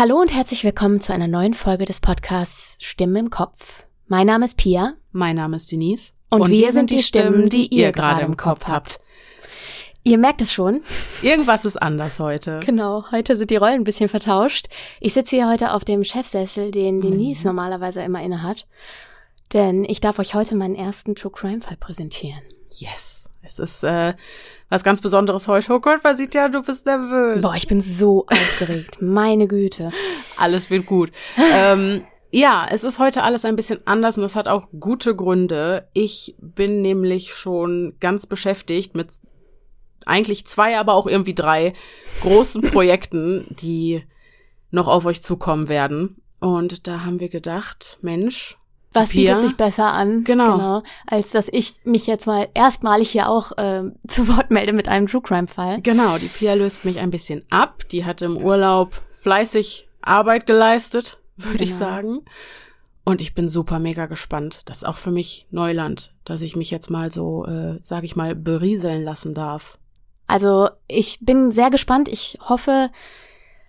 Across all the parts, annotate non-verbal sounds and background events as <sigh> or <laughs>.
Hallo und herzlich willkommen zu einer neuen Folge des Podcasts Stimmen im Kopf. Mein Name ist Pia. Mein Name ist Denise. Und, und wir sind die Stimmen, die ihr gerade im Kopf habt. Ihr merkt es schon. Irgendwas ist anders heute. Genau, heute sind die Rollen ein bisschen vertauscht. Ich sitze hier heute auf dem Chefsessel, den Denise mhm. normalerweise immer inne hat. Denn ich darf euch heute meinen ersten True Crime Fall präsentieren. Yes. Es ist äh, was ganz Besonderes heute. Oh Gott, man sieht ja, du bist nervös. Boah, ich bin so <laughs> aufgeregt. Meine Güte. Alles wird gut. ähm, ja, es ist heute alles ein bisschen anders und das hat auch gute Gründe. Ich bin nämlich schon ganz beschäftigt mit eigentlich zwei, aber auch irgendwie drei großen Projekten, die noch auf euch zukommen werden. Und da haben wir gedacht, Mensch, was Pia? bietet sich besser an, genau. genau. als dass ich mich jetzt mal erstmalig hier auch äh, <laughs> zu Wort melde mit einem True Crime Fall. Genau, die Pia löst mich ein bisschen ab. Die hat im Urlaub fleißig Arbeit geleistet, würde genau. ich sagen. Und ich bin super mega gespannt. Das ist auch für mich Neuland, dass ich mich jetzt mal so, äh, sag ich mal, berieseln lassen darf. Also ich bin sehr gespannt. Ich hoffe,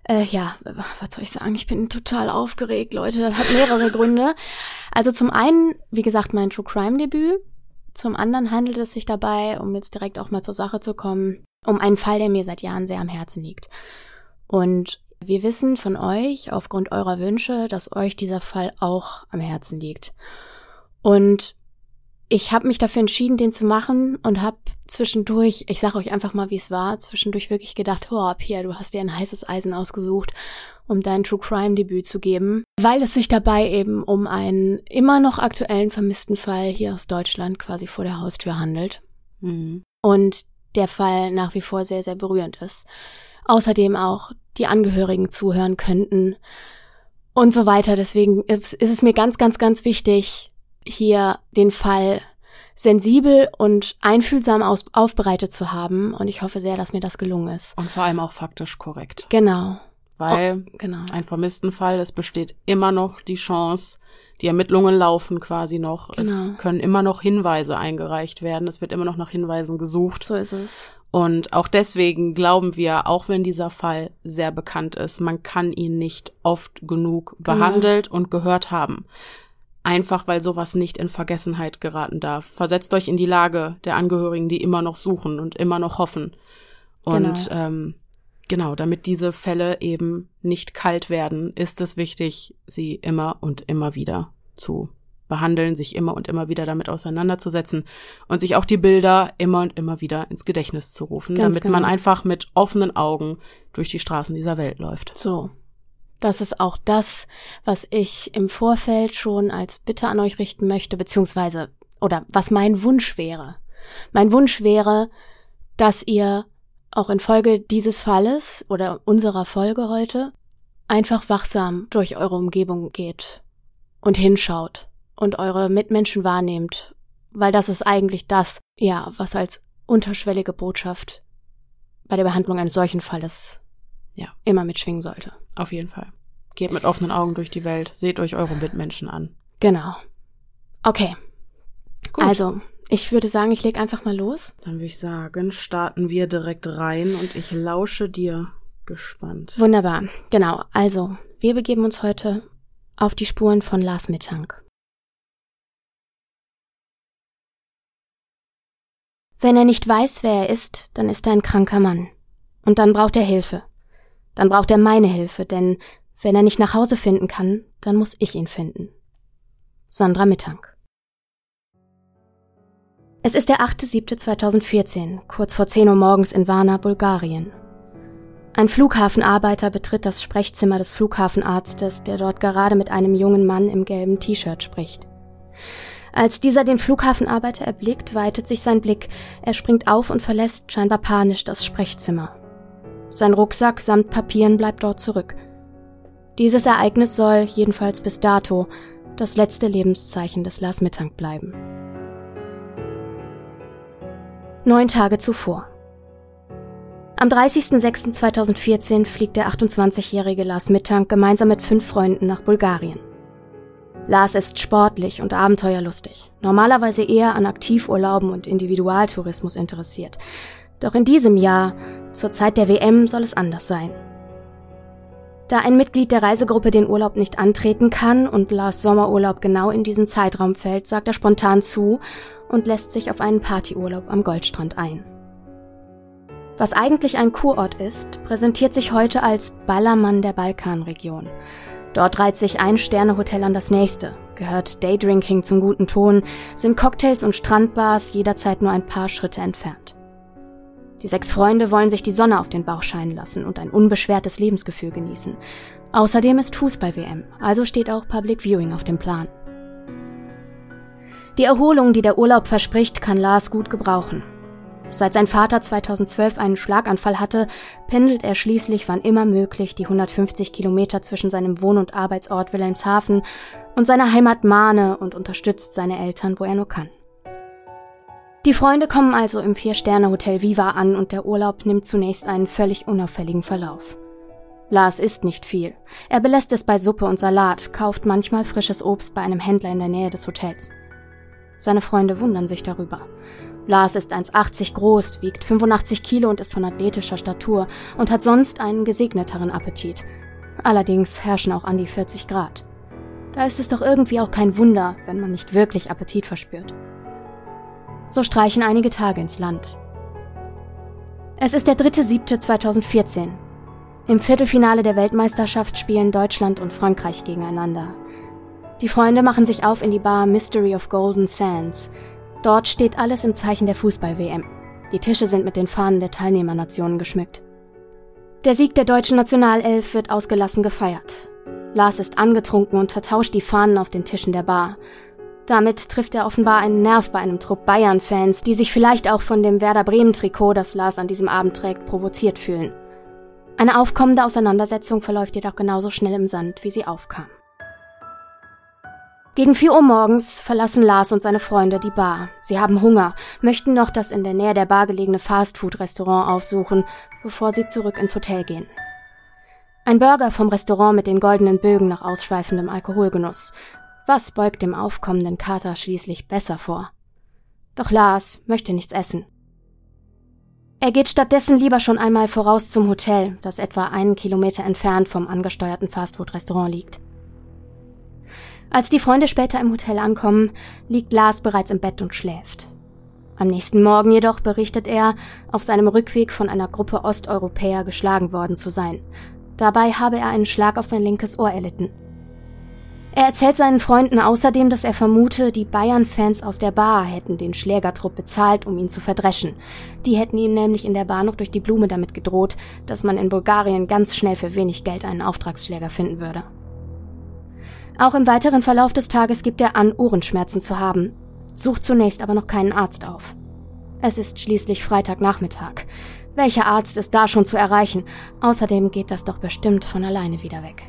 äh, ja, was soll ich sagen? Ich bin total aufgeregt, Leute. Das hat mehrere Gründe. Also zum einen, wie gesagt, mein True Crime Debüt. Zum anderen handelt es sich dabei, um jetzt direkt auch mal zur Sache zu kommen, um einen Fall, der mir seit Jahren sehr am Herzen liegt. Und wir wissen von euch, aufgrund eurer Wünsche, dass euch dieser Fall auch am Herzen liegt. Und ich habe mich dafür entschieden, den zu machen und habe zwischendurch, ich sage euch einfach mal, wie es war, zwischendurch wirklich gedacht, oh, Pia, du hast dir ein heißes Eisen ausgesucht, um dein True Crime Debüt zu geben, weil es sich dabei eben um einen immer noch aktuellen vermissten Fall hier aus Deutschland quasi vor der Haustür handelt. Mhm. Und der Fall nach wie vor sehr, sehr berührend ist. Außerdem auch die Angehörigen zuhören könnten und so weiter. Deswegen ist es mir ganz, ganz, ganz wichtig, hier den Fall sensibel und einfühlsam aus aufbereitet zu haben. Und ich hoffe sehr, dass mir das gelungen ist. Und vor allem auch faktisch korrekt. Genau. Weil oh, genau. ein vermissten Fall, es besteht immer noch die Chance, die Ermittlungen laufen quasi noch. Genau. Es können immer noch Hinweise eingereicht werden. Es wird immer noch nach Hinweisen gesucht. So ist es. Und auch deswegen glauben wir, auch wenn dieser Fall sehr bekannt ist, man kann ihn nicht oft genug genau. behandelt genau. und gehört haben einfach weil sowas nicht in Vergessenheit geraten darf. Versetzt euch in die Lage der Angehörigen, die immer noch suchen und immer noch hoffen. Und genau. Ähm, genau, damit diese Fälle eben nicht kalt werden, ist es wichtig, sie immer und immer wieder zu behandeln, sich immer und immer wieder damit auseinanderzusetzen und sich auch die Bilder immer und immer wieder ins Gedächtnis zu rufen, Ganz damit genau. man einfach mit offenen Augen durch die Straßen dieser Welt läuft. So, das ist auch das, was ich im Vorfeld schon als Bitte an euch richten möchte, beziehungsweise, oder was mein Wunsch wäre. Mein Wunsch wäre, dass ihr auch infolge dieses Falles oder unserer Folge heute einfach wachsam durch eure Umgebung geht und hinschaut und eure Mitmenschen wahrnehmt, weil das ist eigentlich das, ja, was als unterschwellige Botschaft bei der Behandlung eines solchen Falles ja. immer mitschwingen sollte. Auf jeden Fall. Geht mit offenen Augen durch die Welt. Seht euch eure Mitmenschen an. Genau. Okay. Gut. Also, ich würde sagen, ich leg einfach mal los. Dann würde ich sagen, starten wir direkt rein und ich lausche dir gespannt. Wunderbar. Genau. Also, wir begeben uns heute auf die Spuren von Lars Mittank. Wenn er nicht weiß, wer er ist, dann ist er ein kranker Mann. Und dann braucht er Hilfe. Dann braucht er meine Hilfe, denn wenn er nicht nach Hause finden kann, dann muss ich ihn finden. Sandra Mittank. Es ist der 8.7.2014, kurz vor 10 Uhr morgens in Varna, Bulgarien. Ein Flughafenarbeiter betritt das Sprechzimmer des Flughafenarztes, der dort gerade mit einem jungen Mann im gelben T-Shirt spricht. Als dieser den Flughafenarbeiter erblickt, weitet sich sein Blick, er springt auf und verlässt scheinbar panisch das Sprechzimmer. Sein Rucksack samt Papieren bleibt dort zurück. Dieses Ereignis soll, jedenfalls bis dato, das letzte Lebenszeichen des Lars Mittank bleiben. Neun Tage zuvor. Am 30.06.2014 fliegt der 28-jährige Lars Mittank gemeinsam mit fünf Freunden nach Bulgarien. Lars ist sportlich und abenteuerlustig, normalerweise eher an Aktivurlauben und Individualtourismus interessiert. Doch in diesem Jahr, zur Zeit der WM, soll es anders sein. Da ein Mitglied der Reisegruppe den Urlaub nicht antreten kann und Lars Sommerurlaub genau in diesen Zeitraum fällt, sagt er spontan zu und lässt sich auf einen Partyurlaub am Goldstrand ein. Was eigentlich ein Kurort ist, präsentiert sich heute als Ballermann der Balkanregion. Dort reiht sich ein Sternehotel an das nächste, gehört Daydrinking zum guten Ton, sind Cocktails und Strandbars jederzeit nur ein paar Schritte entfernt. Die sechs Freunde wollen sich die Sonne auf den Bauch scheinen lassen und ein unbeschwertes Lebensgefühl genießen. Außerdem ist Fußball-WM, also steht auch Public Viewing auf dem Plan. Die Erholung, die der Urlaub verspricht, kann Lars gut gebrauchen. Seit sein Vater 2012 einen Schlaganfall hatte, pendelt er schließlich wann immer möglich die 150 Kilometer zwischen seinem Wohn- und Arbeitsort Wilhelmshaven und seiner Heimat Mahne und unterstützt seine Eltern, wo er nur kann. Die Freunde kommen also im Vier-Sterne-Hotel Viva an und der Urlaub nimmt zunächst einen völlig unauffälligen Verlauf. Lars isst nicht viel. Er belässt es bei Suppe und Salat, kauft manchmal frisches Obst bei einem Händler in der Nähe des Hotels. Seine Freunde wundern sich darüber. Lars ist 1,80 groß, wiegt 85 Kilo und ist von athletischer Statur und hat sonst einen gesegneteren Appetit. Allerdings herrschen auch an die 40 Grad. Da ist es doch irgendwie auch kein Wunder, wenn man nicht wirklich Appetit verspürt. So streichen einige Tage ins Land. Es ist der 3.7.2014. Im Viertelfinale der Weltmeisterschaft spielen Deutschland und Frankreich gegeneinander. Die Freunde machen sich auf in die Bar Mystery of Golden Sands. Dort steht alles im Zeichen der Fußball-WM. Die Tische sind mit den Fahnen der Teilnehmernationen geschmückt. Der Sieg der deutschen Nationalelf wird ausgelassen gefeiert. Lars ist angetrunken und vertauscht die Fahnen auf den Tischen der Bar. Damit trifft er offenbar einen Nerv bei einem Trupp Bayern-Fans, die sich vielleicht auch von dem Werder Bremen-Trikot, das Lars an diesem Abend trägt, provoziert fühlen. Eine aufkommende Auseinandersetzung verläuft jedoch genauso schnell im Sand, wie sie aufkam. Gegen 4 Uhr morgens verlassen Lars und seine Freunde die Bar. Sie haben Hunger, möchten noch das in der Nähe der Bar gelegene Fastfood-Restaurant aufsuchen, bevor sie zurück ins Hotel gehen. Ein Burger vom Restaurant mit den goldenen Bögen nach ausschweifendem Alkoholgenuss. Was beugt dem aufkommenden Kater schließlich besser vor? Doch Lars möchte nichts essen. Er geht stattdessen lieber schon einmal voraus zum Hotel, das etwa einen Kilometer entfernt vom angesteuerten Fastfood-Restaurant liegt. Als die Freunde später im Hotel ankommen, liegt Lars bereits im Bett und schläft. Am nächsten Morgen jedoch berichtet er, auf seinem Rückweg von einer Gruppe Osteuropäer geschlagen worden zu sein. Dabei habe er einen Schlag auf sein linkes Ohr erlitten. Er erzählt seinen Freunden außerdem, dass er vermute, die Bayern-Fans aus der Bar hätten den Schlägertrupp bezahlt, um ihn zu verdreschen. Die hätten ihm nämlich in der Bar noch durch die Blume damit gedroht, dass man in Bulgarien ganz schnell für wenig Geld einen Auftragsschläger finden würde. Auch im weiteren Verlauf des Tages gibt er an, Ohrenschmerzen zu haben, sucht zunächst aber noch keinen Arzt auf. Es ist schließlich Freitagnachmittag. Welcher Arzt ist da schon zu erreichen? Außerdem geht das doch bestimmt von alleine wieder weg.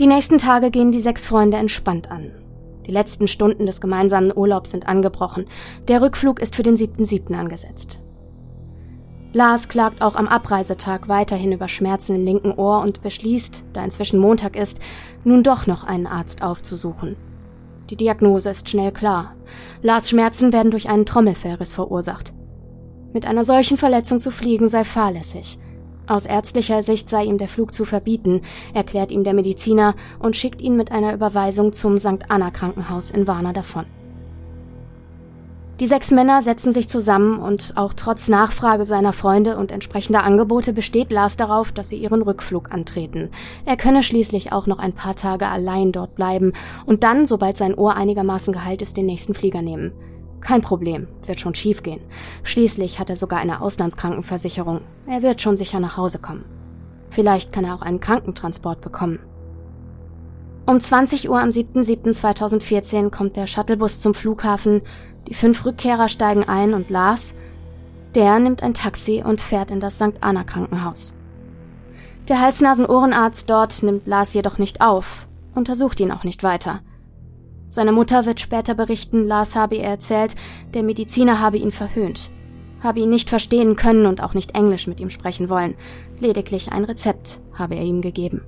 Die nächsten Tage gehen die sechs Freunde entspannt an. Die letzten Stunden des gemeinsamen Urlaubs sind angebrochen. Der Rückflug ist für den 7.7. angesetzt. Lars klagt auch am Abreisetag weiterhin über Schmerzen im linken Ohr und beschließt, da inzwischen Montag ist, nun doch noch einen Arzt aufzusuchen. Die Diagnose ist schnell klar. Lars Schmerzen werden durch einen Trommelfellriss verursacht. Mit einer solchen Verletzung zu fliegen sei fahrlässig. Aus ärztlicher Sicht sei ihm der Flug zu verbieten, erklärt ihm der Mediziner und schickt ihn mit einer Überweisung zum St. Anna Krankenhaus in Warna davon. Die sechs Männer setzen sich zusammen und auch trotz Nachfrage seiner Freunde und entsprechender Angebote besteht Lars darauf, dass sie ihren Rückflug antreten. Er könne schließlich auch noch ein paar Tage allein dort bleiben und dann, sobald sein Ohr einigermaßen geheilt ist, den nächsten Flieger nehmen. Kein Problem, wird schon schiefgehen. Schließlich hat er sogar eine Auslandskrankenversicherung. Er wird schon sicher nach Hause kommen. Vielleicht kann er auch einen Krankentransport bekommen. Um 20 Uhr am 7.7.2014 kommt der Shuttlebus zum Flughafen, die fünf Rückkehrer steigen ein und Lars, der nimmt ein Taxi und fährt in das St. Anna Krankenhaus. Der Hals-Nasen-Ohrenarzt dort nimmt Lars jedoch nicht auf, untersucht ihn auch nicht weiter. Seine Mutter wird später berichten, Lars habe ihr erzählt, der Mediziner habe ihn verhöhnt, habe ihn nicht verstehen können und auch nicht Englisch mit ihm sprechen wollen, lediglich ein Rezept habe er ihm gegeben.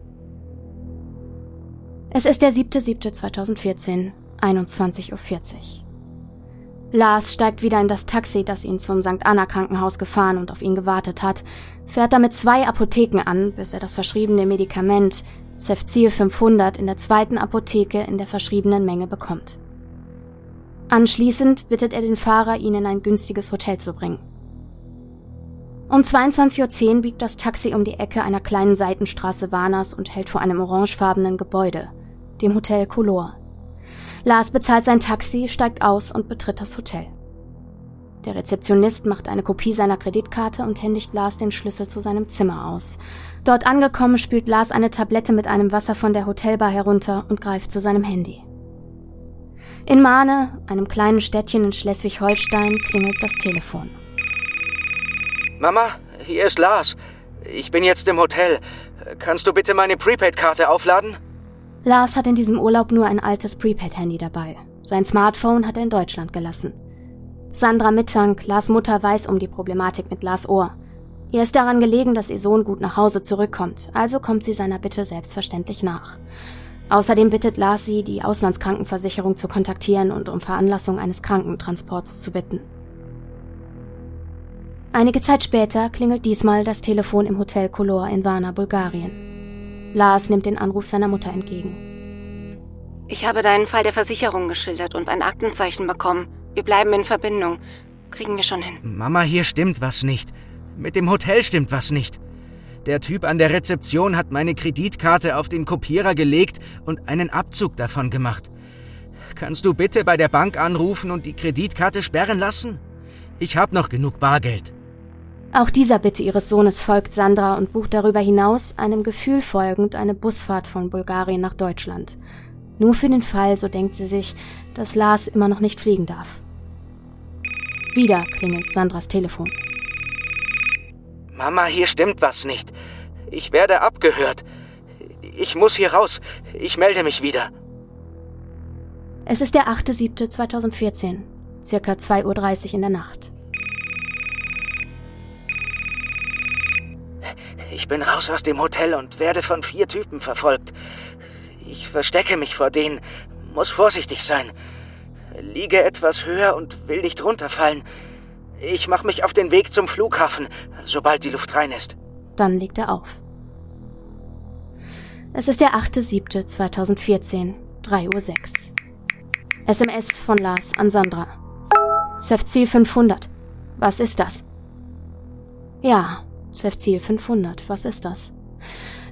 Es ist der 7.7.2014, 21.40 Uhr. Lars steigt wieder in das Taxi, das ihn zum St. Anna Krankenhaus gefahren und auf ihn gewartet hat, fährt damit zwei Apotheken an, bis er das verschriebene Medikament Cefzil 500 in der zweiten Apotheke in der verschriebenen Menge bekommt. Anschließend bittet er den Fahrer, ihn in ein günstiges Hotel zu bringen. Um 22.10 Uhr biegt das Taxi um die Ecke einer kleinen Seitenstraße Warners und hält vor einem orangefarbenen Gebäude, dem Hotel Color. Lars bezahlt sein Taxi, steigt aus und betritt das Hotel. Der Rezeptionist macht eine Kopie seiner Kreditkarte und händigt Lars den Schlüssel zu seinem Zimmer aus. Dort angekommen spült Lars eine Tablette mit einem Wasser von der Hotelbar herunter und greift zu seinem Handy. In Mahne, einem kleinen Städtchen in Schleswig-Holstein, klingelt das Telefon. Mama, hier ist Lars. Ich bin jetzt im Hotel. Kannst du bitte meine Prepaid-Karte aufladen? Lars hat in diesem Urlaub nur ein altes Prepaid-Handy dabei. Sein Smartphone hat er in Deutschland gelassen. Sandra Mittank, Lars Mutter, weiß um die Problematik mit Lars Ohr. Ihr ist daran gelegen, dass ihr Sohn gut nach Hause zurückkommt, also kommt sie seiner Bitte selbstverständlich nach. Außerdem bittet Lars sie, die Auslandskrankenversicherung zu kontaktieren und um Veranlassung eines Krankentransports zu bitten. Einige Zeit später klingelt diesmal das Telefon im Hotel Color in Varna, Bulgarien. Lars nimmt den Anruf seiner Mutter entgegen. Ich habe deinen Fall der Versicherung geschildert und ein Aktenzeichen bekommen. Wir bleiben in Verbindung. Kriegen wir schon hin. Mama, hier stimmt was nicht. Mit dem Hotel stimmt was nicht. Der Typ an der Rezeption hat meine Kreditkarte auf den Kopierer gelegt und einen Abzug davon gemacht. Kannst du bitte bei der Bank anrufen und die Kreditkarte sperren lassen? Ich habe noch genug Bargeld. Auch dieser Bitte ihres Sohnes folgt Sandra und bucht darüber hinaus, einem Gefühl folgend, eine Busfahrt von Bulgarien nach Deutschland. Nur für den Fall, so denkt sie sich, dass Lars immer noch nicht fliegen darf. Wieder klingelt Sandras Telefon. Mama, hier stimmt was nicht. Ich werde abgehört. Ich muss hier raus. Ich melde mich wieder. Es ist der 8.7.2014, circa 2.30 Uhr in der Nacht. Ich bin raus aus dem Hotel und werde von vier Typen verfolgt. Ich verstecke mich vor denen, muss vorsichtig sein. Liege etwas höher und will nicht runterfallen. Ich mache mich auf den Weg zum Flughafen, sobald die Luft rein ist. Dann legt er auf. Es ist der 8.7.2014, 3.06 Uhr. SMS von Lars an Sandra. Cefzil 500. Was ist das? Ja, Cefzil 500, was ist das?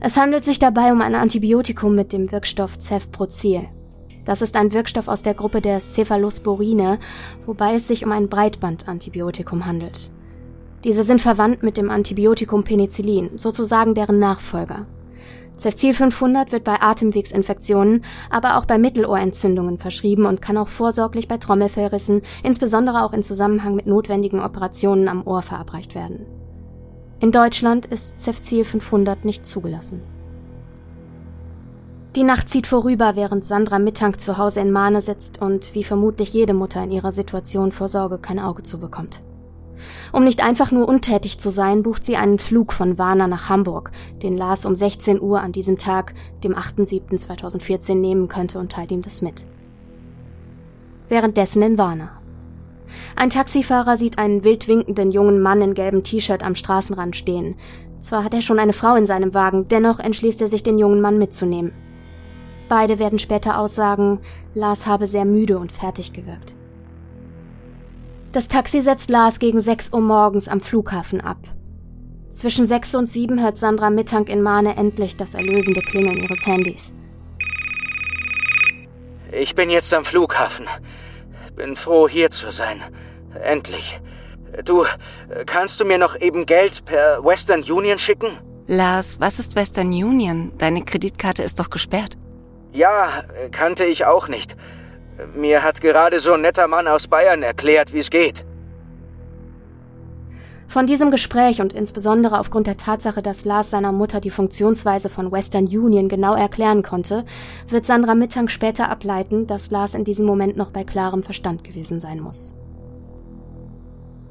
Es handelt sich dabei um ein Antibiotikum mit dem Wirkstoff Cefprozil. Das ist ein Wirkstoff aus der Gruppe der Cephalosporine, wobei es sich um ein Breitbandantibiotikum handelt. Diese sind verwandt mit dem Antibiotikum Penicillin, sozusagen deren Nachfolger. Cefzil 500 wird bei Atemwegsinfektionen, aber auch bei Mittelohrentzündungen verschrieben und kann auch vorsorglich bei Trommelfellrissen, insbesondere auch in Zusammenhang mit notwendigen Operationen am Ohr verabreicht werden. In Deutschland ist Cefzil 500 nicht zugelassen. Die Nacht zieht vorüber, während Sandra Mittank zu Hause in Mahne sitzt und wie vermutlich jede Mutter in ihrer Situation vor Sorge kein Auge zu bekommt. Um nicht einfach nur untätig zu sein, bucht sie einen Flug von Warna nach Hamburg, den Lars um 16 Uhr an diesem Tag, dem 8.7.2014, nehmen könnte und teilt ihm das mit. Währenddessen in Warna. Ein Taxifahrer sieht einen wild winkenden jungen Mann in gelbem T-Shirt am Straßenrand stehen. Zwar hat er schon eine Frau in seinem Wagen, dennoch entschließt er sich, den jungen Mann mitzunehmen. Beide werden später aussagen, Lars habe sehr müde und fertig gewirkt. Das Taxi setzt Lars gegen 6 Uhr morgens am Flughafen ab. Zwischen 6 und 7 hört Sandra Mittank in Mahne endlich das erlösende Klingeln ihres Handys. Ich bin jetzt am Flughafen. Bin froh, hier zu sein. Endlich. Du, kannst du mir noch eben Geld per Western Union schicken? Lars, was ist Western Union? Deine Kreditkarte ist doch gesperrt. Ja, kannte ich auch nicht. Mir hat gerade so ein netter Mann aus Bayern erklärt, wie es geht. Von diesem Gespräch und insbesondere aufgrund der Tatsache, dass Lars seiner Mutter die Funktionsweise von Western Union genau erklären konnte, wird Sandra Mittank später ableiten, dass Lars in diesem Moment noch bei klarem Verstand gewesen sein muss.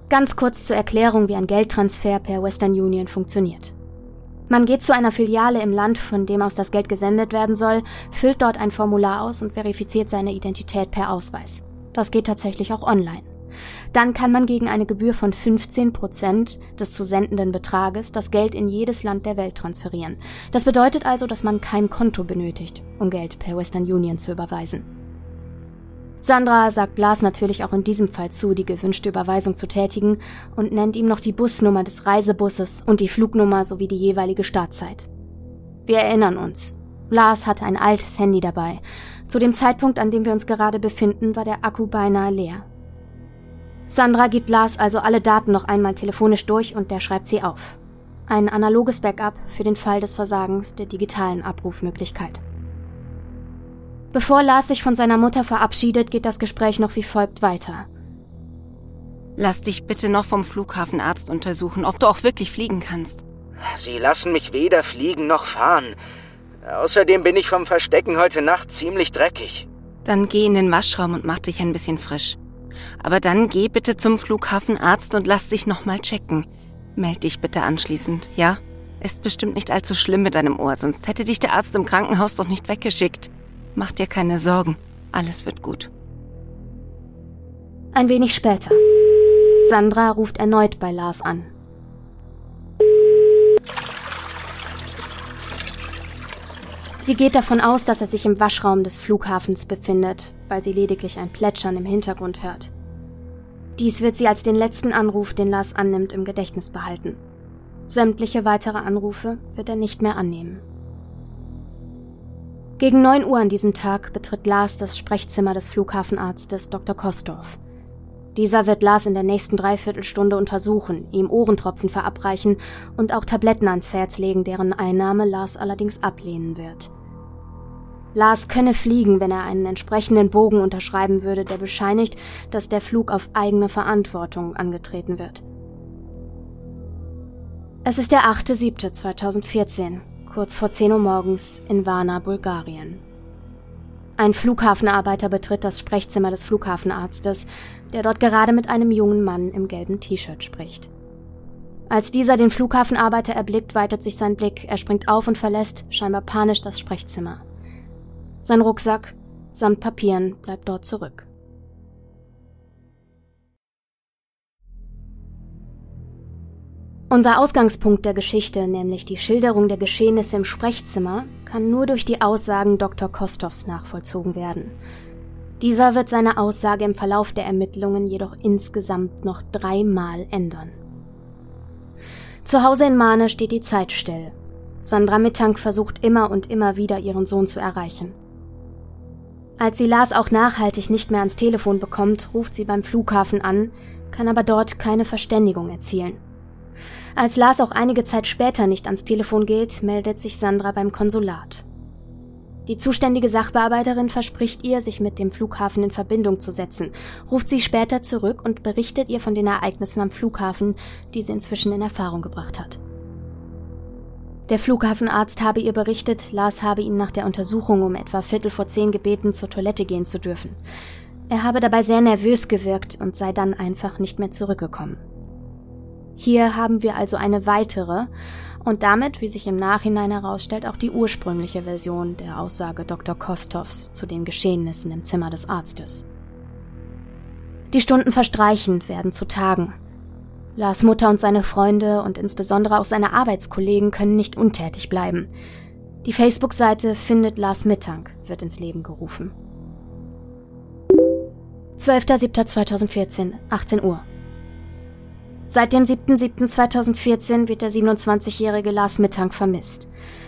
Ganz kurz zur Erklärung, wie ein Geldtransfer per Western Union funktioniert. Man geht zu einer Filiale im Land, von dem aus das Geld gesendet werden soll, füllt dort ein Formular aus und verifiziert seine Identität per Ausweis. Das geht tatsächlich auch online. Dann kann man gegen eine Gebühr von 15 Prozent des zu sendenden Betrages das Geld in jedes Land der Welt transferieren. Das bedeutet also, dass man kein Konto benötigt, um Geld per Western Union zu überweisen. Sandra sagt Lars natürlich auch in diesem Fall zu, die gewünschte Überweisung zu tätigen und nennt ihm noch die Busnummer des Reisebusses und die Flugnummer sowie die jeweilige Startzeit. Wir erinnern uns. Lars hatte ein altes Handy dabei. Zu dem Zeitpunkt, an dem wir uns gerade befinden, war der Akku beinahe leer. Sandra gibt Lars also alle Daten noch einmal telefonisch durch und der schreibt sie auf. Ein analoges Backup für den Fall des Versagens der digitalen Abrufmöglichkeit. Bevor Lars sich von seiner Mutter verabschiedet, geht das Gespräch noch wie folgt weiter. Lass dich bitte noch vom Flughafenarzt untersuchen, ob du auch wirklich fliegen kannst. Sie lassen mich weder fliegen noch fahren. Außerdem bin ich vom Verstecken heute Nacht ziemlich dreckig. Dann geh in den Waschraum und mach dich ein bisschen frisch. Aber dann geh bitte zum Flughafenarzt und lass dich nochmal checken. Meld dich bitte anschließend, ja? Ist bestimmt nicht allzu schlimm mit deinem Ohr, sonst hätte dich der Arzt im Krankenhaus doch nicht weggeschickt. Mach dir keine Sorgen, alles wird gut. Ein wenig später. Sandra ruft erneut bei Lars an. Sie geht davon aus, dass er sich im Waschraum des Flughafens befindet, weil sie lediglich ein Plätschern im Hintergrund hört. Dies wird sie als den letzten Anruf, den Lars annimmt, im Gedächtnis behalten. Sämtliche weitere Anrufe wird er nicht mehr annehmen. Gegen 9 Uhr an diesem Tag betritt Lars das Sprechzimmer des Flughafenarztes Dr. Kostorf. Dieser wird Lars in der nächsten Dreiviertelstunde untersuchen, ihm Ohrentropfen verabreichen und auch Tabletten ans Herz legen, deren Einnahme Lars allerdings ablehnen wird. Lars könne fliegen, wenn er einen entsprechenden Bogen unterschreiben würde, der bescheinigt, dass der Flug auf eigene Verantwortung angetreten wird. Es ist der 8.7.2014, kurz vor 10 Uhr morgens in Varna, Bulgarien. Ein Flughafenarbeiter betritt das Sprechzimmer des Flughafenarztes, der dort gerade mit einem jungen Mann im gelben T-Shirt spricht. Als dieser den Flughafenarbeiter erblickt, weitet sich sein Blick, er springt auf und verlässt, scheinbar panisch, das Sprechzimmer. Sein Rucksack samt Papieren bleibt dort zurück. Unser Ausgangspunkt der Geschichte, nämlich die Schilderung der Geschehnisse im Sprechzimmer, kann nur durch die Aussagen Dr. Kostovs nachvollzogen werden. Dieser wird seine Aussage im Verlauf der Ermittlungen jedoch insgesamt noch dreimal ändern. Zu Hause in Mahne steht die Zeit still. Sandra Mittank versucht immer und immer wieder ihren Sohn zu erreichen. Als sie Lars auch nachhaltig nicht mehr ans Telefon bekommt, ruft sie beim Flughafen an, kann aber dort keine Verständigung erzielen. Als Lars auch einige Zeit später nicht ans Telefon geht, meldet sich Sandra beim Konsulat. Die zuständige Sachbearbeiterin verspricht ihr, sich mit dem Flughafen in Verbindung zu setzen, ruft sie später zurück und berichtet ihr von den Ereignissen am Flughafen, die sie inzwischen in Erfahrung gebracht hat. Der Flughafenarzt habe ihr berichtet, Lars habe ihn nach der Untersuchung um etwa Viertel vor zehn gebeten, zur Toilette gehen zu dürfen. Er habe dabei sehr nervös gewirkt und sei dann einfach nicht mehr zurückgekommen. Hier haben wir also eine weitere und damit, wie sich im Nachhinein herausstellt, auch die ursprüngliche Version der Aussage Dr. Kostovs zu den Geschehnissen im Zimmer des Arztes. Die Stunden verstreichen, werden zu Tagen. Lars Mutter und seine Freunde und insbesondere auch seine Arbeitskollegen können nicht untätig bleiben. Die Facebook-Seite Findet Lars Mittank wird ins Leben gerufen. 12.07.2014, 18 Uhr. Seit dem 7.07.2014 wird der 27-jährige Lars Mittank vermisst.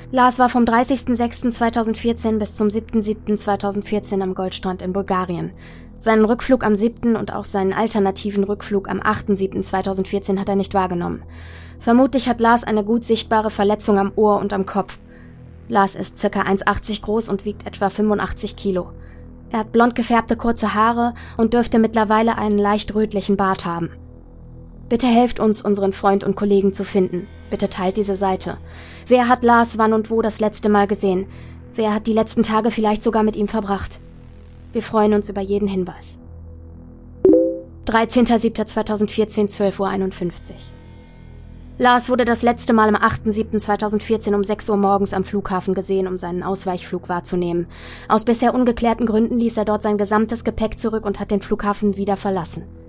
Lars war vom 30.06.2014 bis zum 7.07.2014 am Goldstrand in Bulgarien. Seinen Rückflug am 7. und auch seinen alternativen Rückflug am 8.07.2014 hat er nicht wahrgenommen. Vermutlich hat Lars eine gut sichtbare Verletzung am Ohr und am Kopf. Lars ist ca. 1,80 groß und wiegt etwa 85 Kilo. Er hat blond gefärbte kurze Haare und dürfte mittlerweile einen leicht rötlichen Bart haben. Bitte helft uns, unseren Freund und Kollegen zu finden. Bitte teilt diese Seite. Wer hat Lars wann und wo das letzte Mal gesehen? Wer hat die letzten Tage vielleicht sogar mit ihm verbracht? Wir freuen uns über jeden Hinweis. 13.07.2014, 12.51 Uhr. Lars wurde das letzte Mal am 8.07.2014 um 6 Uhr morgens am Flughafen gesehen, um seinen Ausweichflug wahrzunehmen. Aus bisher ungeklärten Gründen ließ er dort sein gesamtes Gepäck zurück und hat den Flughafen wieder verlassen.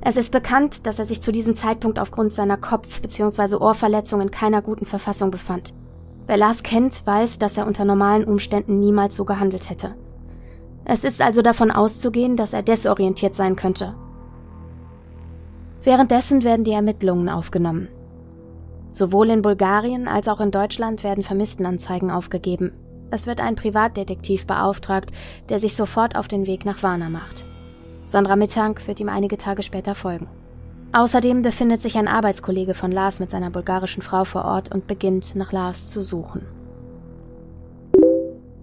Es ist bekannt, dass er sich zu diesem Zeitpunkt aufgrund seiner Kopf- bzw. Ohrverletzung in keiner guten Verfassung befand. Wer Lars kennt, weiß, dass er unter normalen Umständen niemals so gehandelt hätte. Es ist also davon auszugehen, dass er desorientiert sein könnte. Währenddessen werden die Ermittlungen aufgenommen. Sowohl in Bulgarien als auch in Deutschland werden Vermisstenanzeigen aufgegeben. Es wird ein Privatdetektiv beauftragt, der sich sofort auf den Weg nach Varna macht. Sandra Mittank wird ihm einige Tage später folgen. Außerdem befindet sich ein Arbeitskollege von Lars mit seiner bulgarischen Frau vor Ort und beginnt nach Lars zu suchen.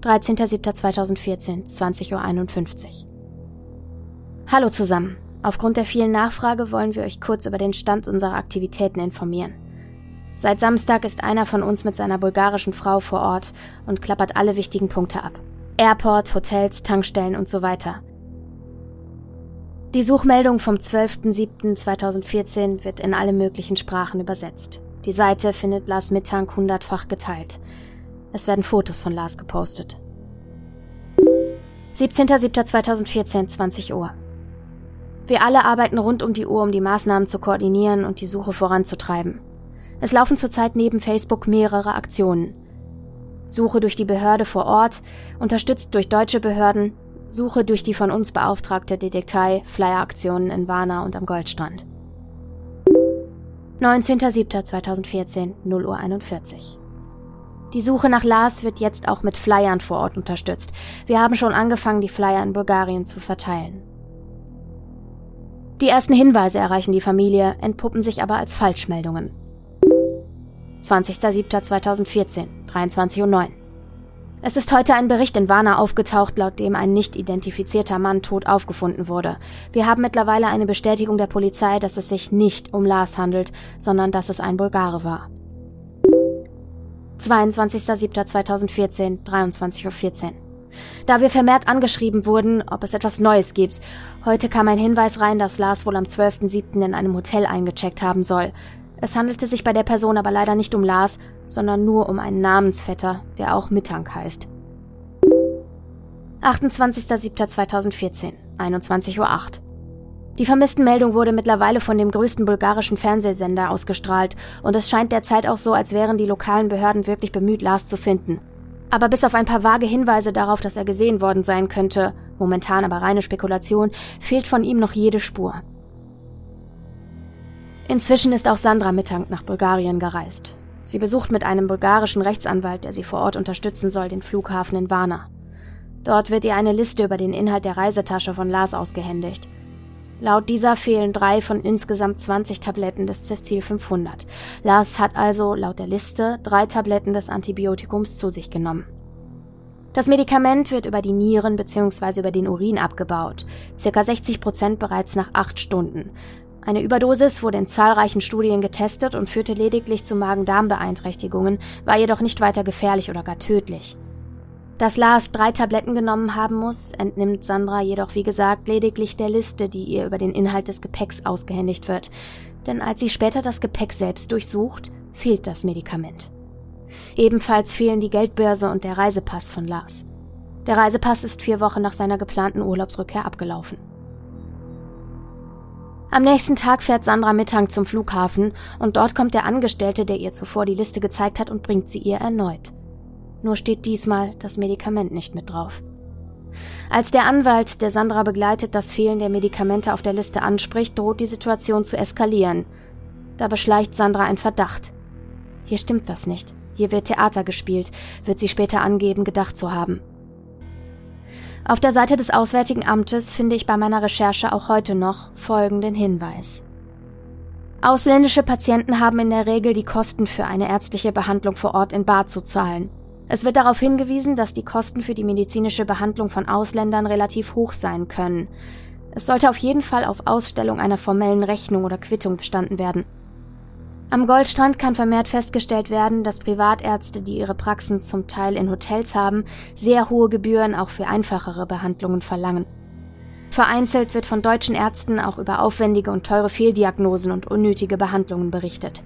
13.07.2014, 20.51 Uhr. Hallo zusammen. Aufgrund der vielen Nachfrage wollen wir euch kurz über den Stand unserer Aktivitäten informieren. Seit Samstag ist einer von uns mit seiner bulgarischen Frau vor Ort und klappert alle wichtigen Punkte ab. Airport, Hotels, Tankstellen und so weiter. Die Suchmeldung vom 12.07.2014 wird in alle möglichen Sprachen übersetzt. Die Seite findet Lars Mittank hundertfach geteilt. Es werden Fotos von Lars gepostet. 17.07.2014, 20 Uhr. Wir alle arbeiten rund um die Uhr, um die Maßnahmen zu koordinieren und die Suche voranzutreiben. Es laufen zurzeit neben Facebook mehrere Aktionen. Suche durch die Behörde vor Ort, unterstützt durch deutsche Behörden, Suche durch die von uns beauftragte Detektei, Flyer-Aktionen in Warna und am Goldstrand. 19.07.2014, 0 Uhr 41. Die Suche nach Lars wird jetzt auch mit Flyern vor Ort unterstützt. Wir haben schon angefangen, die Flyer in Bulgarien zu verteilen. Die ersten Hinweise erreichen die Familie, entpuppen sich aber als Falschmeldungen. 20.07.2014, 23.09 Uhr. Es ist heute ein Bericht in Warna aufgetaucht, laut dem ein nicht identifizierter Mann tot aufgefunden wurde. Wir haben mittlerweile eine Bestätigung der Polizei, dass es sich nicht um Lars handelt, sondern dass es ein Bulgare war. 22.07.2014, 23.14 Uhr. Da wir vermehrt angeschrieben wurden, ob es etwas Neues gibt. Heute kam ein Hinweis rein, dass Lars wohl am 12.07. in einem Hotel eingecheckt haben soll. Es handelte sich bei der Person aber leider nicht um Lars, sondern nur um einen Namensvetter, der auch Mittank heißt. 28.07.2014, 21.08 Uhr. Die Vermisstenmeldung wurde mittlerweile von dem größten bulgarischen Fernsehsender ausgestrahlt und es scheint derzeit auch so, als wären die lokalen Behörden wirklich bemüht, Lars zu finden. Aber bis auf ein paar vage Hinweise darauf, dass er gesehen worden sein könnte, momentan aber reine Spekulation, fehlt von ihm noch jede Spur. Inzwischen ist auch Sandra Mittank nach Bulgarien gereist. Sie besucht mit einem bulgarischen Rechtsanwalt, der sie vor Ort unterstützen soll, den Flughafen in Varna. Dort wird ihr eine Liste über den Inhalt der Reisetasche von Lars ausgehändigt. Laut dieser fehlen drei von insgesamt 20 Tabletten des Cefzil 500. Lars hat also, laut der Liste, drei Tabletten des Antibiotikums zu sich genommen. Das Medikament wird über die Nieren bzw. über den Urin abgebaut, circa 60 Prozent bereits nach acht Stunden. Eine Überdosis wurde in zahlreichen Studien getestet und führte lediglich zu Magen-Darm-Beeinträchtigungen, war jedoch nicht weiter gefährlich oder gar tödlich. Dass Lars drei Tabletten genommen haben muss, entnimmt Sandra jedoch wie gesagt lediglich der Liste, die ihr über den Inhalt des Gepäcks ausgehändigt wird. Denn als sie später das Gepäck selbst durchsucht, fehlt das Medikament. Ebenfalls fehlen die Geldbörse und der Reisepass von Lars. Der Reisepass ist vier Wochen nach seiner geplanten Urlaubsrückkehr abgelaufen. Am nächsten Tag fährt Sandra Mittank zum Flughafen und dort kommt der Angestellte, der ihr zuvor die Liste gezeigt hat und bringt sie ihr erneut. Nur steht diesmal das Medikament nicht mit drauf. Als der Anwalt, der Sandra begleitet, das Fehlen der Medikamente auf der Liste anspricht, droht die Situation zu eskalieren. Da beschleicht Sandra ein Verdacht. Hier stimmt was nicht. Hier wird Theater gespielt, wird sie später angeben, gedacht zu haben. Auf der Seite des Auswärtigen Amtes finde ich bei meiner Recherche auch heute noch folgenden Hinweis. Ausländische Patienten haben in der Regel die Kosten für eine ärztliche Behandlung vor Ort in Bar zu zahlen. Es wird darauf hingewiesen, dass die Kosten für die medizinische Behandlung von Ausländern relativ hoch sein können. Es sollte auf jeden Fall auf Ausstellung einer formellen Rechnung oder Quittung bestanden werden. Am Goldstrand kann vermehrt festgestellt werden, dass Privatärzte, die ihre Praxen zum Teil in Hotels haben, sehr hohe Gebühren auch für einfachere Behandlungen verlangen. Vereinzelt wird von deutschen Ärzten auch über aufwendige und teure Fehldiagnosen und unnötige Behandlungen berichtet.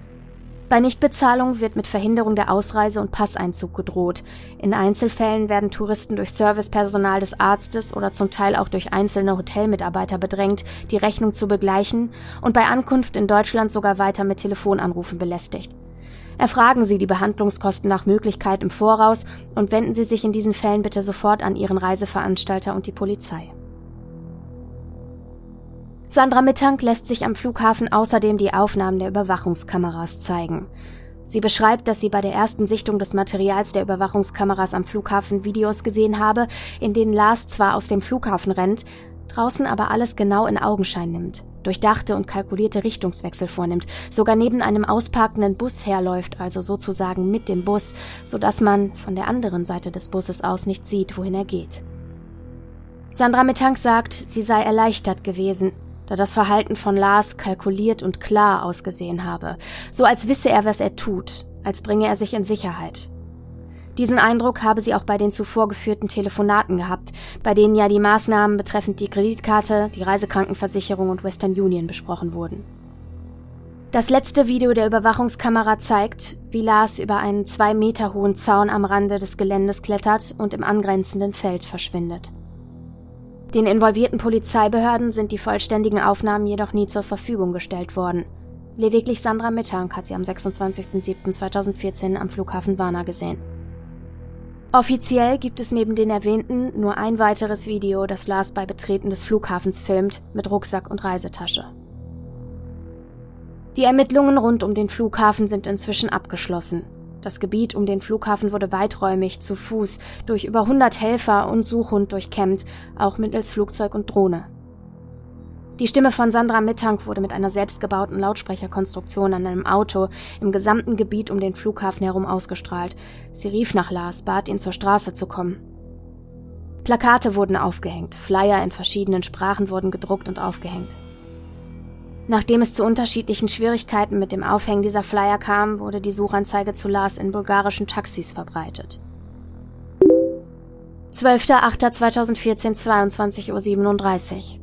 Bei Nichtbezahlung wird mit Verhinderung der Ausreise und Passeinzug gedroht. In Einzelfällen werden Touristen durch Servicepersonal des Arztes oder zum Teil auch durch einzelne Hotelmitarbeiter bedrängt, die Rechnung zu begleichen und bei Ankunft in Deutschland sogar weiter mit Telefonanrufen belästigt. Erfragen Sie die Behandlungskosten nach Möglichkeit im Voraus und wenden Sie sich in diesen Fällen bitte sofort an Ihren Reiseveranstalter und die Polizei. Sandra Mittank lässt sich am Flughafen außerdem die Aufnahmen der Überwachungskameras zeigen. Sie beschreibt, dass sie bei der ersten Sichtung des Materials der Überwachungskameras am Flughafen Videos gesehen habe, in denen Lars zwar aus dem Flughafen rennt, draußen aber alles genau in Augenschein nimmt, durchdachte und kalkulierte Richtungswechsel vornimmt, sogar neben einem ausparkenden Bus herläuft, also sozusagen mit dem Bus, so dass man von der anderen Seite des Busses aus nicht sieht, wohin er geht. Sandra Mittank sagt, sie sei erleichtert gewesen, da das Verhalten von Lars kalkuliert und klar ausgesehen habe, so als wisse er, was er tut, als bringe er sich in Sicherheit. Diesen Eindruck habe sie auch bei den zuvor geführten Telefonaten gehabt, bei denen ja die Maßnahmen betreffend die Kreditkarte, die Reisekrankenversicherung und Western Union besprochen wurden. Das letzte Video der Überwachungskamera zeigt, wie Lars über einen zwei Meter hohen Zaun am Rande des Geländes klettert und im angrenzenden Feld verschwindet. Den involvierten Polizeibehörden sind die vollständigen Aufnahmen jedoch nie zur Verfügung gestellt worden. Lediglich Sandra Mittank hat sie am 26.07.2014 am Flughafen Varna gesehen. Offiziell gibt es neben den erwähnten nur ein weiteres Video, das Lars bei Betreten des Flughafens filmt, mit Rucksack und Reisetasche. Die Ermittlungen rund um den Flughafen sind inzwischen abgeschlossen. Das Gebiet um den Flughafen wurde weiträumig zu Fuß durch über 100 Helfer und Suchhund durchkämmt, auch mittels Flugzeug und Drohne. Die Stimme von Sandra Mittank wurde mit einer selbstgebauten Lautsprecherkonstruktion an einem Auto im gesamten Gebiet um den Flughafen herum ausgestrahlt. Sie rief nach Lars, bat ihn zur Straße zu kommen. Plakate wurden aufgehängt, Flyer in verschiedenen Sprachen wurden gedruckt und aufgehängt. Nachdem es zu unterschiedlichen Schwierigkeiten mit dem Aufhängen dieser Flyer kam, wurde die Suchanzeige zu Lars in bulgarischen Taxis verbreitet. 12.08.2014, 22.37 Uhr.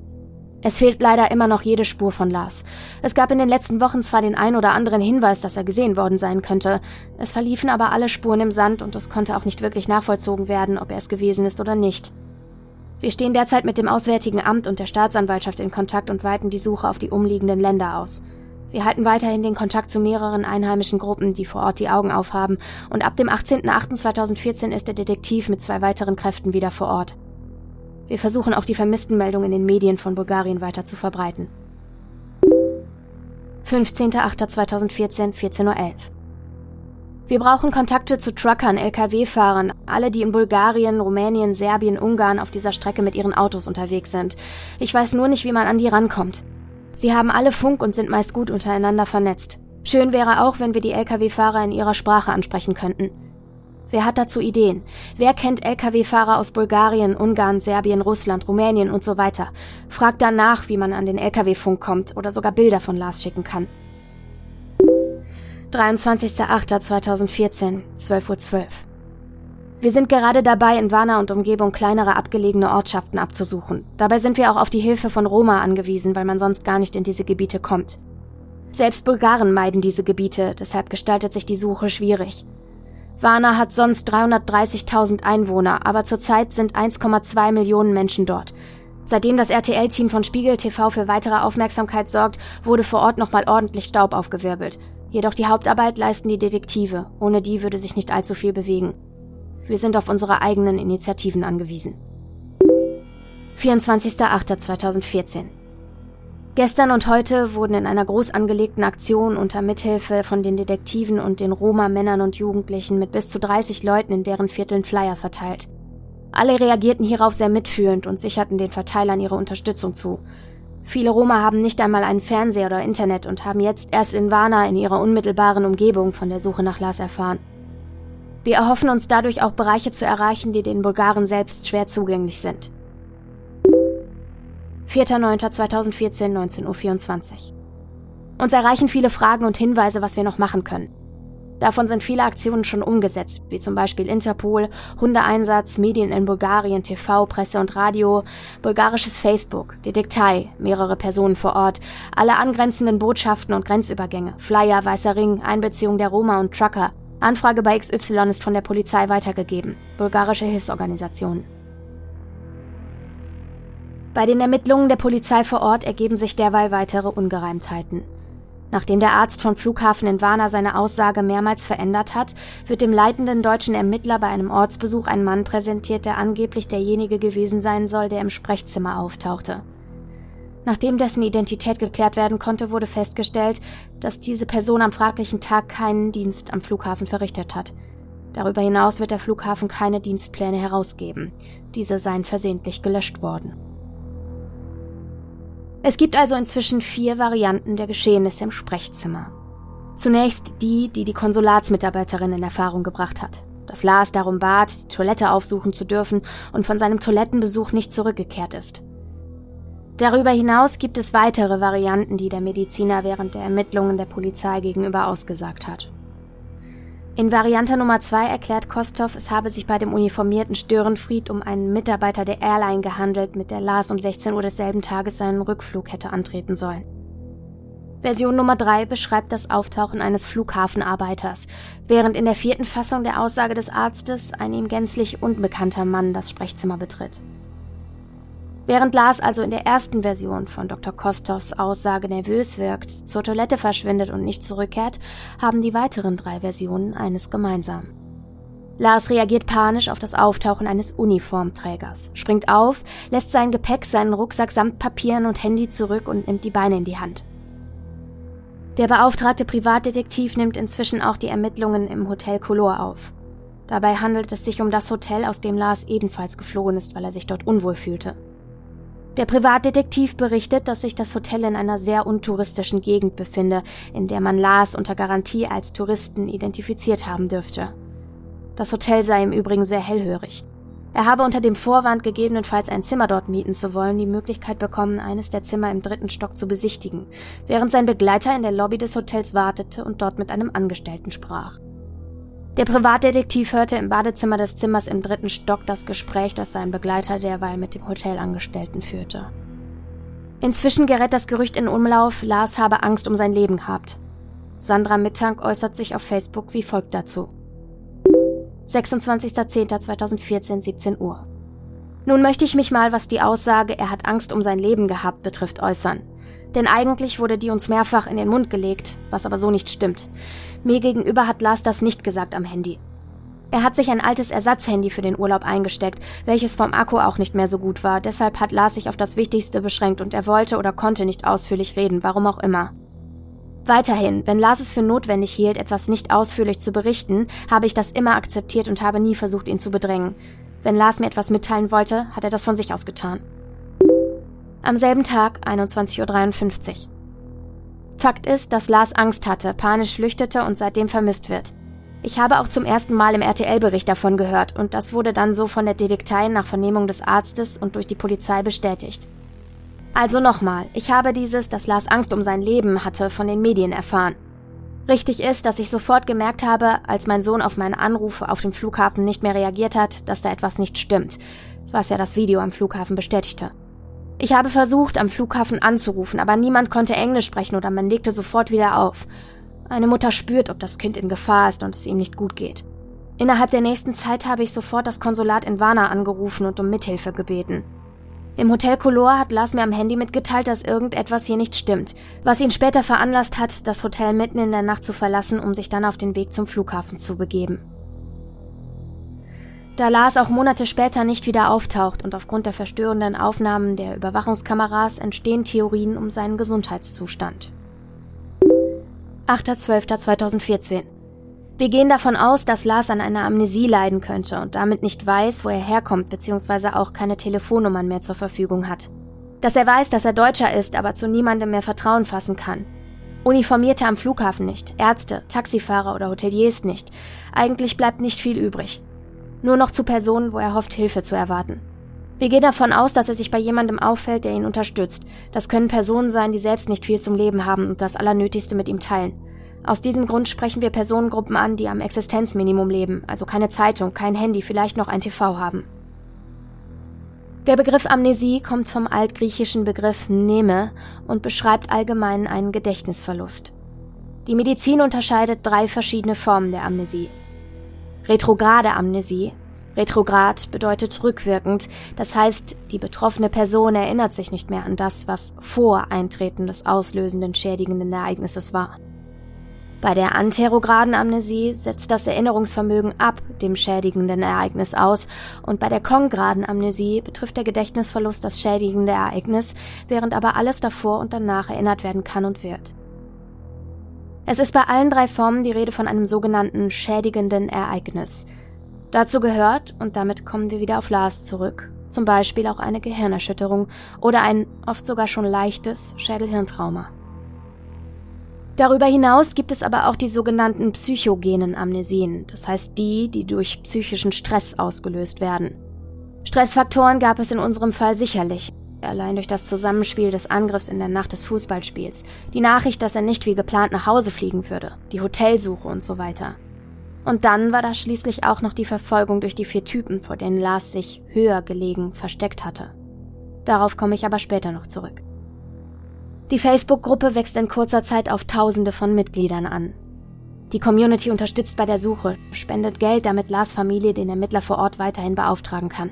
Es fehlt leider immer noch jede Spur von Lars. Es gab in den letzten Wochen zwar den ein oder anderen Hinweis, dass er gesehen worden sein könnte, es verliefen aber alle Spuren im Sand und es konnte auch nicht wirklich nachvollzogen werden, ob er es gewesen ist oder nicht. Wir stehen derzeit mit dem Auswärtigen Amt und der Staatsanwaltschaft in Kontakt und weiten die Suche auf die umliegenden Länder aus. Wir halten weiterhin den Kontakt zu mehreren einheimischen Gruppen, die vor Ort die Augen aufhaben, und ab dem 18.08.2014 ist der Detektiv mit zwei weiteren Kräften wieder vor Ort. Wir versuchen auch die Vermisstenmeldung in den Medien von Bulgarien weiter zu verbreiten. 15.08.2014, 14.11 Uhr. Wir brauchen Kontakte zu Truckern, Lkw-Fahrern, alle, die in Bulgarien, Rumänien, Serbien, Ungarn auf dieser Strecke mit ihren Autos unterwegs sind. Ich weiß nur nicht, wie man an die rankommt. Sie haben alle Funk und sind meist gut untereinander vernetzt. Schön wäre auch, wenn wir die Lkw-Fahrer in ihrer Sprache ansprechen könnten. Wer hat dazu Ideen? Wer kennt Lkw-Fahrer aus Bulgarien, Ungarn, Serbien, Russland, Rumänien und so weiter? Fragt danach, wie man an den Lkw-Funk kommt oder sogar Bilder von Lars schicken kann. 23.08.2014, 12.12 Uhr. Wir sind gerade dabei, in Warna und Umgebung kleinere abgelegene Ortschaften abzusuchen. Dabei sind wir auch auf die Hilfe von Roma angewiesen, weil man sonst gar nicht in diese Gebiete kommt. Selbst Bulgaren meiden diese Gebiete, deshalb gestaltet sich die Suche schwierig. Warna hat sonst 330.000 Einwohner, aber zurzeit sind 1,2 Millionen Menschen dort. Seitdem das RTL-Team von Spiegel TV für weitere Aufmerksamkeit sorgt, wurde vor Ort nochmal ordentlich Staub aufgewirbelt. Jedoch die Hauptarbeit leisten die Detektive, ohne die würde sich nicht allzu viel bewegen. Wir sind auf unsere eigenen Initiativen angewiesen. 24.08.2014 Gestern und heute wurden in einer groß angelegten Aktion unter Mithilfe von den Detektiven und den Roma-Männern und Jugendlichen mit bis zu 30 Leuten in deren Vierteln Flyer verteilt. Alle reagierten hierauf sehr mitfühlend und sicherten den Verteilern ihre Unterstützung zu. Viele Roma haben nicht einmal einen Fernseher oder Internet und haben jetzt erst in Varna in ihrer unmittelbaren Umgebung von der Suche nach Lars erfahren. Wir erhoffen uns dadurch auch Bereiche zu erreichen, die den Bulgaren selbst schwer zugänglich sind. 4.9.2014, 19.24 Uhr. Uns erreichen viele Fragen und Hinweise, was wir noch machen können. Davon sind viele Aktionen schon umgesetzt, wie zum Beispiel Interpol, Hundeeinsatz, Medien in Bulgarien, TV, Presse und Radio, bulgarisches Facebook, Detektei, mehrere Personen vor Ort, alle angrenzenden Botschaften und Grenzübergänge, Flyer, Weißer Ring, Einbeziehung der Roma und Trucker. Anfrage bei XY ist von der Polizei weitergegeben, bulgarische Hilfsorganisationen. Bei den Ermittlungen der Polizei vor Ort ergeben sich derweil weitere Ungereimtheiten. Nachdem der Arzt vom Flughafen in Varna seine Aussage mehrmals verändert hat, wird dem leitenden deutschen Ermittler bei einem Ortsbesuch ein Mann präsentiert, der angeblich derjenige gewesen sein soll, der im Sprechzimmer auftauchte. Nachdem dessen Identität geklärt werden konnte, wurde festgestellt, dass diese Person am fraglichen Tag keinen Dienst am Flughafen verrichtet hat. Darüber hinaus wird der Flughafen keine Dienstpläne herausgeben. Diese seien versehentlich gelöscht worden. Es gibt also inzwischen vier Varianten der Geschehnisse im Sprechzimmer. Zunächst die, die die Konsulatsmitarbeiterin in Erfahrung gebracht hat. Dass Lars darum bat, die Toilette aufsuchen zu dürfen und von seinem Toilettenbesuch nicht zurückgekehrt ist. Darüber hinaus gibt es weitere Varianten, die der Mediziner während der Ermittlungen der Polizei gegenüber ausgesagt hat. In Variante Nummer 2 erklärt Kostov, es habe sich bei dem uniformierten Störenfried um einen Mitarbeiter der Airline gehandelt, mit der Lars um 16 Uhr desselben Tages seinen Rückflug hätte antreten sollen. Version Nummer 3 beschreibt das Auftauchen eines Flughafenarbeiters, während in der vierten Fassung der Aussage des Arztes ein ihm gänzlich unbekannter Mann das Sprechzimmer betritt. Während Lars also in der ersten Version von Dr. Kostovs Aussage nervös wirkt, zur Toilette verschwindet und nicht zurückkehrt, haben die weiteren drei Versionen eines gemeinsam. Lars reagiert panisch auf das Auftauchen eines Uniformträgers, springt auf, lässt sein Gepäck, seinen Rucksack samt Papieren und Handy zurück und nimmt die Beine in die Hand. Der beauftragte Privatdetektiv nimmt inzwischen auch die Ermittlungen im Hotel Color auf. Dabei handelt es sich um das Hotel, aus dem Lars ebenfalls geflohen ist, weil er sich dort unwohl fühlte. Der Privatdetektiv berichtet, dass sich das Hotel in einer sehr untouristischen Gegend befinde, in der man Lars unter Garantie als Touristen identifiziert haben dürfte. Das Hotel sei im Übrigen sehr hellhörig. Er habe unter dem Vorwand, gegebenenfalls ein Zimmer dort mieten zu wollen, die Möglichkeit bekommen, eines der Zimmer im dritten Stock zu besichtigen, während sein Begleiter in der Lobby des Hotels wartete und dort mit einem Angestellten sprach. Der Privatdetektiv hörte im Badezimmer des Zimmers im dritten Stock das Gespräch, das sein Begleiter derweil mit dem Hotelangestellten führte. Inzwischen gerät das Gerücht in Umlauf, Lars habe Angst um sein Leben gehabt. Sandra Mittank äußert sich auf Facebook wie folgt dazu. 26.10.2014, 17 Uhr. Nun möchte ich mich mal, was die Aussage, er hat Angst um sein Leben gehabt, betrifft, äußern. Denn eigentlich wurde die uns mehrfach in den Mund gelegt, was aber so nicht stimmt. Mir gegenüber hat Lars das nicht gesagt am Handy. Er hat sich ein altes Ersatzhandy für den Urlaub eingesteckt, welches vom Akku auch nicht mehr so gut war, deshalb hat Lars sich auf das Wichtigste beschränkt und er wollte oder konnte nicht ausführlich reden, warum auch immer. Weiterhin, wenn Lars es für notwendig hielt, etwas nicht ausführlich zu berichten, habe ich das immer akzeptiert und habe nie versucht, ihn zu bedrängen. Wenn Lars mir etwas mitteilen wollte, hat er das von sich aus getan. Am selben Tag, 21.53 Uhr. Fakt ist, dass Lars Angst hatte, panisch flüchtete und seitdem vermisst wird. Ich habe auch zum ersten Mal im RTL-Bericht davon gehört und das wurde dann so von der Detektei nach Vernehmung des Arztes und durch die Polizei bestätigt. Also nochmal, ich habe dieses, dass Lars Angst um sein Leben hatte, von den Medien erfahren. Richtig ist, dass ich sofort gemerkt habe, als mein Sohn auf meine Anrufe auf dem Flughafen nicht mehr reagiert hat, dass da etwas nicht stimmt, was ja das Video am Flughafen bestätigte. Ich habe versucht, am Flughafen anzurufen, aber niemand konnte Englisch sprechen oder man legte sofort wieder auf. Eine Mutter spürt, ob das Kind in Gefahr ist und es ihm nicht gut geht. Innerhalb der nächsten Zeit habe ich sofort das Konsulat in Varna angerufen und um Mithilfe gebeten. Im Hotel Color hat Lars mir am Handy mitgeteilt, dass irgendetwas hier nicht stimmt, was ihn später veranlasst hat, das Hotel mitten in der Nacht zu verlassen, um sich dann auf den Weg zum Flughafen zu begeben. Da Lars auch Monate später nicht wieder auftaucht und aufgrund der verstörenden Aufnahmen der Überwachungskameras entstehen Theorien um seinen Gesundheitszustand. 8.12.2014 Wir gehen davon aus, dass Lars an einer Amnesie leiden könnte und damit nicht weiß, wo er herkommt bzw. auch keine Telefonnummern mehr zur Verfügung hat. Dass er weiß, dass er Deutscher ist, aber zu niemandem mehr Vertrauen fassen kann. Uniformierte am Flughafen nicht, Ärzte, Taxifahrer oder Hoteliers nicht. Eigentlich bleibt nicht viel übrig. Nur noch zu Personen, wo er hofft, Hilfe zu erwarten. Wir gehen davon aus, dass er sich bei jemandem auffällt, der ihn unterstützt. Das können Personen sein, die selbst nicht viel zum Leben haben und das Allernötigste mit ihm teilen. Aus diesem Grund sprechen wir Personengruppen an, die am Existenzminimum leben, also keine Zeitung, kein Handy, vielleicht noch ein TV haben. Der Begriff Amnesie kommt vom altgriechischen Begriff Neme und beschreibt allgemein einen Gedächtnisverlust. Die Medizin unterscheidet drei verschiedene Formen der Amnesie. Retrograde Amnesie. Retrograd bedeutet rückwirkend, das heißt, die betroffene Person erinnert sich nicht mehr an das, was vor Eintreten des auslösenden schädigenden Ereignisses war. Bei der anterograden Amnesie setzt das Erinnerungsvermögen ab dem schädigenden Ereignis aus und bei der kongraden Amnesie betrifft der Gedächtnisverlust das schädigende Ereignis, während aber alles davor und danach erinnert werden kann und wird. Es ist bei allen drei Formen die Rede von einem sogenannten schädigenden Ereignis. Dazu gehört, und damit kommen wir wieder auf Lars zurück, zum Beispiel auch eine Gehirnerschütterung oder ein oft sogar schon leichtes Schädelhirntrauma. Darüber hinaus gibt es aber auch die sogenannten psychogenen Amnesien, das heißt die, die durch psychischen Stress ausgelöst werden. Stressfaktoren gab es in unserem Fall sicherlich, allein durch das Zusammenspiel des Angriffs in der Nacht des Fußballspiels, die Nachricht, dass er nicht wie geplant nach Hause fliegen würde, die Hotelsuche und so weiter. Und dann war da schließlich auch noch die Verfolgung durch die vier Typen, vor denen Lars sich höher gelegen versteckt hatte. Darauf komme ich aber später noch zurück. Die Facebook-Gruppe wächst in kurzer Zeit auf Tausende von Mitgliedern an. Die Community unterstützt bei der Suche, spendet Geld, damit Lars Familie den Ermittler vor Ort weiterhin beauftragen kann.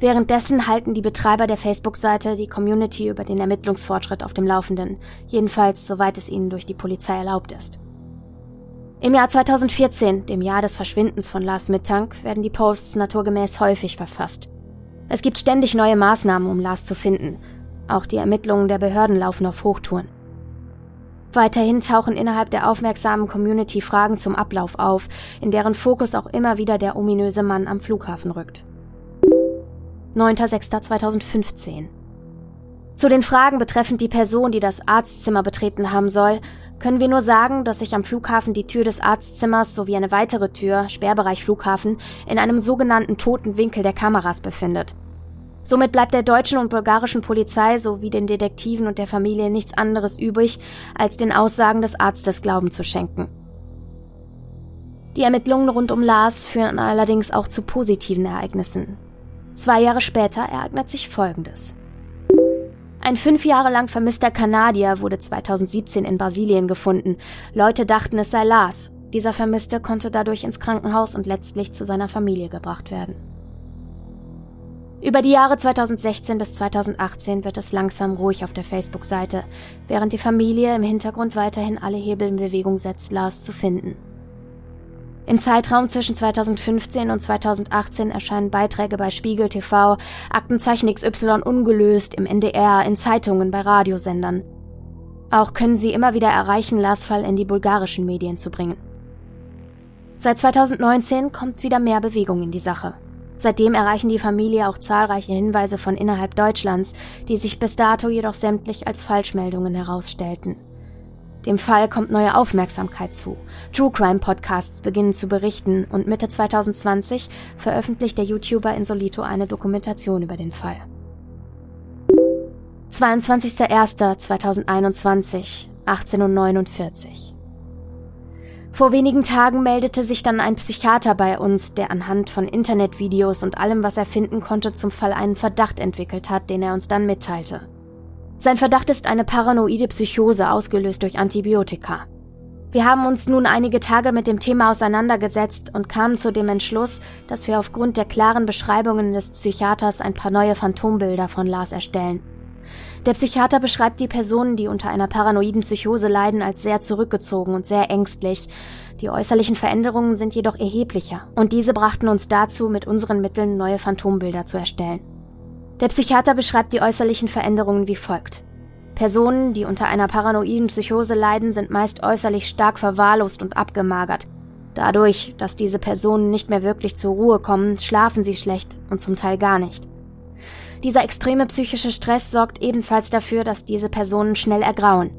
Währenddessen halten die Betreiber der Facebook-Seite die Community über den Ermittlungsfortschritt auf dem Laufenden, jedenfalls soweit es ihnen durch die Polizei erlaubt ist. Im Jahr 2014, dem Jahr des Verschwindens von Lars Mittank, werden die Posts naturgemäß häufig verfasst. Es gibt ständig neue Maßnahmen, um Lars zu finden, auch die Ermittlungen der Behörden laufen auf Hochtouren. Weiterhin tauchen innerhalb der aufmerksamen Community Fragen zum Ablauf auf, in deren Fokus auch immer wieder der ominöse Mann am Flughafen rückt. 9.06.2015 Zu den Fragen betreffend die Person, die das Arztzimmer betreten haben soll, können wir nur sagen, dass sich am Flughafen die Tür des Arztzimmers sowie eine weitere Tür, Sperrbereich Flughafen, in einem sogenannten toten Winkel der Kameras befindet. Somit bleibt der deutschen und bulgarischen Polizei sowie den Detektiven und der Familie nichts anderes übrig, als den Aussagen des Arztes Glauben zu schenken. Die Ermittlungen rund um Lars führen allerdings auch zu positiven Ereignissen. Zwei Jahre später ereignet sich Folgendes. Ein fünf Jahre lang vermisster Kanadier wurde 2017 in Brasilien gefunden. Leute dachten, es sei Lars. Dieser Vermisste konnte dadurch ins Krankenhaus und letztlich zu seiner Familie gebracht werden. Über die Jahre 2016 bis 2018 wird es langsam ruhig auf der Facebook-Seite, während die Familie im Hintergrund weiterhin alle Hebel in Bewegung setzt, Lars zu finden. Im Zeitraum zwischen 2015 und 2018 erscheinen Beiträge bei Spiegel TV, Aktenzeichen XY ungelöst, im NDR, in Zeitungen, bei Radiosendern. Auch können sie immer wieder erreichen, Lars Fall in die bulgarischen Medien zu bringen. Seit 2019 kommt wieder mehr Bewegung in die Sache. Seitdem erreichen die Familie auch zahlreiche Hinweise von innerhalb Deutschlands, die sich bis dato jedoch sämtlich als Falschmeldungen herausstellten. Dem Fall kommt neue Aufmerksamkeit zu. True Crime Podcasts beginnen zu berichten und Mitte 2020 veröffentlicht der YouTuber Insolito eine Dokumentation über den Fall. 22.01.2021, 18.49 vor wenigen Tagen meldete sich dann ein Psychiater bei uns, der anhand von Internetvideos und allem, was er finden konnte, zum Fall einen Verdacht entwickelt hat, den er uns dann mitteilte. Sein Verdacht ist eine paranoide Psychose ausgelöst durch Antibiotika. Wir haben uns nun einige Tage mit dem Thema auseinandergesetzt und kamen zu dem Entschluss, dass wir aufgrund der klaren Beschreibungen des Psychiaters ein paar neue Phantombilder von Lars erstellen. Der Psychiater beschreibt die Personen, die unter einer paranoiden Psychose leiden, als sehr zurückgezogen und sehr ängstlich. Die äußerlichen Veränderungen sind jedoch erheblicher und diese brachten uns dazu, mit unseren Mitteln neue Phantombilder zu erstellen. Der Psychiater beschreibt die äußerlichen Veränderungen wie folgt. Personen, die unter einer paranoiden Psychose leiden, sind meist äußerlich stark verwahrlost und abgemagert. Dadurch, dass diese Personen nicht mehr wirklich zur Ruhe kommen, schlafen sie schlecht und zum Teil gar nicht. Dieser extreme psychische Stress sorgt ebenfalls dafür, dass diese Personen schnell ergrauen.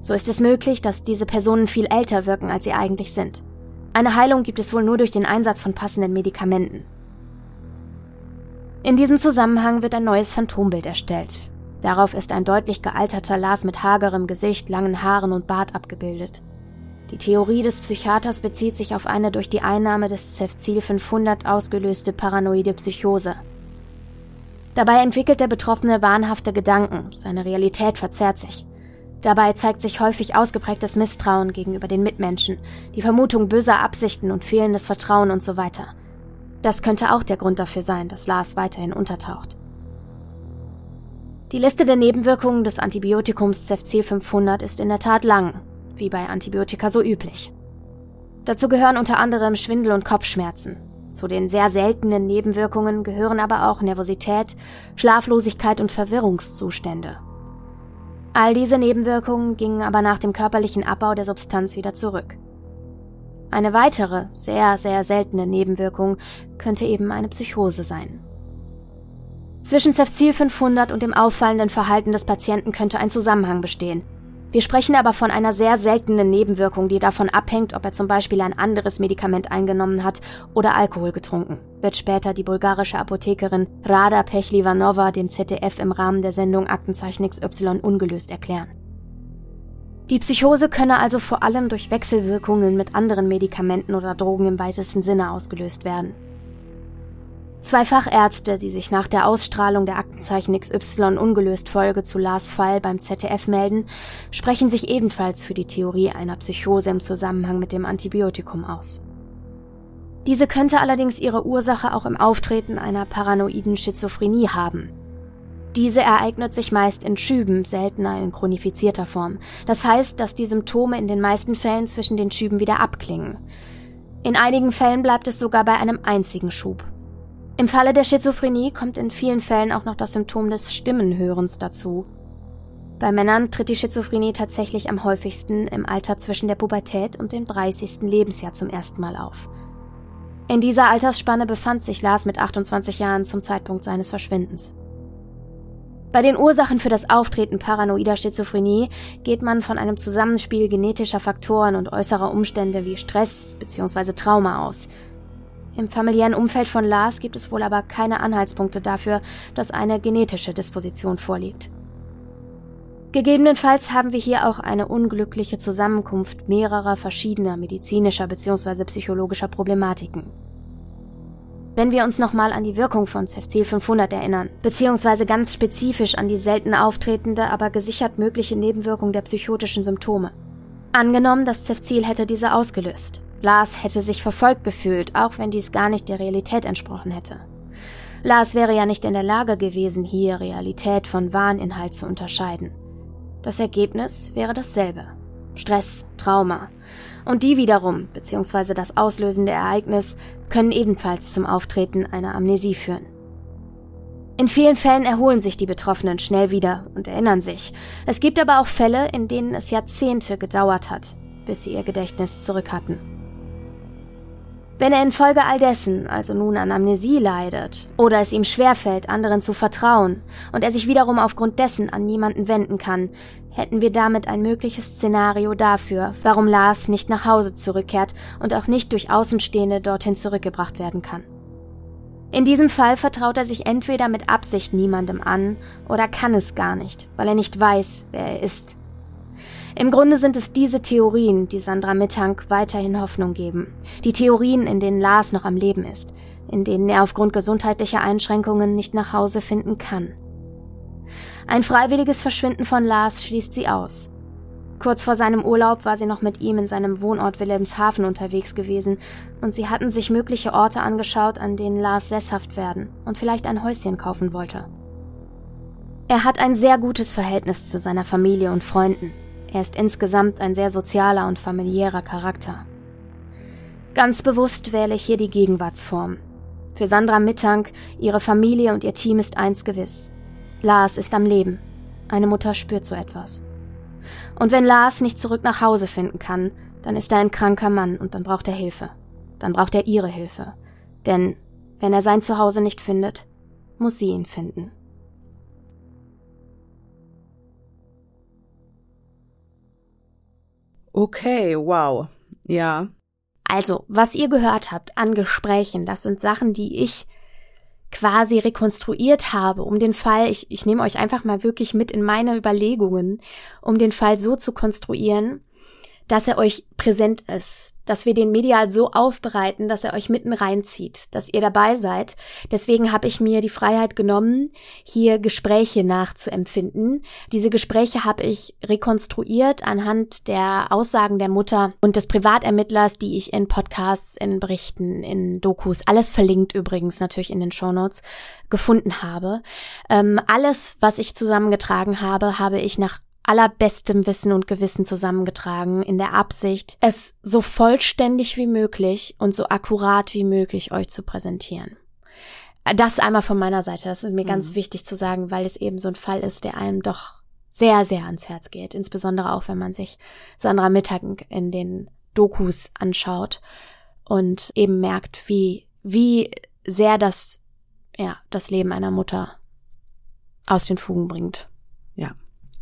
So ist es möglich, dass diese Personen viel älter wirken, als sie eigentlich sind. Eine Heilung gibt es wohl nur durch den Einsatz von passenden Medikamenten. In diesem Zusammenhang wird ein neues Phantombild erstellt. Darauf ist ein deutlich gealterter Lars mit hagerem Gesicht, langen Haaren und Bart abgebildet. Die Theorie des Psychiaters bezieht sich auf eine durch die Einnahme des Cefzil 500 ausgelöste paranoide Psychose. Dabei entwickelt der Betroffene wahnhafte Gedanken, seine Realität verzerrt sich. Dabei zeigt sich häufig ausgeprägtes Misstrauen gegenüber den Mitmenschen, die Vermutung böser Absichten und fehlendes Vertrauen und so weiter. Das könnte auch der Grund dafür sein, dass Lars weiterhin untertaucht. Die Liste der Nebenwirkungen des Antibiotikums Cefzil 500 ist in der Tat lang, wie bei Antibiotika so üblich. Dazu gehören unter anderem Schwindel und Kopfschmerzen. Zu den sehr seltenen Nebenwirkungen gehören aber auch Nervosität, Schlaflosigkeit und Verwirrungszustände. All diese Nebenwirkungen gingen aber nach dem körperlichen Abbau der Substanz wieder zurück. Eine weitere, sehr, sehr seltene Nebenwirkung könnte eben eine Psychose sein. Zwischen Cefzil 500 und dem auffallenden Verhalten des Patienten könnte ein Zusammenhang bestehen – wir sprechen aber von einer sehr seltenen Nebenwirkung, die davon abhängt, ob er zum Beispiel ein anderes Medikament eingenommen hat oder Alkohol getrunken, wird später die bulgarische Apothekerin Rada Pechlivanova dem ZDF im Rahmen der Sendung Aktenzeichen XY ungelöst erklären. Die Psychose könne also vor allem durch Wechselwirkungen mit anderen Medikamenten oder Drogen im weitesten Sinne ausgelöst werden. Zwei Fachärzte, die sich nach der Ausstrahlung der Aktenzeichen XY ungelöst Folge zu Lars Fall beim ZDF melden, sprechen sich ebenfalls für die Theorie einer Psychose im Zusammenhang mit dem Antibiotikum aus. Diese könnte allerdings ihre Ursache auch im Auftreten einer paranoiden Schizophrenie haben. Diese ereignet sich meist in Schüben, seltener in chronifizierter Form. Das heißt, dass die Symptome in den meisten Fällen zwischen den Schüben wieder abklingen. In einigen Fällen bleibt es sogar bei einem einzigen Schub, im Falle der Schizophrenie kommt in vielen Fällen auch noch das Symptom des Stimmenhörens dazu. Bei Männern tritt die Schizophrenie tatsächlich am häufigsten im Alter zwischen der Pubertät und dem 30. Lebensjahr zum ersten Mal auf. In dieser Altersspanne befand sich Lars mit 28 Jahren zum Zeitpunkt seines Verschwindens. Bei den Ursachen für das Auftreten paranoider Schizophrenie geht man von einem Zusammenspiel genetischer Faktoren und äußerer Umstände wie Stress bzw. Trauma aus – im familiären Umfeld von Lars gibt es wohl aber keine Anhaltspunkte dafür, dass eine genetische Disposition vorliegt. Gegebenenfalls haben wir hier auch eine unglückliche Zusammenkunft mehrerer verschiedener medizinischer bzw. psychologischer Problematiken. Wenn wir uns nochmal an die Wirkung von Cefzil 500 erinnern, beziehungsweise ganz spezifisch an die selten auftretende, aber gesichert mögliche Nebenwirkung der psychotischen Symptome. Angenommen, das Cefzil hätte diese ausgelöst. Lars hätte sich verfolgt gefühlt, auch wenn dies gar nicht der Realität entsprochen hätte. Lars wäre ja nicht in der Lage gewesen, hier Realität von Wahninhalt zu unterscheiden. Das Ergebnis wäre dasselbe. Stress, Trauma. Und die wiederum, beziehungsweise das auslösende Ereignis, können ebenfalls zum Auftreten einer Amnesie führen. In vielen Fällen erholen sich die Betroffenen schnell wieder und erinnern sich. Es gibt aber auch Fälle, in denen es Jahrzehnte gedauert hat, bis sie ihr Gedächtnis zurück hatten. Wenn er infolge all dessen also nun an Amnesie leidet oder es ihm schwerfällt, anderen zu vertrauen und er sich wiederum aufgrund dessen an niemanden wenden kann, hätten wir damit ein mögliches Szenario dafür, warum Lars nicht nach Hause zurückkehrt und auch nicht durch Außenstehende dorthin zurückgebracht werden kann. In diesem Fall vertraut er sich entweder mit Absicht niemandem an oder kann es gar nicht, weil er nicht weiß, wer er ist. Im Grunde sind es diese Theorien, die Sandra Mittank weiterhin Hoffnung geben. Die Theorien, in denen Lars noch am Leben ist, in denen er aufgrund gesundheitlicher Einschränkungen nicht nach Hause finden kann. Ein freiwilliges Verschwinden von Lars schließt sie aus. Kurz vor seinem Urlaub war sie noch mit ihm in seinem Wohnort Wilhelmshaven unterwegs gewesen und sie hatten sich mögliche Orte angeschaut, an denen Lars sesshaft werden und vielleicht ein Häuschen kaufen wollte. Er hat ein sehr gutes Verhältnis zu seiner Familie und Freunden. Er ist insgesamt ein sehr sozialer und familiärer Charakter. Ganz bewusst wähle ich hier die Gegenwartsform. Für Sandra Mittank, ihre Familie und ihr Team ist eins gewiss. Lars ist am Leben. Eine Mutter spürt so etwas. Und wenn Lars nicht zurück nach Hause finden kann, dann ist er ein kranker Mann und dann braucht er Hilfe. Dann braucht er ihre Hilfe. Denn wenn er sein Zuhause nicht findet, muss sie ihn finden. Okay, wow. Ja. Also, was ihr gehört habt an Gesprächen, das sind Sachen, die ich quasi rekonstruiert habe, um den Fall, ich, ich nehme euch einfach mal wirklich mit in meine Überlegungen, um den Fall so zu konstruieren, dass er euch präsent ist, dass wir den medial so aufbereiten, dass er euch mitten reinzieht, dass ihr dabei seid. Deswegen habe ich mir die Freiheit genommen, hier Gespräche nachzuempfinden. Diese Gespräche habe ich rekonstruiert anhand der Aussagen der Mutter und des Privatermittlers, die ich in Podcasts, in Berichten, in Dokus, alles verlinkt übrigens natürlich in den Shownotes, gefunden habe. Ähm, alles, was ich zusammengetragen habe, habe ich nach allerbestem Wissen und Gewissen zusammengetragen, in der Absicht, es so vollständig wie möglich und so akkurat wie möglich euch zu präsentieren. Das einmal von meiner Seite. Das ist mir mhm. ganz wichtig zu sagen, weil es eben so ein Fall ist, der einem doch sehr, sehr ans Herz geht. Insbesondere auch, wenn man sich Sandra Mittag in den Dokus anschaut und eben merkt, wie, wie sehr das, ja, das Leben einer Mutter aus den Fugen bringt. Ja,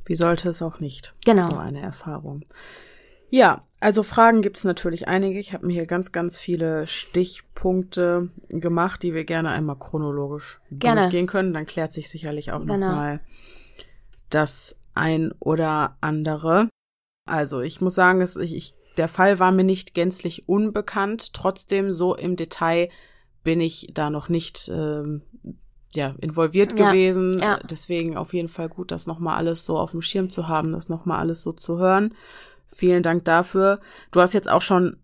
wie sollte es auch nicht? Genau. So eine Erfahrung. Ja, also Fragen gibt's natürlich einige. Ich habe mir hier ganz, ganz viele Stichpunkte gemacht, die wir gerne einmal chronologisch gerne. durchgehen können. Dann klärt sich sicherlich auch genau. nochmal das ein oder andere. Also ich muss sagen, es, ich, der Fall war mir nicht gänzlich unbekannt. Trotzdem so im Detail bin ich da noch nicht ähm, ja, involviert ja, gewesen. Ja. Deswegen auf jeden Fall gut, das nochmal alles so auf dem Schirm zu haben, das nochmal alles so zu hören. Vielen Dank dafür. Du hast jetzt auch schon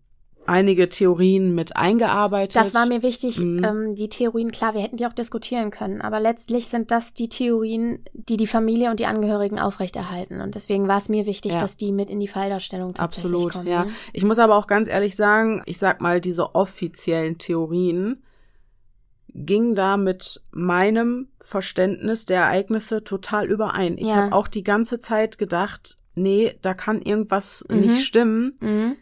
einige Theorien mit eingearbeitet. Das war mir wichtig, mhm. ähm, die Theorien, klar, wir hätten die auch diskutieren können, aber letztlich sind das die Theorien, die die Familie und die Angehörigen aufrechterhalten. Und deswegen war es mir wichtig, ja. dass die mit in die Falldarstellung tatsächlich Absolut, kommen. ja. Ne? Ich muss aber auch ganz ehrlich sagen, ich sag mal, diese offiziellen Theorien, ging da mit meinem Verständnis der Ereignisse total überein. Ich ja. habe auch die ganze Zeit gedacht, nee, da kann irgendwas mhm. nicht stimmen. Mhm.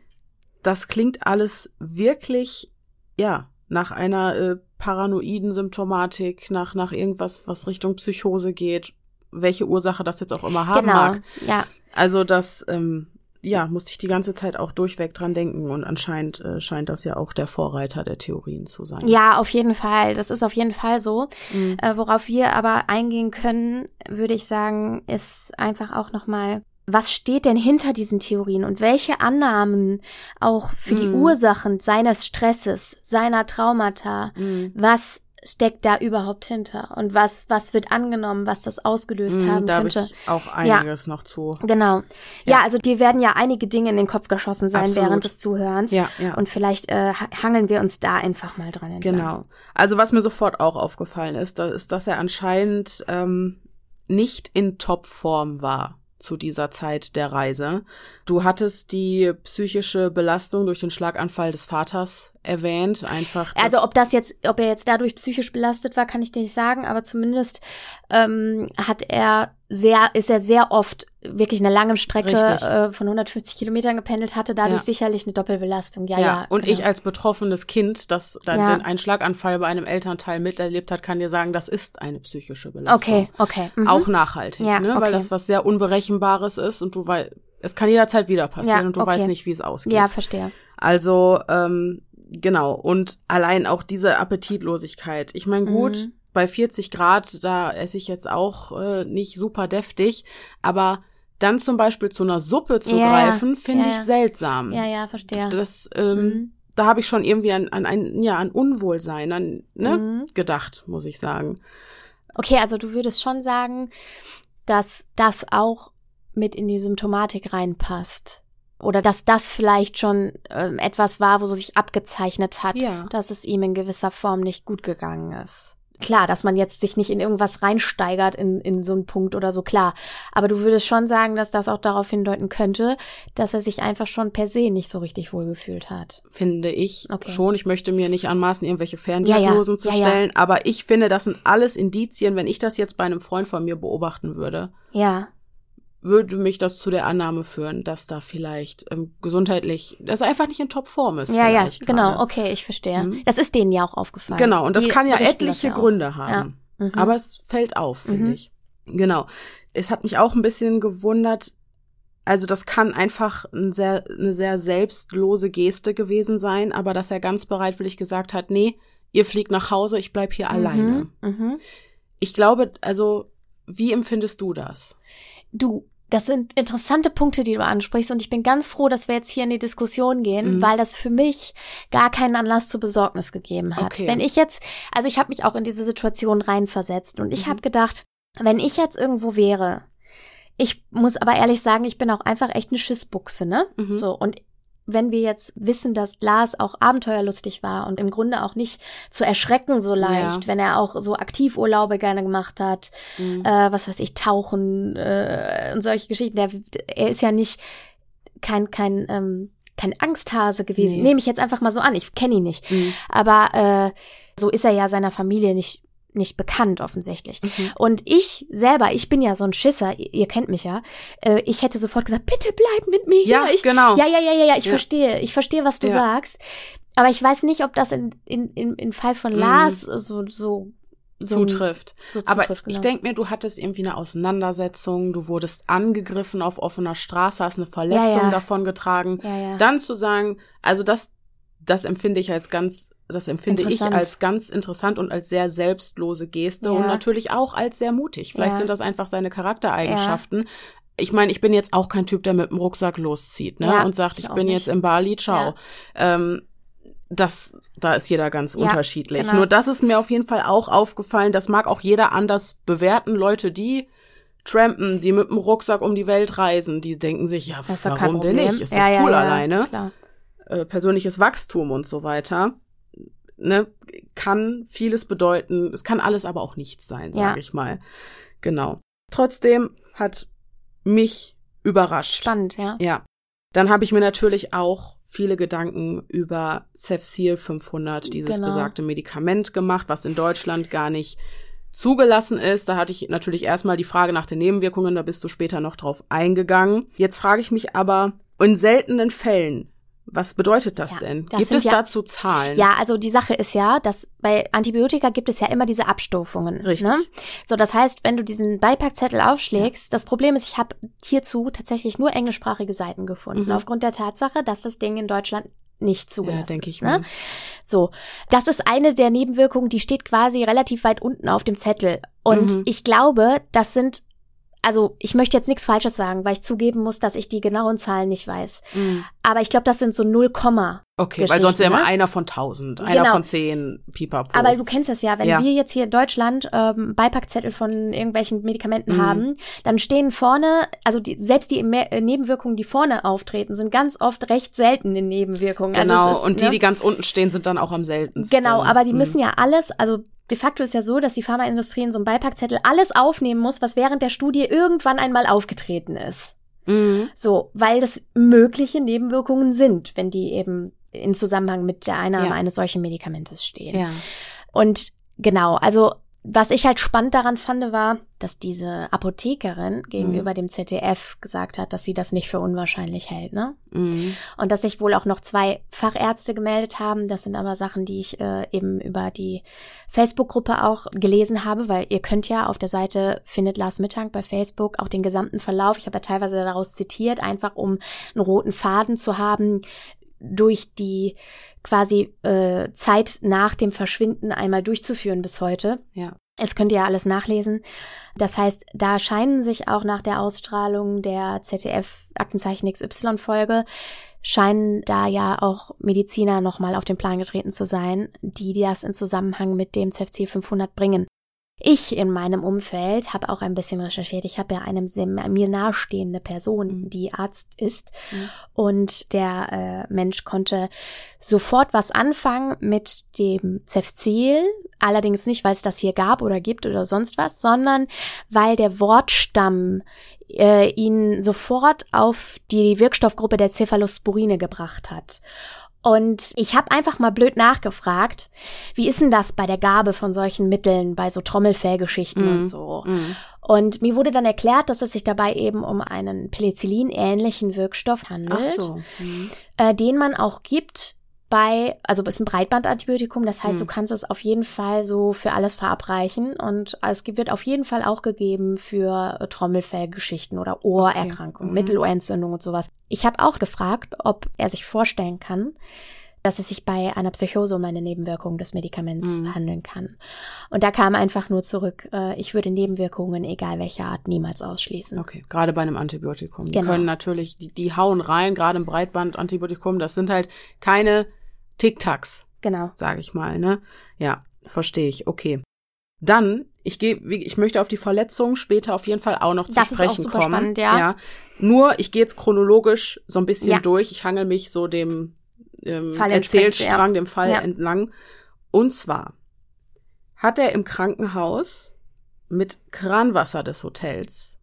Das klingt alles wirklich, ja, nach einer äh, paranoiden Symptomatik, nach, nach irgendwas, was Richtung Psychose geht, welche Ursache das jetzt auch immer haben genau. mag. Ja. Also das ähm, ja, musste ich die ganze Zeit auch durchweg dran denken und anscheinend äh, scheint das ja auch der Vorreiter der Theorien zu sein. Ja, auf jeden Fall. Das ist auf jeden Fall so. Mhm. Äh, worauf wir aber eingehen können, würde ich sagen, ist einfach auch nochmal, was steht denn hinter diesen Theorien und welche Annahmen auch für mhm. die Ursachen seines Stresses, seiner Traumata, mhm. was steckt da überhaupt hinter und was was wird angenommen, was das ausgelöst mm, haben da könnte. Da ich auch einiges ja. noch zu. Genau. Ja. ja. also dir werden ja einige Dinge in den Kopf geschossen sein Absolut. während des Zuhörens. Ja, ja. Und vielleicht äh, hangeln wir uns da einfach mal dran entlang. Genau. Also was mir sofort auch aufgefallen ist, da ist, dass er anscheinend ähm, nicht in Topform war zu dieser Zeit der Reise. Du hattest die psychische Belastung durch den Schlaganfall des Vaters erwähnt, einfach. Also ob das jetzt, ob er jetzt dadurch psychisch belastet war, kann ich dir nicht sagen, aber zumindest ähm, hat er sehr, ist er sehr oft wirklich eine lange Strecke äh, von 150 Kilometern gependelt, hatte dadurch ja. sicherlich eine Doppelbelastung. Ja, ja. ja und genau. ich als betroffenes Kind, das dann ja. den einen Schlaganfall bei einem Elternteil miterlebt hat, kann dir sagen, das ist eine psychische Belastung. Okay, okay. Mhm. Auch nachhaltig, ja, ne? Okay. weil das was sehr Unberechenbares ist und du weißt, es kann jederzeit wieder passieren und du okay. weißt nicht, wie es ausgeht. Ja, verstehe. Also, ähm, genau. Und allein auch diese Appetitlosigkeit. Ich meine, gut, mhm. bei 40 Grad, da esse ich jetzt auch äh, nicht super deftig, aber dann zum Beispiel zu einer Suppe zu ja, greifen, finde ja, ich seltsam. Ja, ja, verstehe. Das, ähm, mhm. da habe ich schon irgendwie an, an ein, ja, an Unwohlsein an, ne, mhm. gedacht, muss ich sagen. Okay, also du würdest schon sagen, dass das auch mit in die Symptomatik reinpasst. Oder dass das vielleicht schon äh, etwas war, wo sich abgezeichnet hat, ja. dass es ihm in gewisser Form nicht gut gegangen ist. Klar, dass man jetzt sich nicht in irgendwas reinsteigert in, in so einen Punkt oder so, klar. Aber du würdest schon sagen, dass das auch darauf hindeuten könnte, dass er sich einfach schon per se nicht so richtig wohlgefühlt hat. Finde ich okay. schon. Ich möchte mir nicht anmaßen, irgendwelche Ferndiagnosen ja, ja. zu stellen. Aber ich finde, das sind alles Indizien, wenn ich das jetzt bei einem Freund von mir beobachten würde. Ja würde mich das zu der Annahme führen, dass da vielleicht ähm, gesundheitlich, dass er einfach nicht in Topform ist. Ja, ja, genau, grade. okay, ich verstehe. Mhm. Das ist denen ja auch aufgefallen. Genau, und das Die kann ja etliche ja Gründe haben. Ja. Mhm. Aber es fällt auf, finde mhm. ich. Genau. Es hat mich auch ein bisschen gewundert, also das kann einfach ein sehr, eine sehr selbstlose Geste gewesen sein, aber dass er ganz bereitwillig gesagt hat, nee, ihr fliegt nach Hause, ich bleib hier mhm. alleine. Mhm. Ich glaube, also, wie empfindest du das? Du, Das sind interessante Punkte, die du ansprichst und ich bin ganz froh, dass wir jetzt hier in die Diskussion gehen, mhm. weil das für mich gar keinen Anlass zur Besorgnis gegeben hat. Okay. Wenn ich jetzt, also ich habe mich auch in diese Situation reinversetzt und ich mhm. habe gedacht, wenn ich jetzt irgendwo wäre, ich muss aber ehrlich sagen, ich bin auch einfach echt eine Schissbuchse, ne? Mhm. So und wenn wir jetzt wissen, dass Lars auch abenteuerlustig war und im Grunde auch nicht zu erschrecken so leicht, ja. wenn er auch so Aktivurlaube gerne gemacht hat, mhm. äh, was weiß ich, tauchen äh, und solche Geschichten. Der, er ist ja nicht kein kein ähm, kein Angsthase gewesen. Nee. Nehme ich jetzt einfach mal so an. Ich kenne ihn nicht, mhm. aber äh, so ist er ja seiner Familie nicht nicht bekannt offensichtlich. Mhm. Und ich selber, ich bin ja so ein Schisser, ihr, ihr kennt mich ja, äh, ich hätte sofort gesagt, bitte bleib mit mir hier. Ja, ich, genau. Ja, ja, ja, ja, ja, ich ja. verstehe, ich verstehe, was du ja. sagst. Aber ich weiß nicht, ob das in, in, in, in Fall von mhm. Lars so, so so zutrifft. So Aber genau. ich denke mir, du hattest irgendwie eine Auseinandersetzung, du wurdest angegriffen auf offener Straße, hast eine Verletzung ja, ja. davon getragen. Ja, Dann zu sagen, also das, das empfinde ich als ganz das empfinde ich als ganz interessant und als sehr selbstlose Geste ja. und natürlich auch als sehr mutig. Vielleicht ja. sind das einfach seine Charaktereigenschaften. Ja. Ich meine, ich bin jetzt auch kein Typ, der mit dem Rucksack loszieht ne? und sagt, ich, ich bin nicht. jetzt in Bali, ciao. Ähm, das, da ist jeder ganz unterschiedlich. Genau. Nur das ist mir auf jeden Fall auch aufgefallen. Das mag auch jeder anders bewerten. Leute, die trampen, die mit dem Rucksack um die Welt reisen, die denken sich, ja, warum denn nicht? Ist doch cool alleine. Äh, persönliches Wachstum und so weiter ne, kann vieles bedeuten. Es kann alles aber auch nichts sein, sage ja. ich mal. Genau. Trotzdem hat mich überrascht. Spannend, ja. Ja. Dann habe ich mir natürlich auch viele Gedanken über Cefsil 500, dieses genau. besagte Medikament gemacht, was in Deutschland gar nicht zugelassen ist. Da hatte ich natürlich erstmal die Frage nach den Nebenwirkungen, da bist du später noch drauf eingegangen. Jetzt frage ich mich aber, in seltenen Fällen was bedeutet das ja, denn? Das gibt es ja, dazu Zahlen? Ja, also die Sache ist ja, dass bei Antibiotika gibt es ja immer diese Abstufungen. Richtig. Ne? So, das heißt, wenn du diesen Beipackzettel aufschlägst, ja. das Problem ist, ich habe hierzu tatsächlich nur englischsprachige Seiten gefunden, mhm. aufgrund der Tatsache, dass das Ding in Deutschland nicht zugelassen. Ja, denke ich ne? So, das ist eine der Nebenwirkungen, die steht quasi relativ weit unten auf dem Zettel. Und mhm. ich glaube, das sind also ich möchte jetzt nichts Falsches sagen, weil ich zugeben muss, dass ich die genauen Zahlen nicht weiß. Mhm. Aber ich glaube, das sind so 0, Okay, weil sonst ja immer ne? einer von tausend, einer genau. von zehn, pipapo. Aber du kennst das ja, wenn ja. wir jetzt hier in Deutschland ähm, Beipackzettel von irgendwelchen Medikamenten mhm. haben, dann stehen vorne, also die, selbst die äh, Nebenwirkungen, die vorne auftreten, sind ganz oft recht selten in Nebenwirkungen. Also genau, also ist, und die, ne? die ganz unten stehen, sind dann auch am seltensten. Genau, aber die mhm. müssen ja alles, also de facto ist ja so, dass die Pharmaindustrie in so einem Beipackzettel alles aufnehmen muss, was während der Studie irgendwann einmal aufgetreten ist. Mhm. So, weil das mögliche Nebenwirkungen sind, wenn die eben in Zusammenhang mit der Einnahme ja. eines solchen Medikamentes stehen. Ja. Und genau, also was ich halt spannend daran fand, war, dass diese Apothekerin gegenüber mhm. dem ZDF gesagt hat, dass sie das nicht für unwahrscheinlich hält, ne? Mhm. Und dass sich wohl auch noch zwei Fachärzte gemeldet haben. Das sind aber Sachen, die ich äh, eben über die Facebook-Gruppe auch gelesen habe, weil ihr könnt ja auf der Seite findet Lars Mittag bei Facebook auch den gesamten Verlauf. Ich habe ja teilweise daraus zitiert, einfach um einen roten Faden zu haben, durch die quasi äh, Zeit nach dem Verschwinden einmal durchzuführen bis heute. Ja. Es könnt ihr ja alles nachlesen. Das heißt, da scheinen sich auch nach der Ausstrahlung der ZDF Aktenzeichen XY Folge scheinen da ja auch Mediziner nochmal auf den Plan getreten zu sein, die das in Zusammenhang mit dem CFC 500 bringen. Ich in meinem Umfeld habe auch ein bisschen recherchiert. Ich habe ja eine mir nahestehende Person, mhm. die Arzt ist. Mhm. Und der äh, Mensch konnte sofort was anfangen mit dem Cefzil. Allerdings nicht, weil es das hier gab oder gibt oder sonst was, sondern weil der Wortstamm äh, ihn sofort auf die Wirkstoffgruppe der Cephalosporine gebracht hat. Und ich habe einfach mal blöd nachgefragt, wie ist denn das bei der Gabe von solchen Mitteln, bei so Trommelfellgeschichten mm. und mhm. so. Mm. Und mir wurde dann erklärt, dass es sich dabei eben um einen Penicillin-ähnlichen Wirkstoff handelt, Ach so. mm. äh, den man auch gibt, bei, also ist ein Breitbandantibiotikum, das heißt, hm. du kannst es auf jeden Fall so für alles verabreichen und es wird auf jeden Fall auch gegeben für äh, Trommelfellgeschichten oder Ohrerkrankungen, okay. mhm. Mittelohrentzündung und sowas. Ich habe auch gefragt, ob er sich vorstellen kann, dass es sich bei einer Psychose um eine Nebenwirkung des Medikaments Mhm. handeln kann. Und da kam einfach nur zurück, äh, ich würde Nebenwirkungen, egal welcher Art, niemals ausschließen. Okay, gerade bei einem Antibiotikum. Die Genau. können natürlich, die, die hauen rein, gerade im Breitband-Antibiotikum, das sind halt keine Tic-Tacs, Genau. sage ich mal, ne? Ja, verstehe ich. Okay. Dann, ich gehe, ich möchte auf die Verletzung später auf jeden Fall auch noch zu Das ist auch sprechen super kommen. spannend, ja. Nur, ich gehe jetzt chronologisch so ein bisschen Ja. durch. Ich hangel mich so dem ähm, Erzählstrang, dem Fall Ja. entlang. Und zwar hat er im Krankenhaus mit Kranwasser des Hotels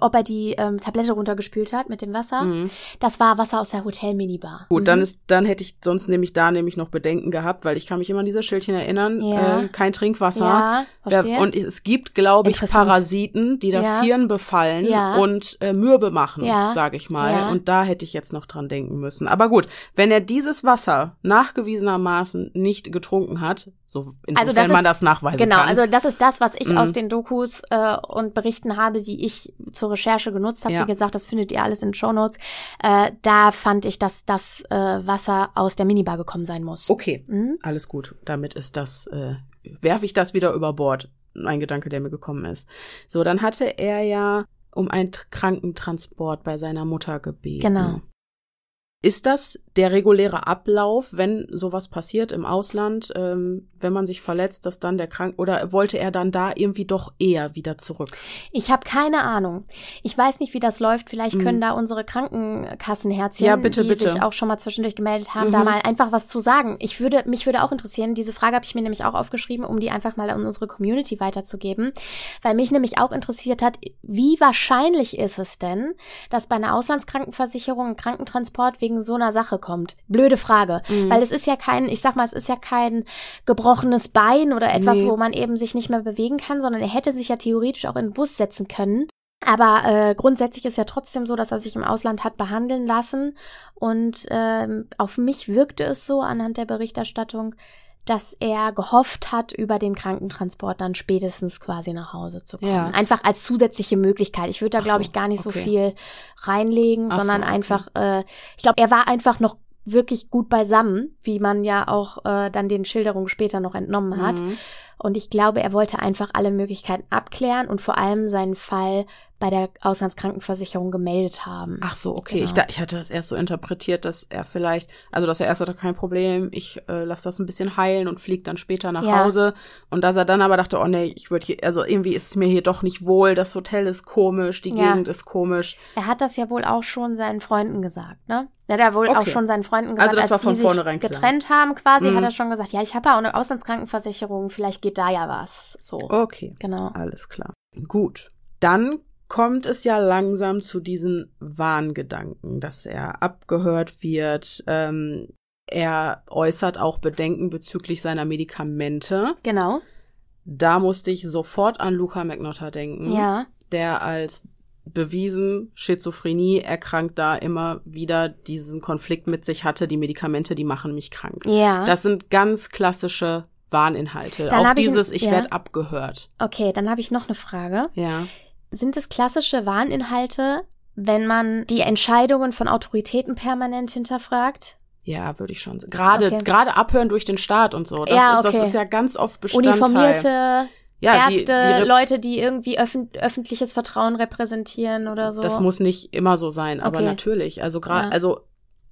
Ob er die ähm, Tablette runtergespült hat mit dem Wasser. Mhm. Das war Wasser aus der Hotel-Minibar. Gut, Mhm. dann ist, dann hätte ich sonst nämlich da nämlich noch Bedenken gehabt, weil ich kann mich immer an diese Schildchen erinnern. Ja. Äh, kein Trinkwasser. Ja, verstehe. Und es gibt, glaube ich. Parasiten, die das Ja. Hirn befallen Ja. und äh, mürbe machen, Ja. sage ich mal. Ja. Und da hätte ich jetzt noch dran denken müssen. Aber gut, wenn er dieses Wasser nachgewiesenermaßen nicht getrunken hat, so insofern Also das man ist- das nachweisen Genau, kann. also das ist das, was ich Mhm. aus den Dokus äh, und Berichten habe, die ich zur Recherche genutzt habe. Ja. Wie gesagt, das findet ihr alles in den Shownotes. Äh, da fand ich, dass das äh, Wasser aus der Minibar gekommen sein muss. okay, Mhm. alles gut. Damit ist das, äh, werfe ich das wieder über Bord. Ein Gedanke, der mir gekommen ist. So, dann hatte er ja um einen Tr- Krankentransport bei seiner Mutter gebeten. Genau. Ist das der reguläre Ablauf, wenn sowas passiert im Ausland, ähm, wenn man sich verletzt, dass dann der Krank oder wollte er dann da irgendwie doch eher wieder zurück? Ich habe keine Ahnung. Ich weiß nicht, wie das läuft. Vielleicht Mhm. können da unsere Krankenkassenherzchen, Ja, bitte, die bitte. sich auch schon mal zwischendurch gemeldet haben, Mhm. da mal einfach was zu sagen. Ich würde, mich würde auch interessieren, diese Frage habe ich mir nämlich auch aufgeschrieben, um die einfach mal an unsere Community weiterzugeben, weil mich nämlich auch interessiert hat, wie wahrscheinlich ist es denn, dass bei einer Auslandskrankenversicherung ein Krankentransport wegen so einer Sache kommt? Blöde Frage, Mhm. weil es ist ja kein, ich sag mal, es ist ja kein gebrochenes Bein oder etwas, Nee. wo man eben sich nicht mehr bewegen kann, sondern er hätte sich ja theoretisch auch in den Bus setzen können. Aber äh, grundsätzlich ist ja trotzdem so, dass er sich im Ausland hat behandeln lassen. Und ähm, auf mich wirkte es so anhand der Berichterstattung, dass er gehofft hat, über den Krankentransport dann spätestens quasi nach Hause zu kommen. Ja. Einfach als zusätzliche Möglichkeit. Ich würde da, glaube so, ich, gar nicht so okay. viel reinlegen, Ach so, sondern okay. einfach, äh, ich glaube, er war einfach noch wirklich gut beisammen, wie man ja auch äh, dann den Schilderungen später noch entnommen hat. Mhm. Und ich glaube, er wollte einfach alle Möglichkeiten abklären und vor allem seinen Fall bei der Auslandskrankenversicherung gemeldet haben. Ach so, okay. Genau. Ich, da, ich hatte das erst so interpretiert, dass er vielleicht, also dass er erst hatte kein Problem, ich äh, lasse das ein bisschen heilen und fliege dann später nach Ja. Hause. Und dass er dann aber dachte, oh nee, ich würde hier, also irgendwie ist es mir hier doch nicht wohl, das Hotel ist komisch, die Ja. Gegend ist komisch. Er hat das ja wohl auch schon seinen Freunden gesagt, ne? Er hat ja wohl auch Okay. schon seinen Freunden gesagt, Also das als war von die sich vornherein klar. getrennt haben quasi, Mhm. hat er schon gesagt, ja, ich habe ja auch eine Auslandskrankenversicherung, vielleicht geht da ja was. So. Okay. Genau. Alles klar. Gut. Dann kommt es ja langsam zu diesen Wahngedanken, dass er abgehört wird. Ähm, er äußert auch Bedenken bezüglich seiner Medikamente. Genau. Da musste ich sofort an Luca McNotter denken, Ja. der als bewiesen Schizophrenie erkrankt da immer wieder diesen Konflikt mit sich hatte. Die Medikamente, die machen mich krank. Ja. Das sind ganz klassische Warninhalte. Dann auch hab ich dieses, ich ja. werde abgehört. okay, dann habe ich noch eine Frage. Ja. Sind es klassische Warninhalte, wenn man die Entscheidungen von Autoritäten permanent hinterfragt? Ja, würde ich schon sagen. Gerade, Okay. gerade abhören durch den Staat und so. Das, Ja, ist, das okay. ist ja ganz oft Bestandteil. Uniformierte ja, Ärzte, die, die, Leute, die irgendwie öffn öffentliches Vertrauen repräsentieren oder so. Das muss nicht immer so sein, aber Okay. natürlich. Also gerade, Ja. also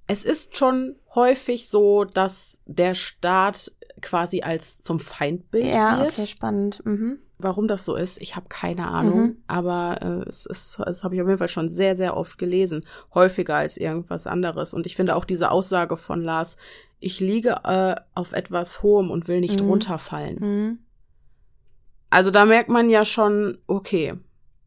es ist schon häufig so, dass der Staat quasi als zum Feindbild ja, wird. okay, spannend. Mhm. Warum das so ist, ich habe keine Ahnung. Mhm. Aber äh, es ist, das habe ich auf jeden Fall schon sehr, sehr oft gelesen. Häufiger als irgendwas anderes. Und ich finde auch diese Aussage von Lars, ich liege äh, auf etwas Hohem und will nicht Mhm. runterfallen. Mhm. Also da merkt man ja schon, okay,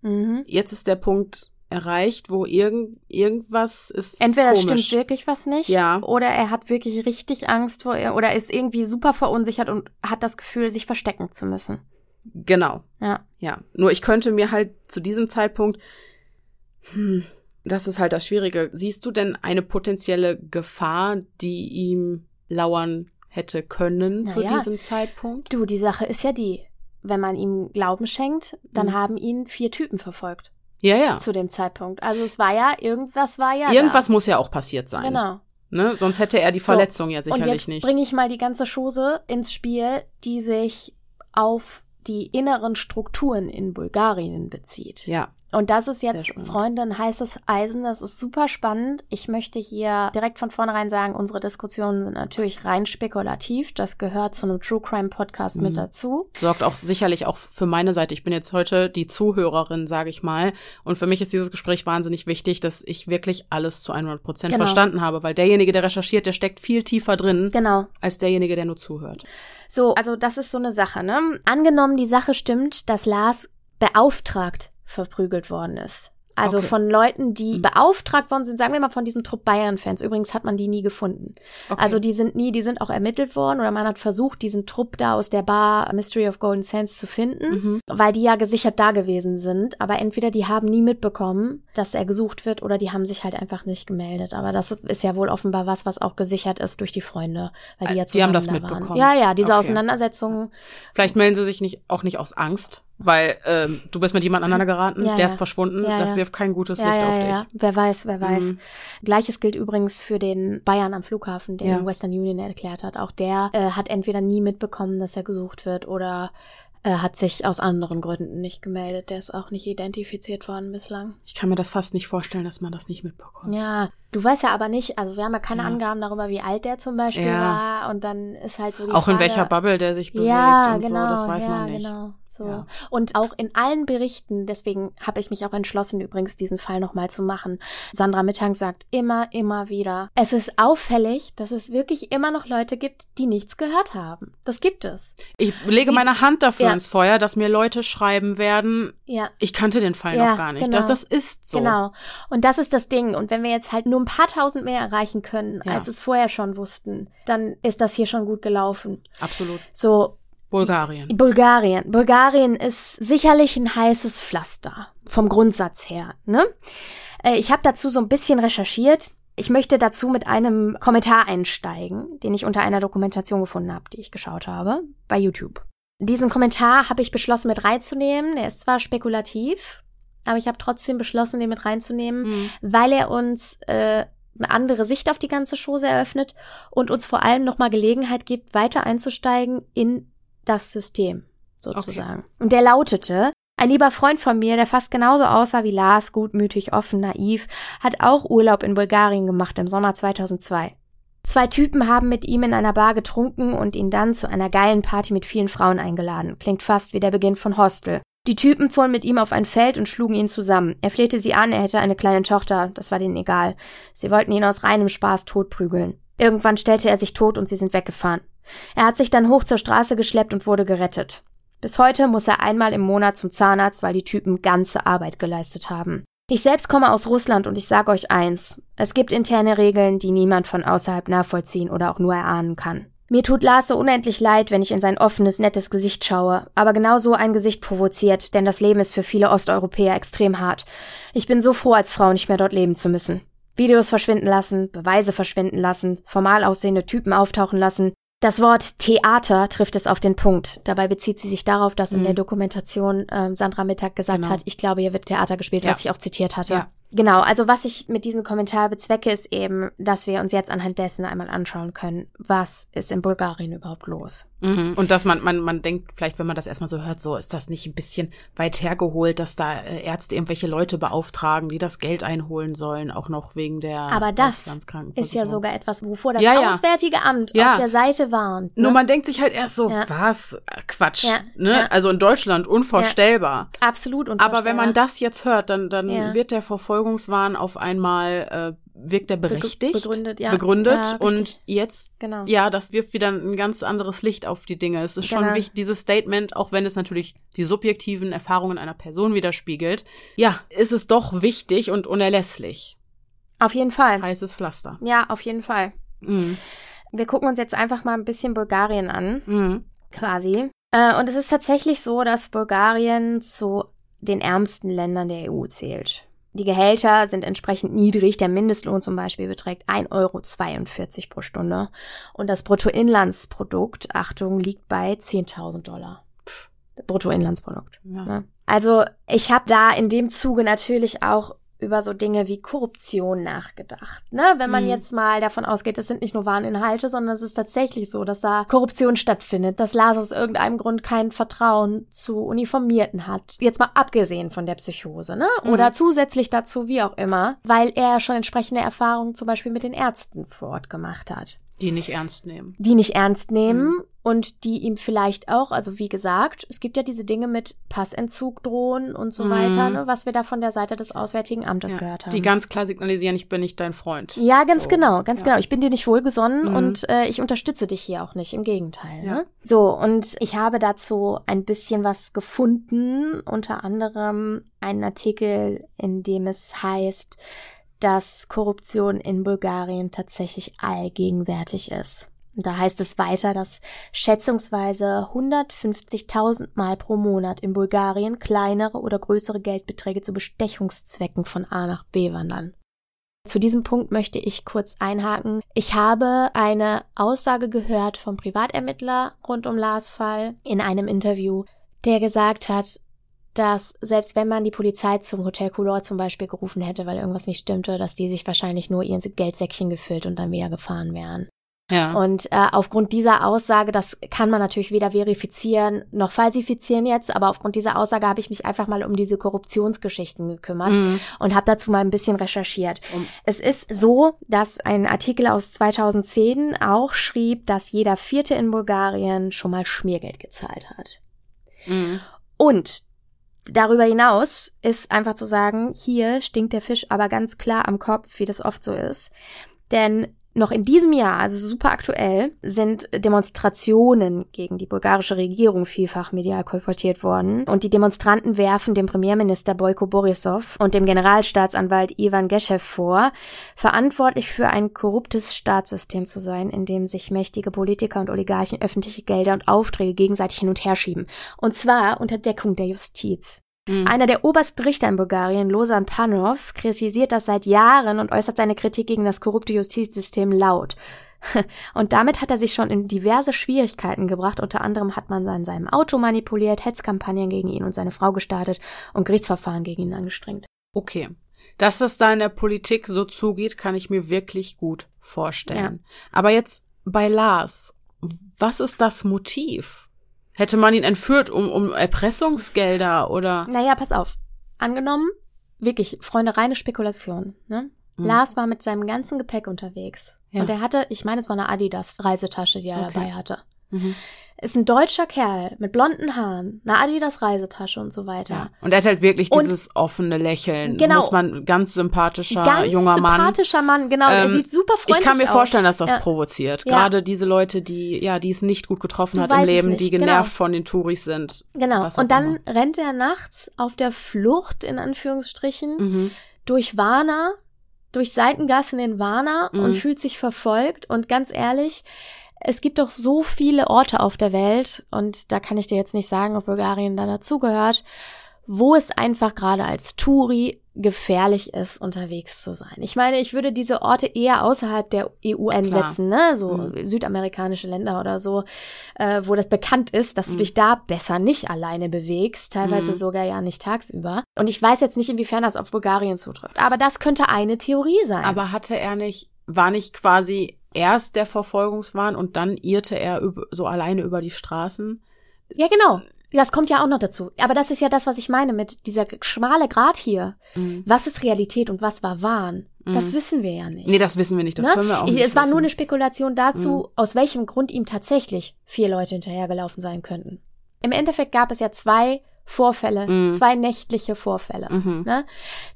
Mhm. jetzt ist der Punkt erreicht, wo irgend, irgendwas ist Entweder es komisch. stimmt wirklich was nicht, Ja. oder er hat wirklich richtig Angst vor ihr, oder ist irgendwie super verunsichert und hat das Gefühl, sich verstecken zu müssen. Genau, Ja. ja. Nur ich könnte mir halt zu diesem Zeitpunkt, hm, das ist halt das Schwierige. Siehst du denn eine potenzielle Gefahr, die ihm lauern hätte können Na zu ja. diesem Zeitpunkt? Du, die Sache ist ja die, wenn man ihm Glauben schenkt, dann Mhm. haben ihn vier Typen verfolgt Ja, ja. zu dem Zeitpunkt. Also es war ja, irgendwas war ja Irgendwas da. muss ja auch passiert sein. Genau. Ne? Sonst hätte er die Verletzung so, ja sicherlich und jetzt nicht. bringe ich mal die ganze Chose ins Spiel, die sich auf die inneren Strukturen in Bulgarien bezieht. Ja. Und das ist jetzt, ein heißes Eisen. Das ist super spannend. Ich möchte hier direkt von vornherein sagen, unsere Diskussionen sind natürlich rein spekulativ. Das gehört zu einem True Crime Podcast mit Mhm. dazu. sorgt auch sicherlich auch für meine Seite. Ich bin jetzt heute die Zuhörerin, sage ich mal. Und für mich ist dieses Gespräch wahnsinnig wichtig, dass ich wirklich alles zu 100 Prozent Genau. verstanden habe, weil derjenige, der recherchiert, der steckt viel tiefer drin Genau. als derjenige, der nur zuhört. So, also das ist so eine Sache, ne? Angenommen, die Sache stimmt, dass Lars beauftragt verprügelt worden ist. Also Okay. von Leuten, die Mhm. beauftragt worden sind, sagen wir mal von diesem Trupp Bayern-Fans. Übrigens hat man die nie gefunden. Okay. Also die sind nie, die sind auch ermittelt worden oder man hat versucht, diesen Trupp da aus der Bar Mystery of Golden Sands zu finden, Mhm. weil die ja gesichert da gewesen sind. Aber entweder die haben nie mitbekommen, dass er gesucht wird, oder die haben sich halt einfach nicht gemeldet. Aber das ist ja wohl offenbar was, was auch gesichert ist durch die Freunde, weil die ja Äh, die haben das zusammen da mitbekommen. Waren. Ja, ja, diese Okay. Auseinandersetzungen. Vielleicht melden sie sich nicht, auch nicht aus Angst, weil ähm, du bist mit jemandem aneinander geraten, Ja, der ja. ist verschwunden, Ja, das wirft kein gutes Licht auf dich. ja. Wer weiß, wer weiß. Mhm. Gleiches gilt übrigens für den Bayern am Flughafen, in Western Union erklärt hat. Auch der äh, hat entweder nie mitbekommen, dass er gesucht wird oder äh, hat sich aus anderen Gründen nicht gemeldet. Der ist auch nicht identifiziert worden bislang. Ich kann mir das fast nicht vorstellen, dass man das nicht mitbekommt. Ja, du weißt ja aber nicht, also wir haben ja keine Ja. Angaben darüber, wie alt der zum Beispiel Ja. war. Und dann ist halt so die auch Frage, in welcher Bubble der sich bewegt ja, und genau, so, das weiß ja, man nicht. Genau. So. Ja. Und auch in allen Berichten, deswegen habe ich mich auch entschlossen, übrigens diesen Fall nochmal zu machen. Sandra Mittang sagt immer, immer wieder, es ist auffällig, dass es wirklich immer noch Leute gibt, die nichts gehört haben. Das gibt es. Ich lege Sie- meine Hand dafür Ja. ins Feuer, dass mir Leute schreiben werden, Ja. ich kannte den Fall Ja, noch gar nicht. genau. Das, das ist so. Genau. Und das ist das Ding. Und wenn wir jetzt halt nur ein paar tausend mehr erreichen können, als es vorher schon wussten, dann ist das hier schon gut gelaufen. Absolut. So, Bulgarien. Bulgarien. Bulgarien ist sicherlich ein heißes Pflaster vom Grundsatz her. Ne? Äh, Ich habe dazu so ein bisschen recherchiert. Ich möchte dazu mit einem Kommentar einsteigen, den ich unter einer Dokumentation gefunden habe, die ich geschaut habe, bei YouTube. Diesen Kommentar habe ich beschlossen mit reinzunehmen. Der ist zwar spekulativ, aber ich habe trotzdem beschlossen, den mit reinzunehmen, Mhm. weil er uns äh, eine andere Sicht auf die ganze Chose eröffnet und uns vor allem nochmal Gelegenheit gibt, weiter einzusteigen in das System, sozusagen. Und der lautete, ein lieber Freund von mir, der fast genauso aussah wie Lars, gutmütig, offen, naiv, hat auch Urlaub in Bulgarien gemacht im Sommer 2002. Zwei Typen haben mit ihm in einer Bar getrunken und ihn dann zu einer geilen Party mit vielen Frauen eingeladen. Klingt fast wie der Beginn von Hostel. Die Typen fuhren mit ihm auf ein Feld und schlugen ihn zusammen. Er flehte sie an, er hätte eine kleine Tochter, das war denen egal. Sie wollten ihn aus reinem Spaß totprügeln. Irgendwann stellte er sich tot und sie sind weggefahren. Er hat sich dann hoch zur Straße geschleppt und wurde gerettet. Bis heute muss er einmal im Monat zum Zahnarzt, weil die Typen ganze Arbeit geleistet haben. Ich selbst komme aus Russland und ich sage euch eins. Es gibt interne Regeln, die niemand von außerhalb nachvollziehen oder auch nur erahnen kann. Mir tut Lars so unendlich leid, wenn ich in sein offenes, nettes Gesicht schaue, aber genau so ein Gesicht provoziert, denn das Leben ist für viele Osteuropäer extrem hart. Ich bin so froh, als Frau nicht mehr dort leben zu müssen. Videos verschwinden lassen, Beweise verschwinden lassen, formal aussehende Typen auftauchen lassen. Das Wort Theater trifft es auf den Punkt. Dabei bezieht sie sich darauf, dass in Mhm. der Dokumentation ähm, Sandra Mittag gesagt Genau. hat, ich glaube, hier wird Theater gespielt, Ja. was ich auch zitiert hatte. Ja. Genau, also was ich mit diesem Kommentar bezwecke, ist eben, dass wir uns jetzt anhand dessen einmal anschauen können, was ist in Bulgarien überhaupt los. Mhm. Und dass man, man, man denkt, vielleicht, wenn man das erstmal so hört, so ist das nicht ein bisschen weit hergeholt, dass da äh, Ärzte irgendwelche Leute beauftragen, die das Geld einholen sollen, auch noch wegen der Aber das ist ja sogar etwas, wovor das Ja, ja. Auswärtige Amt Ja. auf der Seite warnt. Ne? Nur man denkt sich halt erst so, was? Quatsch. Ja, Ne? Also in Deutschland unvorstellbar. Absolut Aber wenn man unvorstellbar. das jetzt hört, dann, dann wird der Verfolgungswahn auf einmal, äh, wirkt der berechtigt, begründet, ja. begründet Ja, und jetzt, Genau. ja, das wirft wieder ein ganz anderes Licht auf die Dinge. Es ist schon Genau. wichtig, dieses Statement, auch wenn es natürlich die subjektiven Erfahrungen einer Person widerspiegelt, ja, ist es doch wichtig und unerlässlich. Auf jeden Fall. Heißes Pflaster. Ja, auf jeden Fall. Mhm. Wir gucken uns jetzt einfach mal ein bisschen Bulgarien an, Mhm. quasi. Äh, und es ist tatsächlich so, dass Bulgarien zu den ärmsten Ländern der EU zählt. Die Gehälter sind entsprechend niedrig. Der Mindestlohn zum Beispiel beträgt 1,42 Euro pro Stunde. Und das Bruttoinlandsprodukt, Achtung, liegt bei 10.000 Dollar. Bruttoinlandsprodukt. Ja. Ne? Also ich habe da in dem Zuge natürlich auch über so Dinge wie Korruption nachgedacht. Ne? Wenn man Mhm. jetzt mal davon ausgeht, es sind nicht nur Warninhalte, sondern es ist tatsächlich so, dass da Korruption stattfindet, dass Lars aus irgendeinem Grund kein Vertrauen zu Uniformierten hat. Jetzt mal abgesehen von der Psychose, ne? Mhm. Oder zusätzlich dazu, wie auch immer, weil er schon entsprechende Erfahrungen zum Beispiel mit den Ärzten vor Ort gemacht hat Die nicht ernst nehmen. die nicht ernst nehmen Mhm. und die ihm vielleicht auch, also wie gesagt, es gibt ja diese Dinge mit Passentzug drohen und so Mhm. weiter, ne, was wir da von der Seite des Auswärtigen Amtes Ja, gehört haben. Die ganz klar signalisieren, ich bin nicht dein Freund. ja, ganz So, genau, ganz ja. genau. Ich bin dir nicht wohlgesonnen Mhm. und äh, ich unterstütze dich hier auch nicht, im Gegenteil. Ja. Ne? So, und ich habe dazu ein bisschen was gefunden, unter anderem einen Artikel, in dem es heißt, dass Korruption in Bulgarien tatsächlich allgegenwärtig ist. Da heißt es weiter, dass schätzungsweise 150.000 Mal pro Monat in Bulgarien kleinere oder größere Geldbeträge zu Bestechungszwecken von A nach B wandern. Zu diesem Punkt möchte ich kurz einhaken. Ich habe eine Aussage gehört vom Privatermittler rund um Lars Fall in einem Interview, der gesagt hat, dass selbst wenn man die Polizei zum Hotel Couleur zum Beispiel gerufen hätte, weil irgendwas nicht stimmte, dass die sich wahrscheinlich nur ihr Geldsäckchen gefüllt und dann wieder gefahren wären. Ja. Und äh, aufgrund dieser Aussage, das kann man natürlich weder verifizieren noch falsifizieren jetzt, aber aufgrund dieser Aussage habe ich mich einfach mal um diese Korruptionsgeschichten gekümmert Mhm. und habe dazu mal ein bisschen recherchiert. Um- Es ist so, dass ein Artikel aus 2010 auch schrieb, dass jeder Vierte in Bulgarien schon mal Schmiergeld gezahlt hat. Mhm. Und darüber hinaus ist einfach zu sagen, hier stinkt der Fisch aber ganz klar am Kopf, wie das oft so ist. Denn noch in diesem Jahr, also super aktuell, sind Demonstrationen gegen die bulgarische Regierung vielfach medial kolportiert worden. Und die Demonstranten werfen dem Premierminister Boyko Borisov und dem Generalstaatsanwalt Ivan Geschew vor, verantwortlich für ein korruptes Staatssystem zu sein, in dem sich mächtige Politiker und Oligarchen öffentliche Gelder und Aufträge gegenseitig hin und her schieben. Und zwar unter Deckung der Justiz. Mhm. Einer der obersten Richter in Bulgarien, Losan Panov, kritisiert das seit Jahren und äußert seine Kritik gegen das korrupte Justizsystem laut. <laughs> Und damit hat er sich schon in diverse Schwierigkeiten gebracht. Unter anderem hat man an seinem Auto manipuliert, Hetzkampagnen gegen ihn und seine Frau gestartet und Gerichtsverfahren gegen ihn angestrengt. Okay. Dass das da in der Politik so zugeht, kann ich mir wirklich gut vorstellen. Aber jetzt bei Lars, was ist das Motiv? Hätte man ihn entführt um, um Erpressungsgelder oder? Naja, pass auf. Angenommen, wirklich, Freunde, reine Spekulation. Ne? Mhm. Lars war mit seinem ganzen Gepäck unterwegs. Ja. Und er hatte, ich meine, es war eine Adidas-Reisetasche, die er Okay. dabei hatte. Mhm. Ist ein deutscher Kerl mit blonden Haaren, eine Adidas-Reisetasche und so weiter. Ja. Und er hat halt wirklich Und- dieses offene Lächeln. Genau. Muss man ganz sympathischer Ganz junger Mann. sympathischer Mann, genau. er Ähm, sieht super freundlich Ich kann mir aus. vorstellen, dass das ja. provoziert. Ja. Gerade diese Leute, die, ja, die es nicht gut getroffen Du hat im Leben, die genau. genervt von den Touris sind. Genau. Und dann immer. rennt er nachts auf der Flucht, in Anführungsstrichen, Mhm. durch Warna, durch Seitengassen in Warna Mhm. und fühlt sich verfolgt. Und ganz ehrlich, es gibt doch so viele Orte auf der Welt, und da kann ich dir jetzt nicht sagen, ob Bulgarien da dazugehört, wo es einfach gerade als Touri gefährlich ist, unterwegs zu sein. Ich meine, ich würde diese Orte eher außerhalb der EU einsetzen, ne? So Mhm. südamerikanische Länder oder so, äh, wo das bekannt ist, dass du Mhm. dich da besser nicht alleine bewegst, teilweise Mhm. sogar ja nicht tagsüber. Und ich weiß jetzt nicht, inwiefern das auf Bulgarien zutrifft, aber das könnte eine Theorie sein. Aber hatte er nicht, war nicht quasi erst der Verfolgungswahn und dann irrte er so alleine über die Straßen? ja, genau. Das kommt ja auch noch dazu. Aber das ist ja das, was ich meine mit dieser schmale Grat hier. Mhm. Was ist Realität und was war Wahn? Das Mhm. wissen wir ja nicht. Nee, das wissen wir nicht. Das Ne? können wir auch ich, nicht Es war wissen. nur eine Spekulation dazu, Mhm. aus welchem Grund ihm tatsächlich vier Leute hinterhergelaufen sein könnten. Im Endeffekt gab es ja zwei Vorfälle, Mhm. zwei nächtliche Vorfälle. Mhm. Ne?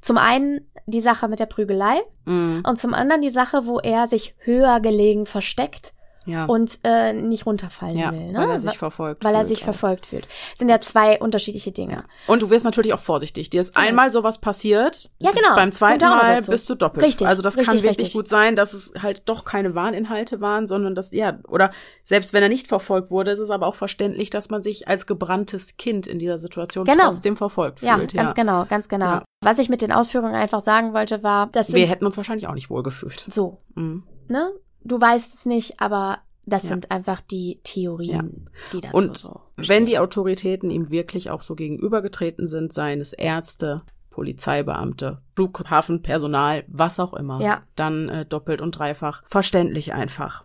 Zum einen die Sache mit der Prügelei Mhm. und zum anderen die Sache, wo er sich höher gelegen versteckt Ja. und äh, nicht runterfallen ja, will. Ne? weil er sich verfolgt weil er fühlt sich auch. verfolgt fühlt. Das sind ja zwei unterschiedliche Dinge. Und du wirst natürlich auch vorsichtig. Dir ist Genau. einmal sowas passiert. Ja, genau. Beim zweiten Mal dazu. bist du doppelt. Richtig, Also das richtig, kann wirklich richtig. gut sein, dass es halt doch keine Warninhalte waren, sondern dass, ja, oder selbst wenn er nicht verfolgt wurde, ist es aber auch verständlich, dass man sich als gebranntes Kind in dieser Situation Genau. trotzdem verfolgt Ja, fühlt. ganz genau, ganz genau. Ja. Was ich mit den Ausführungen einfach sagen wollte, war, dass Wir hätten uns wahrscheinlich auch nicht wohl gefühlt. so, Mhm. ne? Du weißt es nicht, aber das Ja. sind einfach die Theorien, die dazu Und so wenn die Autoritäten ihm wirklich auch so gegenübergetreten sind, seien es Ärzte, Polizeibeamte, Flughafenpersonal, was auch immer. Ja. Dann äh, doppelt und dreifach. Verständlich einfach.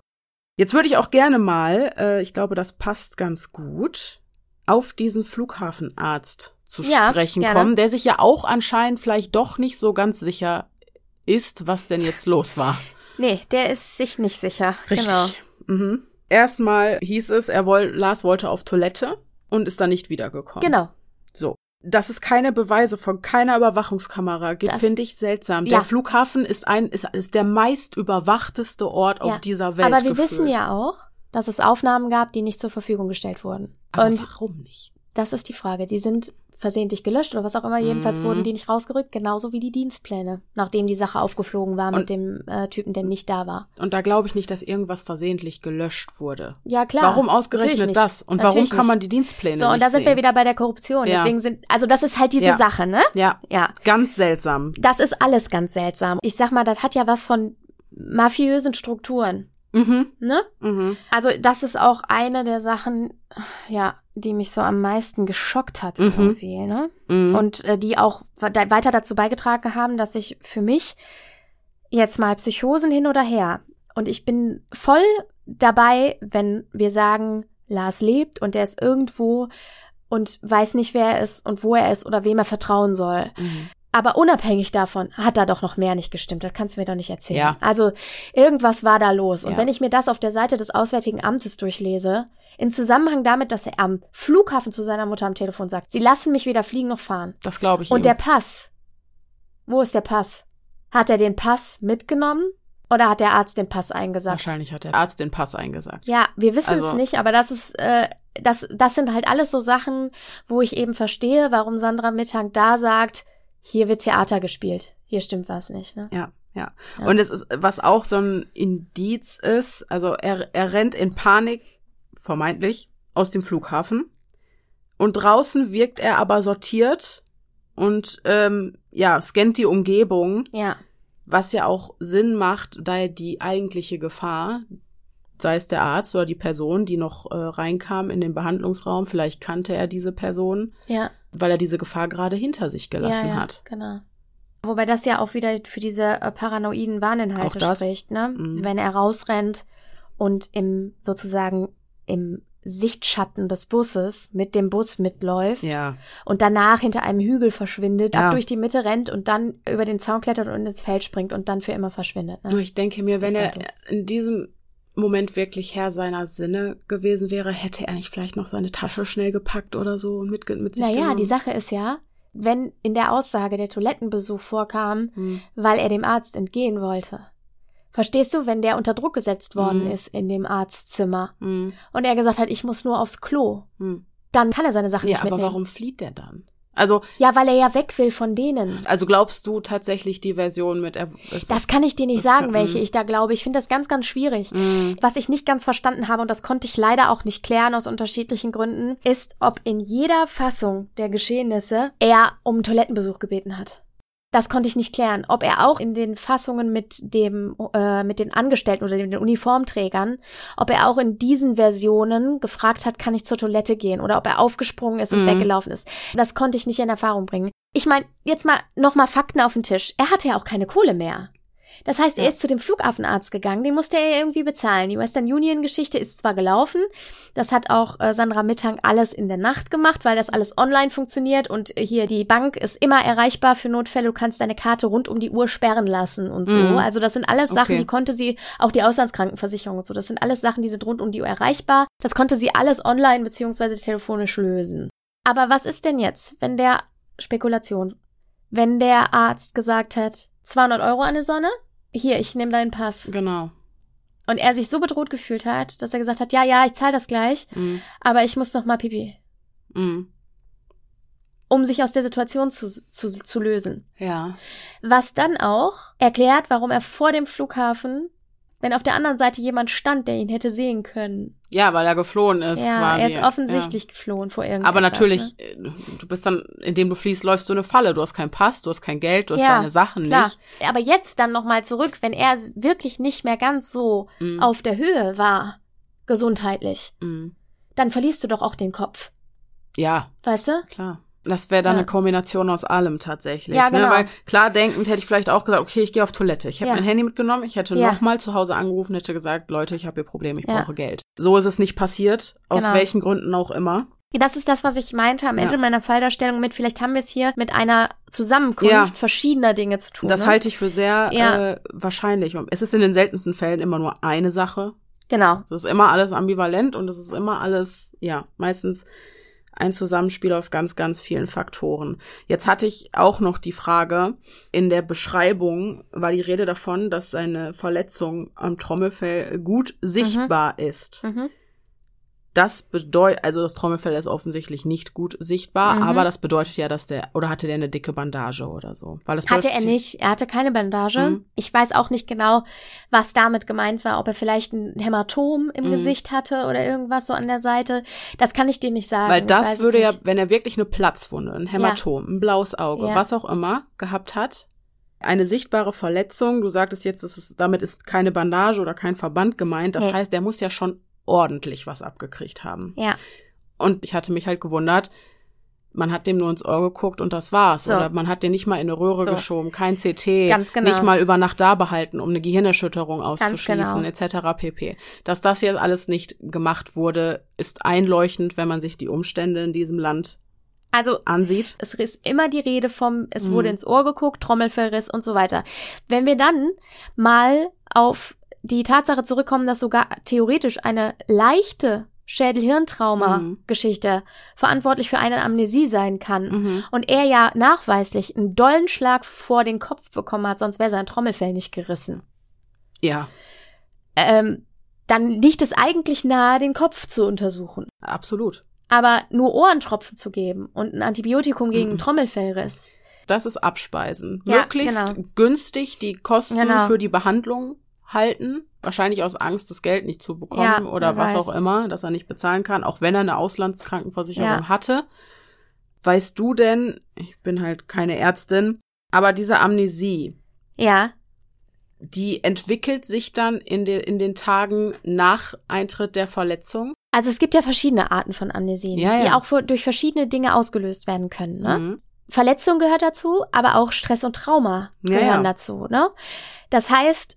Jetzt würde ich auch gerne mal, äh, ich glaube, das passt ganz gut, auf diesen Flughafenarzt zu Ja, sprechen gerne. kommen, der sich ja auch anscheinend vielleicht doch nicht so ganz sicher ist, was denn jetzt los war. <laughs> Nee, der ist sich nicht sicher. Richtig. Genau. Mhm. Erstmal hieß es, er woll, Lars wollte auf Toilette und ist dann nicht wiedergekommen. Genau. So. Dass es keine Beweise von keiner Überwachungskamera gibt, finde ich seltsam. Ja. Der Flughafen ist ein, ist, ist der meist überwachteste Ort Ja. auf dieser Welt. Aber wir gefühlt. wissen ja auch, dass es Aufnahmen gab, die nicht zur Verfügung gestellt wurden. Aber Und warum nicht? das ist die Frage. Die sind versehentlich gelöscht oder was auch immer. Jedenfalls Mhm. wurden die nicht rausgerückt, genauso wie die Dienstpläne, nachdem die Sache aufgeflogen war Und- mit dem äh, Typen, der nicht da war. Und da glaube ich nicht, dass irgendwas versehentlich gelöscht wurde. Ja, klar. warum ausgerechnet das? Und Natürlich warum kann nicht. man die Dienstpläne So, und nicht da sind sehen? wir wieder bei der Korruption. Ja. Deswegen sind, also das ist halt diese Ja. Sache, ne? Ja, Ja. ganz seltsam. Das ist alles ganz seltsam. Ich sag mal, das hat ja was von mafiösen Strukturen, Mhm, ne? mhm. Also das ist auch eine der Sachen, ja, die mich so am meisten geschockt hat Mhm. irgendwie, ne? mhm. Und äh, die auch weiter dazu beigetragen haben, dass ich für mich jetzt mal Psychosen hin oder her und ich bin voll dabei, wenn wir sagen, Lars lebt und er ist irgendwo und weiß nicht, wer er ist und wo er ist oder wem er vertrauen soll. Mhm. Aber unabhängig davon hat da doch noch mehr nicht gestimmt. Das kannst du mir doch nicht erzählen. Ja. Also irgendwas war da los. Und Ja. wenn ich mir das auf der Seite des Auswärtigen Amtes durchlese, in Zusammenhang damit, dass er am Flughafen zu seiner Mutter am Telefon sagt, sie lassen mich weder fliegen noch fahren. Das glaube ich Und ihm. der Pass, wo ist der Pass? Hat er den Pass mitgenommen oder hat der Arzt den Pass eingesagt? Wahrscheinlich hat der Arzt den Pass eingesagt. Ja, wir wissen Also- es nicht, aber das ist, äh, das, das sind halt alles so Sachen, wo ich eben verstehe, warum Sandra Mittag da sagt, hier wird Theater gespielt. Hier stimmt was nicht. Ne? Ja, ja. Ja. Und es ist, was auch so ein Indiz ist, also er, er rennt in Panik, vermeintlich, aus dem Flughafen. Und draußen wirkt er aber sortiert und ähm, ja, scannt die Umgebung, Ja, was ja auch Sinn macht, da er die eigentliche Gefahr, sei es der Arzt oder die Person, die noch äh, reinkam in den Behandlungsraum, vielleicht kannte er diese Person, ja. Weil er diese Gefahr gerade hinter sich gelassen ja, ja, hat. Genau. Wobei das ja auch wieder für diese äh, paranoiden Warninhalte das. spricht, ne? Mhm. Wenn er rausrennt und im sozusagen im Sichtschatten des Busses mit dem Bus mitläuft Ja, und danach hinter einem Hügel verschwindet, Ja. ab durch die Mitte rennt und dann über den Zaun klettert und ins Feld springt und dann für immer verschwindet. Ne? Nur ich denke mir, wenn er in diesem Moment wirklich Herr seiner Sinne gewesen wäre, hätte er nicht vielleicht noch seine Tasche schnell gepackt oder so und mit, mit sich Naja, genommen. die Sache ist ja, wenn in der Aussage der Toilettenbesuch vorkam, Hm. weil er dem Arzt entgehen wollte. Verstehst du, wenn der unter Druck gesetzt worden Mhm. ist in dem Arztzimmer Hm. und er gesagt hat, ich muss nur aufs Klo, Hm. dann kann er seine Sachen Ja, nicht aber mitnehmen. warum flieht der dann? Also, Ja, weil er ja weg will von denen. also glaubst du tatsächlich die Version mit er Das kann ich dir nicht sagen, kann- welche mhm. ich da glaube. Ich finde das ganz, ganz schwierig. Hm. Was ich nicht ganz verstanden habe, und das konnte ich leider auch nicht klären aus unterschiedlichen Gründen, ist, ob in jeder Fassung der Geschehnisse er um Toilettenbesuch gebeten hat. Das konnte ich nicht klären. Ob er auch in den Fassungen mit dem, äh, mit den Angestellten oder den Uniformträgern, ob er auch in diesen Versionen gefragt hat, kann ich zur Toilette gehen oder ob er aufgesprungen ist und Mhm. weggelaufen ist. Das konnte ich nicht in Erfahrung bringen. Ich meine, jetzt mal nochmal Fakten auf den Tisch. Er hatte ja auch keine Kohle mehr. Das heißt, er Ja. ist zu dem Flughafenarzt gegangen, den musste er irgendwie bezahlen. Die Western Union Geschichte ist zwar gelaufen, das hat auch äh, Sandra Mittang alles in der Nacht gemacht, weil das alles online funktioniert und äh, hier die Bank ist immer erreichbar für Notfälle. Du kannst deine Karte rund um die Uhr sperren lassen und so. Mhm. Also das sind alles Sachen, Okay. die konnte sie, auch die Auslandskrankenversicherung und so, das sind alles Sachen, die sind rund um die Uhr erreichbar. Das konnte sie alles online beziehungsweise telefonisch lösen. Aber was ist denn jetzt, wenn der Spekulation, wenn der Arzt gesagt hat, 200 Euro an die Sonne? Hier, ich nehme deinen Pass. Genau. Und er sich so bedroht gefühlt hat, dass er gesagt hat, ja, ja, ich zahle das gleich, Hm. aber ich muss noch mal pipi, Hm. um sich aus der Situation zu, zu, zu lösen. Ja. Was dann auch erklärt, warum er vor dem Flughafen, wenn auf der anderen Seite jemand stand, der ihn hätte sehen können. Ja, weil er geflohen ist ja, quasi. er ist offensichtlich geflohen vor Ja. irgendwas. Aber natürlich, Ne? du bist dann, indem du fließt, läufst du eine Falle. Du hast keinen Pass, du hast kein Geld, du hast Ja, deine Sachen Klar. nicht. Aber jetzt dann noch mal zurück, wenn er wirklich nicht mehr ganz so Hm. auf der Höhe war, gesundheitlich, Hm. dann verlierst du doch auch den Kopf. Ja, Weißt du? klar. Das wäre dann Ja. eine Kombination aus allem tatsächlich. Ja, genau. ne? Weil klar denkend hätte ich vielleicht auch gesagt, okay, ich gehe auf Toilette. Ich habe Ja. mein Handy mitgenommen, ich hätte Ja. nochmal zu Hause angerufen, hätte gesagt, Leute, ich habe hier Probleme, ich Ja. brauche Geld. So ist es nicht passiert, aus Genau. welchen Gründen auch immer. Das ist das, was ich meinte am. Ende meiner Falldarstellung mit, vielleicht haben wir es hier mit einer Zusammenkunft verschiedener Dinge zu tun. Das ne? halte ich für sehr äh, wahrscheinlich. Es ist in den seltensten Fällen immer nur eine Sache. Genau. Es ist immer alles ambivalent und es ist immer alles, ja, meistens ein Zusammenspiel aus ganz, ganz vielen Faktoren. Jetzt hatte ich auch noch die Frage, in der Beschreibung war die Rede davon, dass seine Verletzung am Trommelfell gut sichtbar ist. Mhm. Das bedeutet, also das Trommelfell ist offensichtlich nicht gut sichtbar, Mhm. aber das bedeutet ja, dass der, oder hatte der eine dicke Bandage oder so? Weil das Hatte er nicht. Er hatte keine Bandage. Mhm. Ich weiß auch nicht genau, was damit gemeint war. Ob er vielleicht ein Hämatom im Mhm. Gesicht hatte oder irgendwas so an der Seite. Das kann ich dir nicht sagen. Weil das würde ja, wenn er wirklich eine Platzwunde, ein Hämatom, ein blaues Auge, Ja. was auch immer gehabt hat, eine sichtbare Verletzung, du sagtest jetzt, ist, damit ist keine Bandage oder kein Verband gemeint, das Nee. heißt, der muss ja schon ordentlich was abgekriegt haben. Ja, Und ich hatte mich halt gewundert, man hat dem nur ins Ohr geguckt und das war's. So. Oder man hat den nicht mal in eine Röhre So. geschoben, kein CT, Ganz genau. nicht mal über Nacht da behalten, um eine Gehirnerschütterung auszuschließen, genau. etc. pp. Dass das jetzt alles nicht gemacht wurde, ist einleuchtend, wenn man sich die Umstände in diesem Land also ansieht. es ist immer die Rede vom, es Mhm. wurde ins Ohr geguckt, Trommelfellriss und so weiter. Wenn wir dann mal auf die Tatsache zurückkommen, dass sogar theoretisch eine leichte Schädel-Hirntrauma-Geschichte verantwortlich für eine Amnesie sein kann Mhm. und er ja nachweislich einen dollen Schlag vor den Kopf bekommen hat, sonst wäre sein Trommelfell nicht gerissen, Ja, ähm, dann liegt es eigentlich nahe, den Kopf zu untersuchen. absolut. Aber nur Ohrentropfen zu geben und ein Antibiotikum gegen Mhm. Trommelfellriss, Das ist Abspeisen. Ja, Möglichst genau. günstig die Kosten Genau. für die Behandlung halten. Wahrscheinlich aus Angst, das Geld nicht zu bekommen Ja, oder was weiß. auch immer, dass er nicht bezahlen kann, auch wenn er eine Auslandskrankenversicherung Ja. hatte. Weißt du denn, ich bin halt keine Ärztin, aber diese Amnesie, ja, die entwickelt sich dann in, den in den Tagen nach Eintritt der Verletzung? Also es gibt ja verschiedene Arten von Amnesien, Ja, die auch für, durch verschiedene Dinge ausgelöst werden können. Ne? Mhm. Verletzung gehört dazu, aber auch Stress und Trauma gehören dazu. Ne? Das heißt,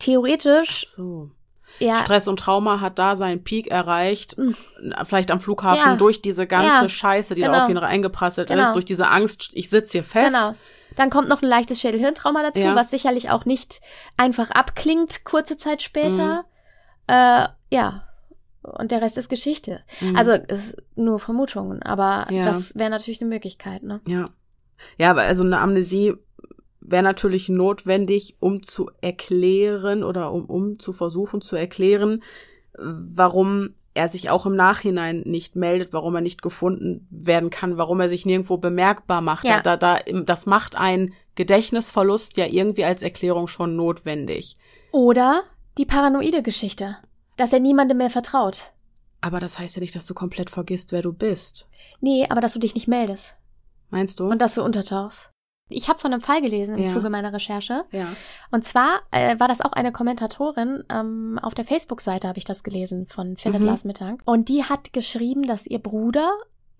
theoretisch, So. ja, Stress und Trauma hat da seinen Peak erreicht, Mhm. vielleicht am Flughafen Ja. durch diese ganze Ja. Scheiße, die da Genau. auf ihn eingeprasselt Genau. ist, durch diese Angst, ich sitze hier fest. genau. Dann kommt noch ein leichtes Schädel-Hirntrauma dazu, was sicherlich auch nicht einfach abklingt kurze Zeit später. Mhm. Äh, ja. Und der Rest ist Geschichte. Mhm. Also es ist nur Vermutungen, aber das wäre natürlich eine Möglichkeit, ne? Ja. Ja, aber also eine Amnesie wäre natürlich notwendig, um zu erklären oder um, um zu versuchen zu erklären, warum er sich auch im Nachhinein nicht meldet, warum er nicht gefunden werden kann, warum er sich nirgendwo bemerkbar macht. Ja. Da, da, das macht ein Gedächtnisverlust ja irgendwie als Erklärung schon notwendig. Oder die paranoide Geschichte, dass er niemandem mehr vertraut. Aber das heißt ja nicht, dass du komplett vergisst, wer du bist. Nee, aber dass du dich nicht meldest Meinst du? und dass du untertauchst. Ich habe von einem Fall gelesen im Ja. Zuge meiner Recherche. ja. Und zwar äh, war das auch eine Kommentatorin, ähm, auf der Facebook-Seite habe ich das gelesen von Findet Mhm. Lars Mittag. Und die hat geschrieben, dass ihr Bruder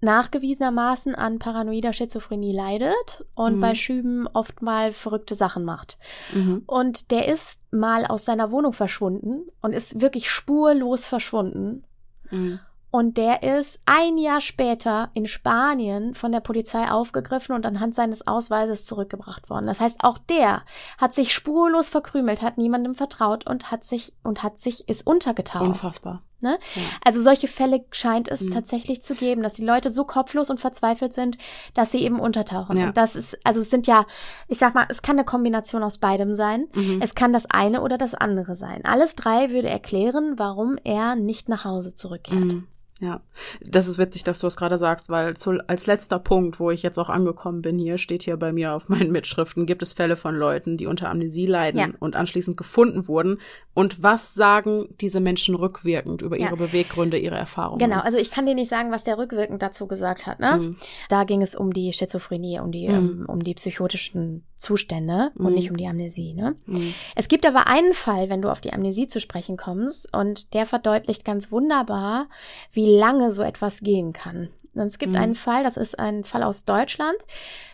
nachgewiesenermaßen an paranoider Schizophrenie leidet und Mhm. bei Schüben oft mal verrückte Sachen macht. Mhm. Und der ist mal aus seiner Wohnung verschwunden und ist wirklich spurlos verschwunden. Mhm. Und der ist ein Jahr später in Spanien von der Polizei aufgegriffen und anhand seines Ausweises zurückgebracht worden. Das heißt, auch der hat sich spurlos verkrümelt, hat niemandem vertraut und hat sich und hat sich ist untergetaucht. Unfassbar. Ne? Ja. Also solche Fälle scheint es Mhm. tatsächlich zu geben, dass die Leute so kopflos und verzweifelt sind, dass sie eben untertauchen. Ja. Und das ist, also es sind ja, ich sag mal, es kann eine Kombination aus beidem sein. Mhm. Es kann das eine oder das andere sein. Alles drei würde erklären, warum er nicht nach Hause zurückkehrt. Mhm. Ja, das ist witzig, dass du es gerade sagst, weil zu, als letzter Punkt, wo ich jetzt auch angekommen bin hier, steht hier bei mir auf meinen <laughs> Mitschriften, gibt es Fälle von Leuten, die unter Amnesie leiden Ja. und anschließend gefunden wurden. Und was sagen diese Menschen rückwirkend über Ja. ihre Beweggründe, ihre Erfahrungen? Genau, also ich kann dir nicht sagen, was der rückwirkend dazu gesagt hat. Ne? Mhm. Da ging es um die Schizophrenie, um die, Mhm. ähm, um die psychotischen Zustände und Mhm. nicht um die Amnesie. Ne? Mhm. Es gibt aber einen Fall, wenn du auf die Amnesie zu sprechen kommst, und der verdeutlicht ganz wunderbar, wie lange so etwas gehen kann. Und es gibt Mhm. einen Fall, das ist ein Fall aus Deutschland,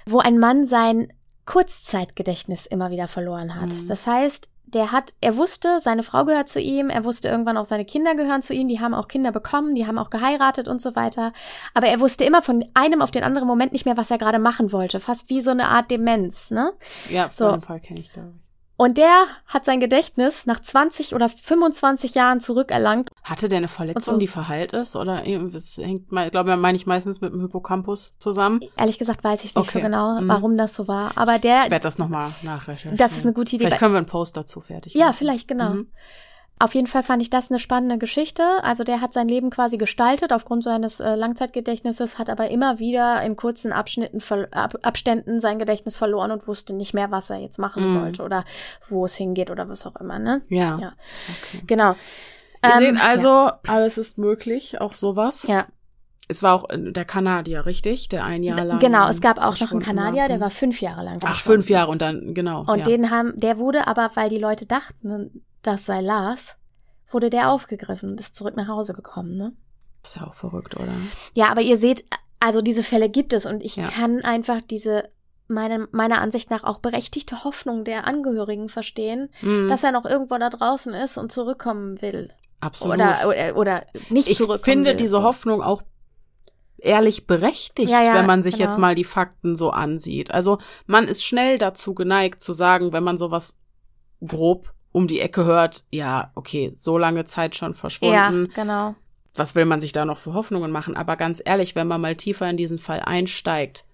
wo ein Mann sein Kurzzeitgedächtnis immer wieder verloren hat. Mhm. Das heißt, der hat, er wusste, seine Frau gehört zu ihm, er wusste irgendwann auch, seine Kinder gehören zu ihm, die haben auch Kinder bekommen, die haben auch geheiratet und so weiter. Aber er wusste immer von einem auf den anderen Moment nicht mehr, was er gerade machen wollte. Fast wie so eine Art Demenz, ne? Ja, So. Fall kenne ich, glaube ich. Und der hat sein Gedächtnis nach 20 oder 25 Jahren zurückerlangt. Hatte der eine Verletzung, so. die verheilt ist? Oder das hängt, ich glaube, meine ich meistens mit dem Hippocampus zusammen. Ehrlich gesagt weiß ich nicht so Okay. genau, Mhm. warum das so war. Aber der, Ich werde das nochmal nachrecherchieren. das ist eine gute Idee. Vielleicht können wir einen Post dazu fertig Ja, machen. vielleicht, genau. Mhm. Auf jeden Fall fand ich das eine spannende Geschichte. Also der hat sein Leben quasi gestaltet aufgrund seines äh, Langzeitgedächtnisses, hat aber immer wieder in kurzen Abschnitten, Ab Abständen sein Gedächtnis verloren und wusste nicht mehr, was er jetzt machen Mhm. wollte oder wo es hingeht oder was auch immer. Ne? Ja. Ja. Okay. Genau. Wir Ähm, sehen also, alles ist möglich, auch sowas. Ja. Es war auch äh, der Kanadier, richtig? Der ein Jahr lang. Genau, es gab auch noch einen Kanadier, war. der war fünf Jahre lang Ach, fünf Jahre und dann, genau. Und ja. den haben, der wurde aber, weil die Leute dachten, das sei Lars, wurde der aufgegriffen und ist zurück nach Hause gekommen, ne? Ist ja auch verrückt, oder? Ja, aber ihr seht, also diese Fälle gibt es und ich Ja. kann einfach diese meine, meiner Ansicht nach auch berechtigte Hoffnung der Angehörigen verstehen, Mhm. dass er noch irgendwo da draußen ist und zurückkommen will. Absolut. Oder, oder, oder nicht ich zurückkommen finde will. diese so. Hoffnung auch ehrlich berechtigt, Ja, ja, wenn man sich genau. jetzt mal die Fakten so ansieht. Also man ist schnell dazu geneigt zu sagen, wenn man sowas grob um die Ecke hört, ja, okay, so lange Zeit schon Ja, verschwunden. genau. Was will man sich da noch für Hoffnungen machen? Aber ganz ehrlich, wenn man mal tiefer in diesen Fall einsteigt,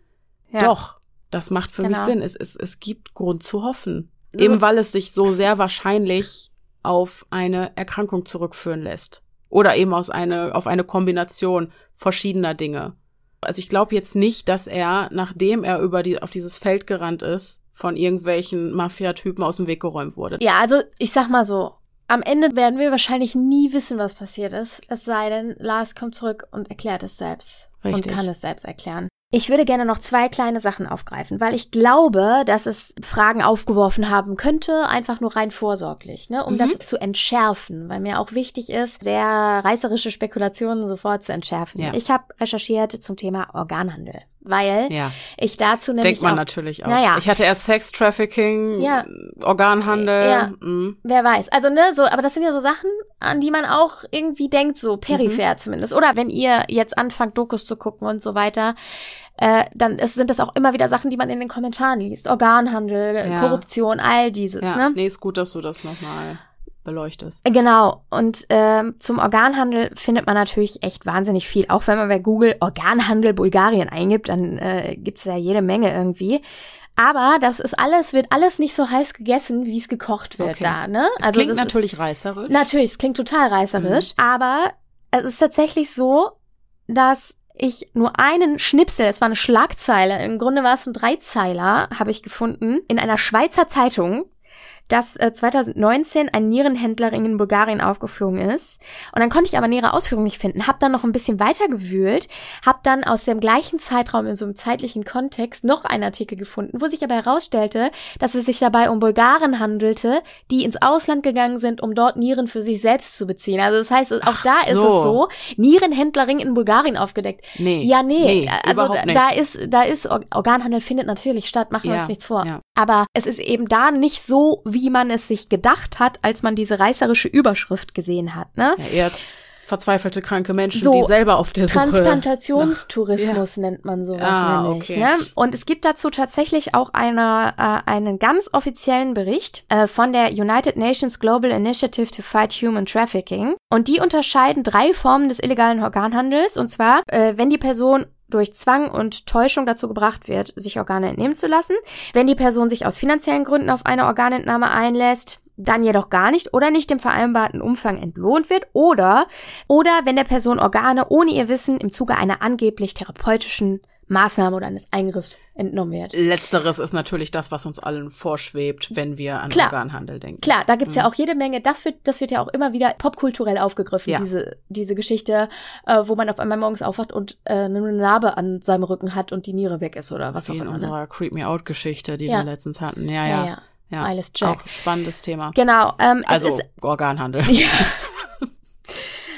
Ja. doch, das macht für mich Genau. Sinn. Es, es, es gibt Grund zu hoffen. So- Eben weil es sich so sehr wahrscheinlich auf eine Erkrankung zurückführen lässt. Oder eben aus eine, auf eine Kombination verschiedener Dinge. Also ich glaube jetzt nicht, dass er, nachdem er über die, auf dieses Feld gerannt ist, von irgendwelchen Mafia-Typen aus dem Weg geräumt wurde. Ja, also ich sag mal so, am Ende werden wir wahrscheinlich nie wissen, was passiert ist. Es sei denn, Lars kommt zurück und erklärt es selbst. Richtig. Und kann es selbst erklären. Ich würde gerne noch zwei kleine Sachen aufgreifen, weil ich glaube, dass es Fragen aufgeworfen haben könnte, einfach nur rein vorsorglich, ne, um Mhm. das zu entschärfen, weil mir auch wichtig ist, sehr reißerische Spekulationen sofort zu entschärfen. Ja. Ich habe recherchiert zum Thema Organhandel, weil Ja, ich dazu nämlich denkt man auch, natürlich auch. Naja. Ich hatte erst Sex Trafficking, Ja. Organhandel. Ja. mm. Wer weiß. Also, ne, so, aber das sind ja so Sachen, an die man auch irgendwie denkt, so Mhm. peripher zumindest. Oder wenn ihr jetzt anfangt, Dokus zu gucken und so weiter, äh, dann ist, sind das auch immer wieder Sachen, die man in den Kommentaren liest. Organhandel, Ja. Korruption, all dieses, Ja, ne? nee, ist gut, dass du das nochmal beleuchtest. Genau. Und ähm, zum Organhandel findet man natürlich echt wahnsinnig viel. Auch wenn man bei Google Organhandel Bulgarien eingibt, dann äh, gibt's ja jede Menge irgendwie. Aber das ist alles, wird alles nicht so heiß gegessen, wie es gekocht wird Okay. da, ne? Es klingt das ist- natürlich reißerisch. Natürlich, es klingt total reißerisch, Mhm. aber es ist tatsächlich so, dass ich nur einen Schnipsel, es war eine Schlagzeile, im Grunde war es ein Dreizeiler, habe ich gefunden, in einer Schweizer Zeitung, dass äh, 2019 ein Nierenhändlerin in Bulgarien aufgeflogen ist. Und dann konnte ich aber nähere Ausführungen nicht finden. Hab dann noch ein bisschen weiter gewühlt, hab dann aus dem gleichen Zeitraum in so einem zeitlichen Kontext noch einen Artikel gefunden, wo sich aber herausstellte, dass es sich dabei um Bulgaren handelte, die ins Ausland gegangen sind, um dort Nieren für sich selbst zu beziehen. Also das heißt, auch Ach da ist so. es so, Nierenhändlerin in Bulgarien aufgedeckt. Nee. Ja, nee, also überhaupt nicht. da ist, da ist Or- Organhandel findet natürlich statt, machen wir Ja, uns nichts vor. ja. Aber es ist eben da nicht so, wie man es sich gedacht hat, als man diese reißerische Überschrift gesehen hat, ne? Ja, eher verzweifelte kranke Menschen, So, die selber auf der Suche Transplantationstourismus nennt man sowas Ah, nämlich. okay. Ne? Und es gibt dazu tatsächlich auch eine, äh, einen ganz offiziellen Bericht äh, von der United Nations Global Initiative to Fight Human Trafficking. Und die unterscheiden drei Formen des illegalen Organhandels. Und zwar, äh, wenn die Person durch Zwang und Täuschung dazu gebracht wird, sich Organe entnehmen zu lassen. Wenn die Person sich aus finanziellen Gründen auf eine Organentnahme einlässt, dann jedoch gar nicht oder nicht im vereinbarten Umfang entlohnt wird oder oder wenn der Person Organe ohne ihr Wissen im Zuge einer angeblich therapeutischen Maßnahme oder eines Eingriffs entnommen wird. Letzteres ist natürlich das, was uns allen vorschwebt, wenn wir an Klar. Organhandel denken. Klar, da gibt's ja auch jede Menge, das wird, das wird ja auch immer wieder popkulturell aufgegriffen, Ja. diese, diese Geschichte, äh, wo man auf einmal morgens aufwacht und äh, eine Narbe an seinem Rücken hat und die Niere weg ist oder was auch Wie in immer. Ne? unserer Creep Me Out Geschichte, die Ja. wir letztens hatten. Ja, Ja, ja. ja. ja. Alles Jack. Auch spannendes Thema. Genau. Ähm, Also es ist, Organhandel. <laughs> Ja.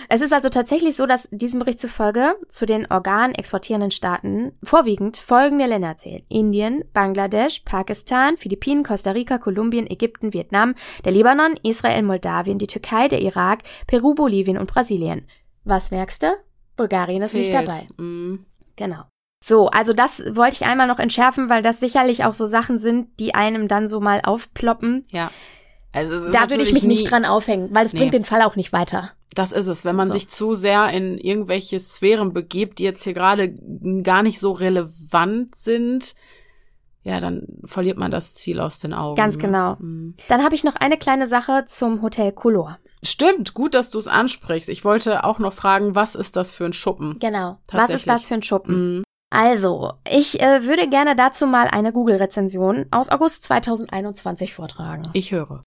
Es ist also tatsächlich so, dass diesem Bericht zufolge zu den organexportierenden Staaten vorwiegend folgende Länder zählen. Indien, Bangladesch, Pakistan, Philippinen, Costa Rica, Kolumbien, Ägypten, Vietnam, der Libanon, Israel, Moldawien, die Türkei, der Irak, Peru, Bolivien und Brasilien. Was merkst du? Bulgarien ist nicht Fehlt. dabei. Mm. Genau. So, also das wollte ich einmal noch entschärfen, weil das sicherlich auch so Sachen sind, die einem dann so mal aufploppen. Ja. Also es ist Da würde ich mich nie, nicht dran aufhängen, weil es Nee. bringt den Fall auch nicht weiter. Das ist es, wenn man So. sich zu sehr in irgendwelche Sphären begibt, die jetzt hier gerade gar nicht so relevant sind, ja, dann verliert man das Ziel aus den Augen. Ganz ne? genau. Mm. Dann habe ich noch eine kleine Sache zum Hotel Color. Stimmt, gut, dass du es ansprichst. Ich wollte auch noch fragen, was ist das für ein Schuppen? Genau. Was ist das für ein Schuppen? Mm. Also, ich äh, würde gerne dazu mal eine Google-Rezension aus August 2021 vortragen. Ich höre.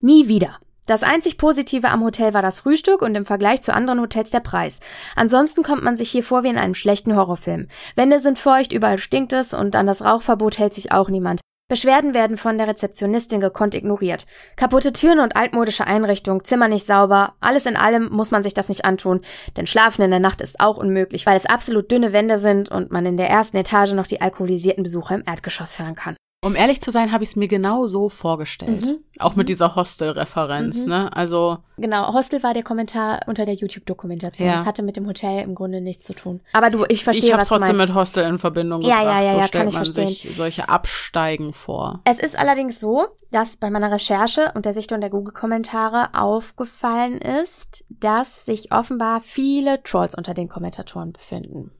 Nie wieder. Das einzig Positive am Hotel war das Frühstück und im Vergleich zu anderen Hotels der Preis. Ansonsten kommt man sich hier vor wie in einem schlechten Horrorfilm. Wände sind feucht, überall stinkt es und an das Rauchverbot hält sich auch niemand. Beschwerden werden von der Rezeptionistin gekonnt ignoriert. Kaputte Türen und altmodische Einrichtung, Zimmer nicht sauber, alles in allem muss man sich das nicht antun, denn Schlafen in der Nacht ist auch unmöglich, weil es absolut dünne Wände sind und man in der ersten Etage noch die alkoholisierten Besucher im Erdgeschoss hören kann. Um ehrlich zu sein, habe ich es mir genau so vorgestellt. Mhm. Auch mit dieser Hostel-Referenz, Mhm. ne? Also, Genau, Hostel war der Kommentar unter der YouTube-Dokumentation. Ja. Das hatte mit dem Hotel im Grunde nichts zu tun. Aber du, ich verstehe, ich habe was du trotzdem meinst. mit Hostel in Verbindung Ja, gebracht. ja, ja, so ja, stellt kann ich man verstehen. sich solche Absteigen vor. Es ist allerdings so, dass bei meiner Recherche und der Sichtung der Google-Kommentare aufgefallen ist, dass sich offenbar viele Trolls unter den Kommentatoren befinden.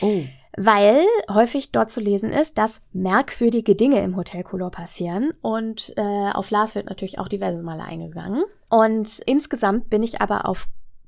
Oh. Weil häufig dort zu lesen ist, dass merkwürdige Dinge im Hotel Color passieren. Und äh, auf Lars wird natürlich auch diverse Male eingegangen. Und insgesamt bin ich aber auf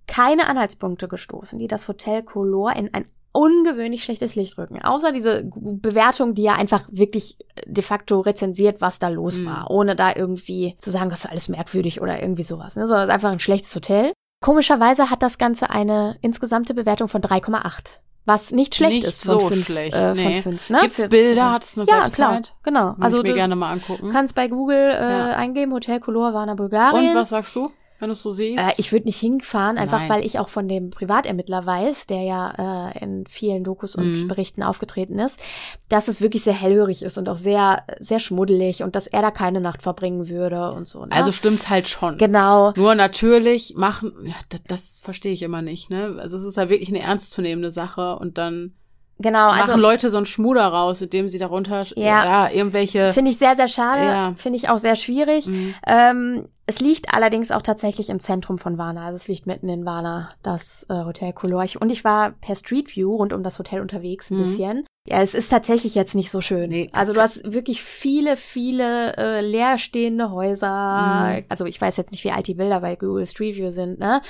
keine Anhaltspunkte gestoßen, die das Hotel Color in ein ungewöhnlich schlechtes Licht rücken. Außer diese Bewertung, die ja einfach wirklich de facto rezensiert, was da los Mhm. war, ohne da irgendwie zu sagen, das ist alles merkwürdig oder irgendwie sowas. Ne? Sondern es ist einfach ein schlechtes Hotel. Komischerweise hat das Ganze eine insgesamte Bewertung von 3,8. Was nicht schlecht Nicht ist von so 5. schlecht, Äh, nee. von fünf, ne? Gibt's Für- Bilder? Hat es eine ja, Website? klar, genau. Also ich mir du gerne mal angucken. kannst bei Google äh, Ja. eingeben, Hotel Color Varna Bulgarien. Und was sagst du, wenn du es so siehst? Äh, ich würde nicht hinfahren, einfach Nein. weil ich auch von dem Privatermittler weiß, der ja äh, in vielen Dokus und Mhm. Berichten aufgetreten ist, dass es wirklich sehr hellhörig ist und auch sehr, sehr schmuddelig und dass er da keine Nacht verbringen würde und so. Ne? also stimmt's halt schon. genau. Nur natürlich machen, ja, das, das verstehe ich immer nicht, ne? Also es ist halt wirklich eine ernstzunehmende Sache und dann Genau, machen also Leute so einen Schmuder raus, indem sie darunter Ja. ja, irgendwelche finde ich sehr, sehr schade. Ja. Finde ich auch sehr schwierig. Mhm. Ähm, es liegt allerdings auch tatsächlich im Zentrum von Varna. Also es liegt mitten in Varna, das äh, Hotel Color. Und ich war per Street View rund um das Hotel unterwegs ein Mhm. bisschen. Ja, es ist tatsächlich jetzt nicht so schön. Nee. Also du hast wirklich viele, viele äh, leerstehende Häuser. Mhm. Also ich weiß jetzt nicht, wie alt die Bilder bei Google Street View sind, ne?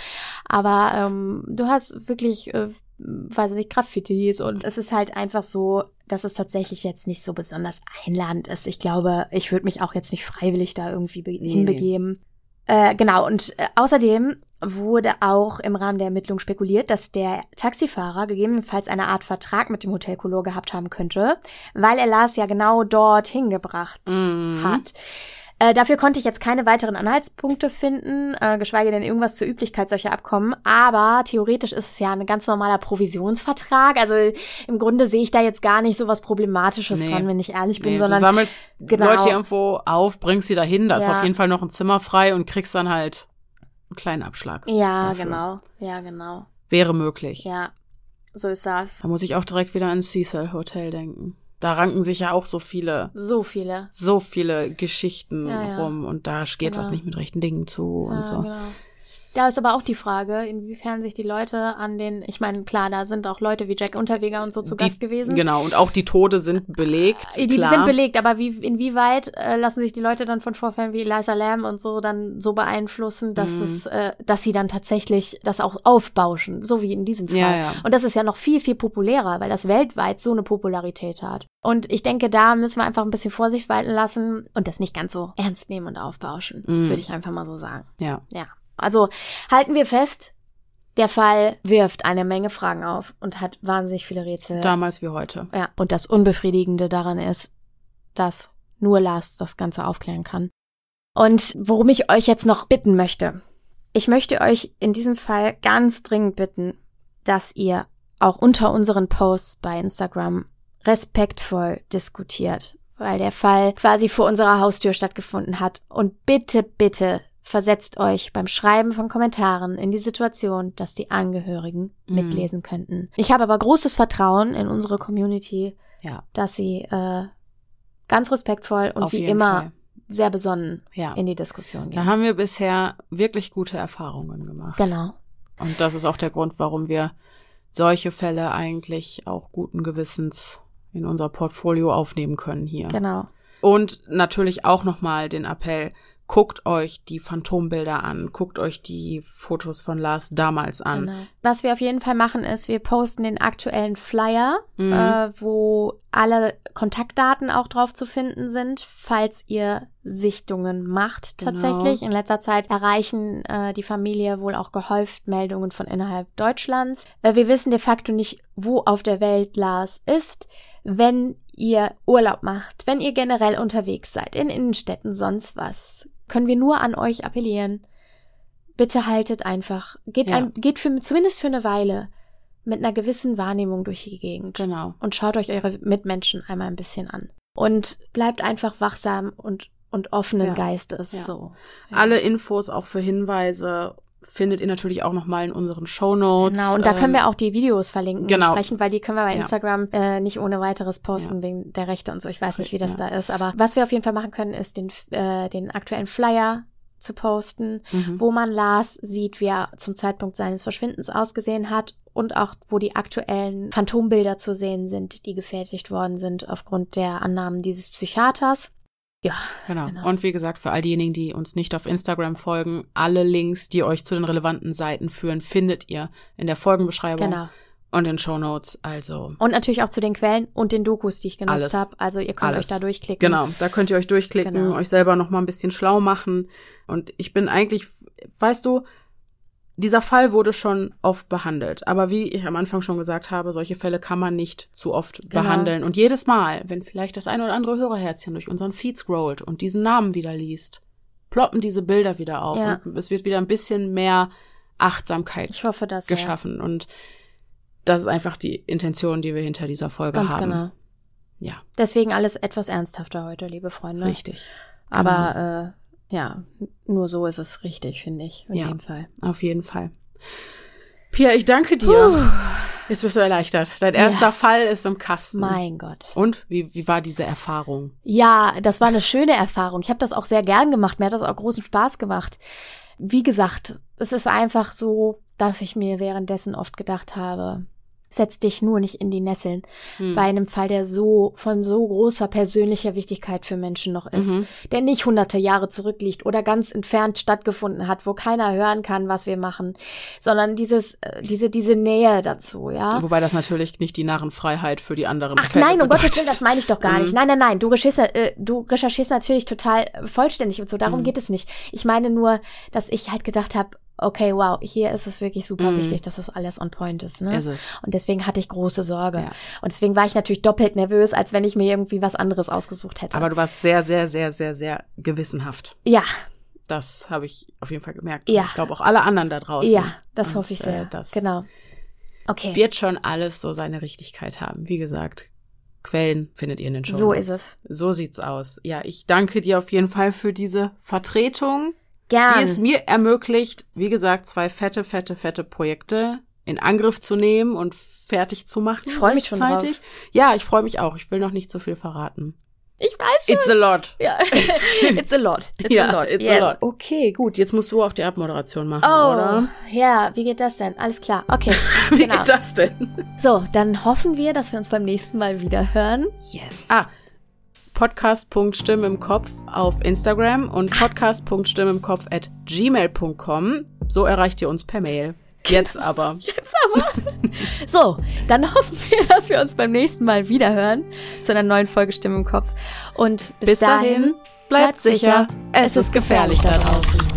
Aber ähm, du hast wirklich, äh, weiß ich nicht, Graffitis und es ist halt einfach so, dass es tatsächlich jetzt nicht so besonders einladend ist. Ich glaube, ich würde mich auch jetzt nicht freiwillig da irgendwie Nee. hinbegeben. Äh, genau, und äh, außerdem wurde auch im Rahmen der Ermittlung spekuliert, dass der Taxifahrer gegebenenfalls eine Art Vertrag mit dem Hotel Color gehabt haben könnte, weil er Lars ja genau dort hingebracht Mhm. hat. Äh, dafür konnte ich jetzt keine weiteren Anhaltspunkte finden, äh, geschweige denn irgendwas zur Üblichkeit solcher Abkommen. Aber theoretisch ist es ja ein ganz normaler Provisionsvertrag. Also im Grunde sehe ich da jetzt gar nicht so was Problematisches Nee. dran, wenn ich ehrlich bin, Nee, du sondern sammelst genau. Leute irgendwo auf, bringst sie dahin, da ist Ja. auf jeden Fall noch ein Zimmer frei und kriegst dann halt einen kleinen Abschlag. ja, dafür. genau, ja, genau, Wäre möglich. ja, so ist das. Da muss ich auch direkt wieder ans Cecil Hotel denken. Da ranken sich ja auch so viele, So viele. so viele Geschichten Ja, ja. rum und da geht Genau. was nicht mit rechten Dingen zu und so. genau. Da ist aber auch die Frage, inwiefern sich die Leute an den, ich meine, klar, da sind auch Leute wie Jack Unterweger und so zu Die- Gast gewesen. Genau, und auch die Tode sind belegt. Die, die sind belegt, aber wie, inwieweit äh, lassen sich die Leute dann von Vorfällen wie Eliza Lamb und so dann so beeinflussen, dass Mhm. es, äh, dass sie dann tatsächlich das auch aufbauschen, so wie in diesem Fall. Ja, ja. Und das ist ja noch viel, viel populärer, weil das weltweit so eine Popularität hat. Und ich denke, da müssen wir einfach ein bisschen Vorsicht walten lassen und das nicht ganz so ernst nehmen und aufbauschen, Mhm. würde ich einfach mal so sagen. Ja. Ja. Also halten wir fest, der Fall wirft eine Menge Fragen auf und hat wahnsinnig viele Rätsel. Damals wie heute. Ja, und das Unbefriedigende daran ist, dass nur Lars das Ganze aufklären kann. Und worum ich euch jetzt noch bitten möchte, Ich möchte euch in diesem Fall ganz dringend bitten, dass ihr auch unter unseren Posts bei Instagram respektvoll diskutiert, weil der Fall quasi vor unserer Haustür stattgefunden hat. Und bitte, bitte versetzt euch beim Schreiben von Kommentaren in die Situation, dass die Angehörigen Mhm. mitlesen könnten. Ich habe aber großes Vertrauen in unsere Community, Ja, dass sie äh, ganz respektvoll und auf wie immer Fall. sehr besonnen Ja. in die Diskussion Da gehen. haben wir bisher wirklich gute Erfahrungen gemacht. Genau. Und das ist auch der Grund, warum wir solche Fälle eigentlich auch guten Gewissens in unser Portfolio aufnehmen können hier. Genau. Und natürlich auch nochmal den Appell, guckt euch die Phantombilder an, guckt euch die Fotos von Lars damals an. Genau. Was wir auf jeden Fall machen, ist, wir posten den aktuellen Flyer, Mhm. äh, wo alle Kontaktdaten auch drauf zu finden sind, falls ihr Sichtungen macht Genau. tatsächlich. In letzter Zeit erreichen äh, die Familie wohl auch gehäuft Meldungen von innerhalb Deutschlands. Äh, wir wissen de facto nicht, wo auf der Welt Lars ist. Wenn ihr Urlaub macht, wenn ihr generell unterwegs seid, in Innenstädten, sonst was, können wir nur an euch appellieren. Bitte haltet einfach, geht, Ja. ein, geht für, zumindest für eine Weile mit einer gewissen Wahrnehmung durch die Gegend Genau. und schaut euch eure Mitmenschen einmal ein bisschen an. Und bleibt einfach wachsam und, und offenen Ja. Geistes. Ja. So. Alle Infos, auch für Hinweise, findet ihr natürlich auch nochmal in unseren Shownotes. Genau, und da können Ähm, wir auch die Videos verlinken genau. entsprechend, weil die können wir bei Ja. Instagram äh, nicht ohne weiteres posten Ja. wegen der Rechte und so. Ich weiß nicht, wie das Ja. da ist, aber was wir auf jeden Fall machen können, ist den, äh, den aktuellen Flyer zu posten, Mhm. wo man Lars sieht, wie er zum Zeitpunkt seines Verschwindens ausgesehen hat und auch wo die aktuellen Phantombilder zu sehen sind, die gefertigt worden sind aufgrund der Annahmen dieses Psychiaters. Ja, Genau. Genau. Und wie gesagt, für all diejenigen, die uns nicht auf Instagram folgen, alle Links, die euch zu den relevanten Seiten führen, findet ihr in der Folgenbeschreibung genau. und in Shownotes. Also Und natürlich auch zu den Quellen und den Dokus, die ich genutzt habe. Also ihr könnt Alles. euch da durchklicken. Genau, da könnt ihr euch durchklicken, Genau. euch selber noch mal ein bisschen schlau machen. Und ich bin eigentlich, weißt du, dieser Fall wurde schon oft behandelt. Aber wie ich am Anfang schon gesagt habe, solche Fälle kann man nicht zu oft Genau. behandeln. Und jedes Mal, wenn vielleicht das ein oder andere Hörerherzchen durch unseren Feed scrollt und diesen Namen wieder liest, ploppen diese Bilder wieder auf. Ja. Und es wird wieder ein bisschen mehr Achtsamkeit Ich hoffe, dass ja. geschaffen. Und das ist einfach die Intention, die wir hinter dieser Folge Ganz haben. genau. Ja, Deswegen alles etwas ernsthafter heute, liebe Freunde. richtig. Aber äh, ja, nur so ist es richtig, finde ich, in Ja. dem Fall. Auf jeden Fall. Pia, ich danke dir. Jetzt bist du erleichtert. Dein erster Ja. Fall ist im Kasten. Mein Gott. Und wie, wie war diese Erfahrung? Ja, das war eine schöne Erfahrung. Ich habe das auch sehr gern gemacht. Mir hat das auch großen Spaß gemacht. Wie gesagt, es ist einfach so, dass ich mir währenddessen oft gedacht habe, setz dich nur nicht in die Nesseln. Hm. Bei einem Fall, der so von so großer persönlicher Wichtigkeit für Menschen noch ist, Mhm. der nicht hunderte Jahre zurückliegt oder ganz entfernt stattgefunden hat, wo keiner hören kann, was wir machen, sondern dieses, äh, diese, diese Nähe dazu, ja. Wobei das natürlich nicht die Narrenfreiheit für die anderen Ach Fälle nein, um Gottes. Willen, das meine ich doch gar nicht. Mhm. Nein, nein, nein, du recherchierst, äh, du recherchierst natürlich total vollständig und so, darum Mhm. geht es nicht. Ich meine nur, dass ich halt gedacht habe, okay, wow, hier ist es wirklich super Mhm. wichtig, dass das alles on point ist. Ne? Ist es. Und deswegen hatte ich große Sorge. Ja. Und deswegen war ich natürlich doppelt nervös, als wenn ich mir irgendwie was anderes ausgesucht hätte. Aber du warst sehr, sehr, sehr, sehr, sehr gewissenhaft. ja, Das habe ich auf jeden Fall gemerkt. Ja. Und Ich glaube auch alle anderen da draußen. ja, das Und, hoffe ich sehr. Äh, das genau. Okay, wird schon alles so seine Richtigkeit haben. Wie gesagt, Quellen findet ihr in den Show. So ist es. So sieht's aus. Ja, ich danke dir auf jeden Fall für diese Vertretung. Gern. die es mir ermöglicht, wie gesagt, zwei fette, fette, fette Projekte in Angriff zu nehmen und fertig zu machen. Ich freu mich schon rechtzeitig. Ja, ich freue mich auch. Ich will noch nicht zu viel verraten. ich weiß schon. It's a lot. ja. <laughs> it's a lot. It's ja, a lot. it's Yes. a lot. Okay, gut. Jetzt musst du auch die Abmoderation machen, Oh, oder? ja, wie geht das denn? Alles klar. Okay. <laughs> Wie genau. geht das denn? So, dann hoffen wir, dass wir uns beim nächsten Mal wieder hören. Yes. Ah, podcast.stimme im Kopf auf Instagram und podcast.stimme im Kopf at gmail.com. So erreicht ihr uns per Mail. Jetzt aber. <laughs> Jetzt aber. <laughs> so, dann hoffen wir, dass wir uns beim nächsten Mal wieder hören zu einer neuen Folge Stimme im Kopf. Und bis, Bis dahin, bleibt sicher, es ist gefährlich da draußen.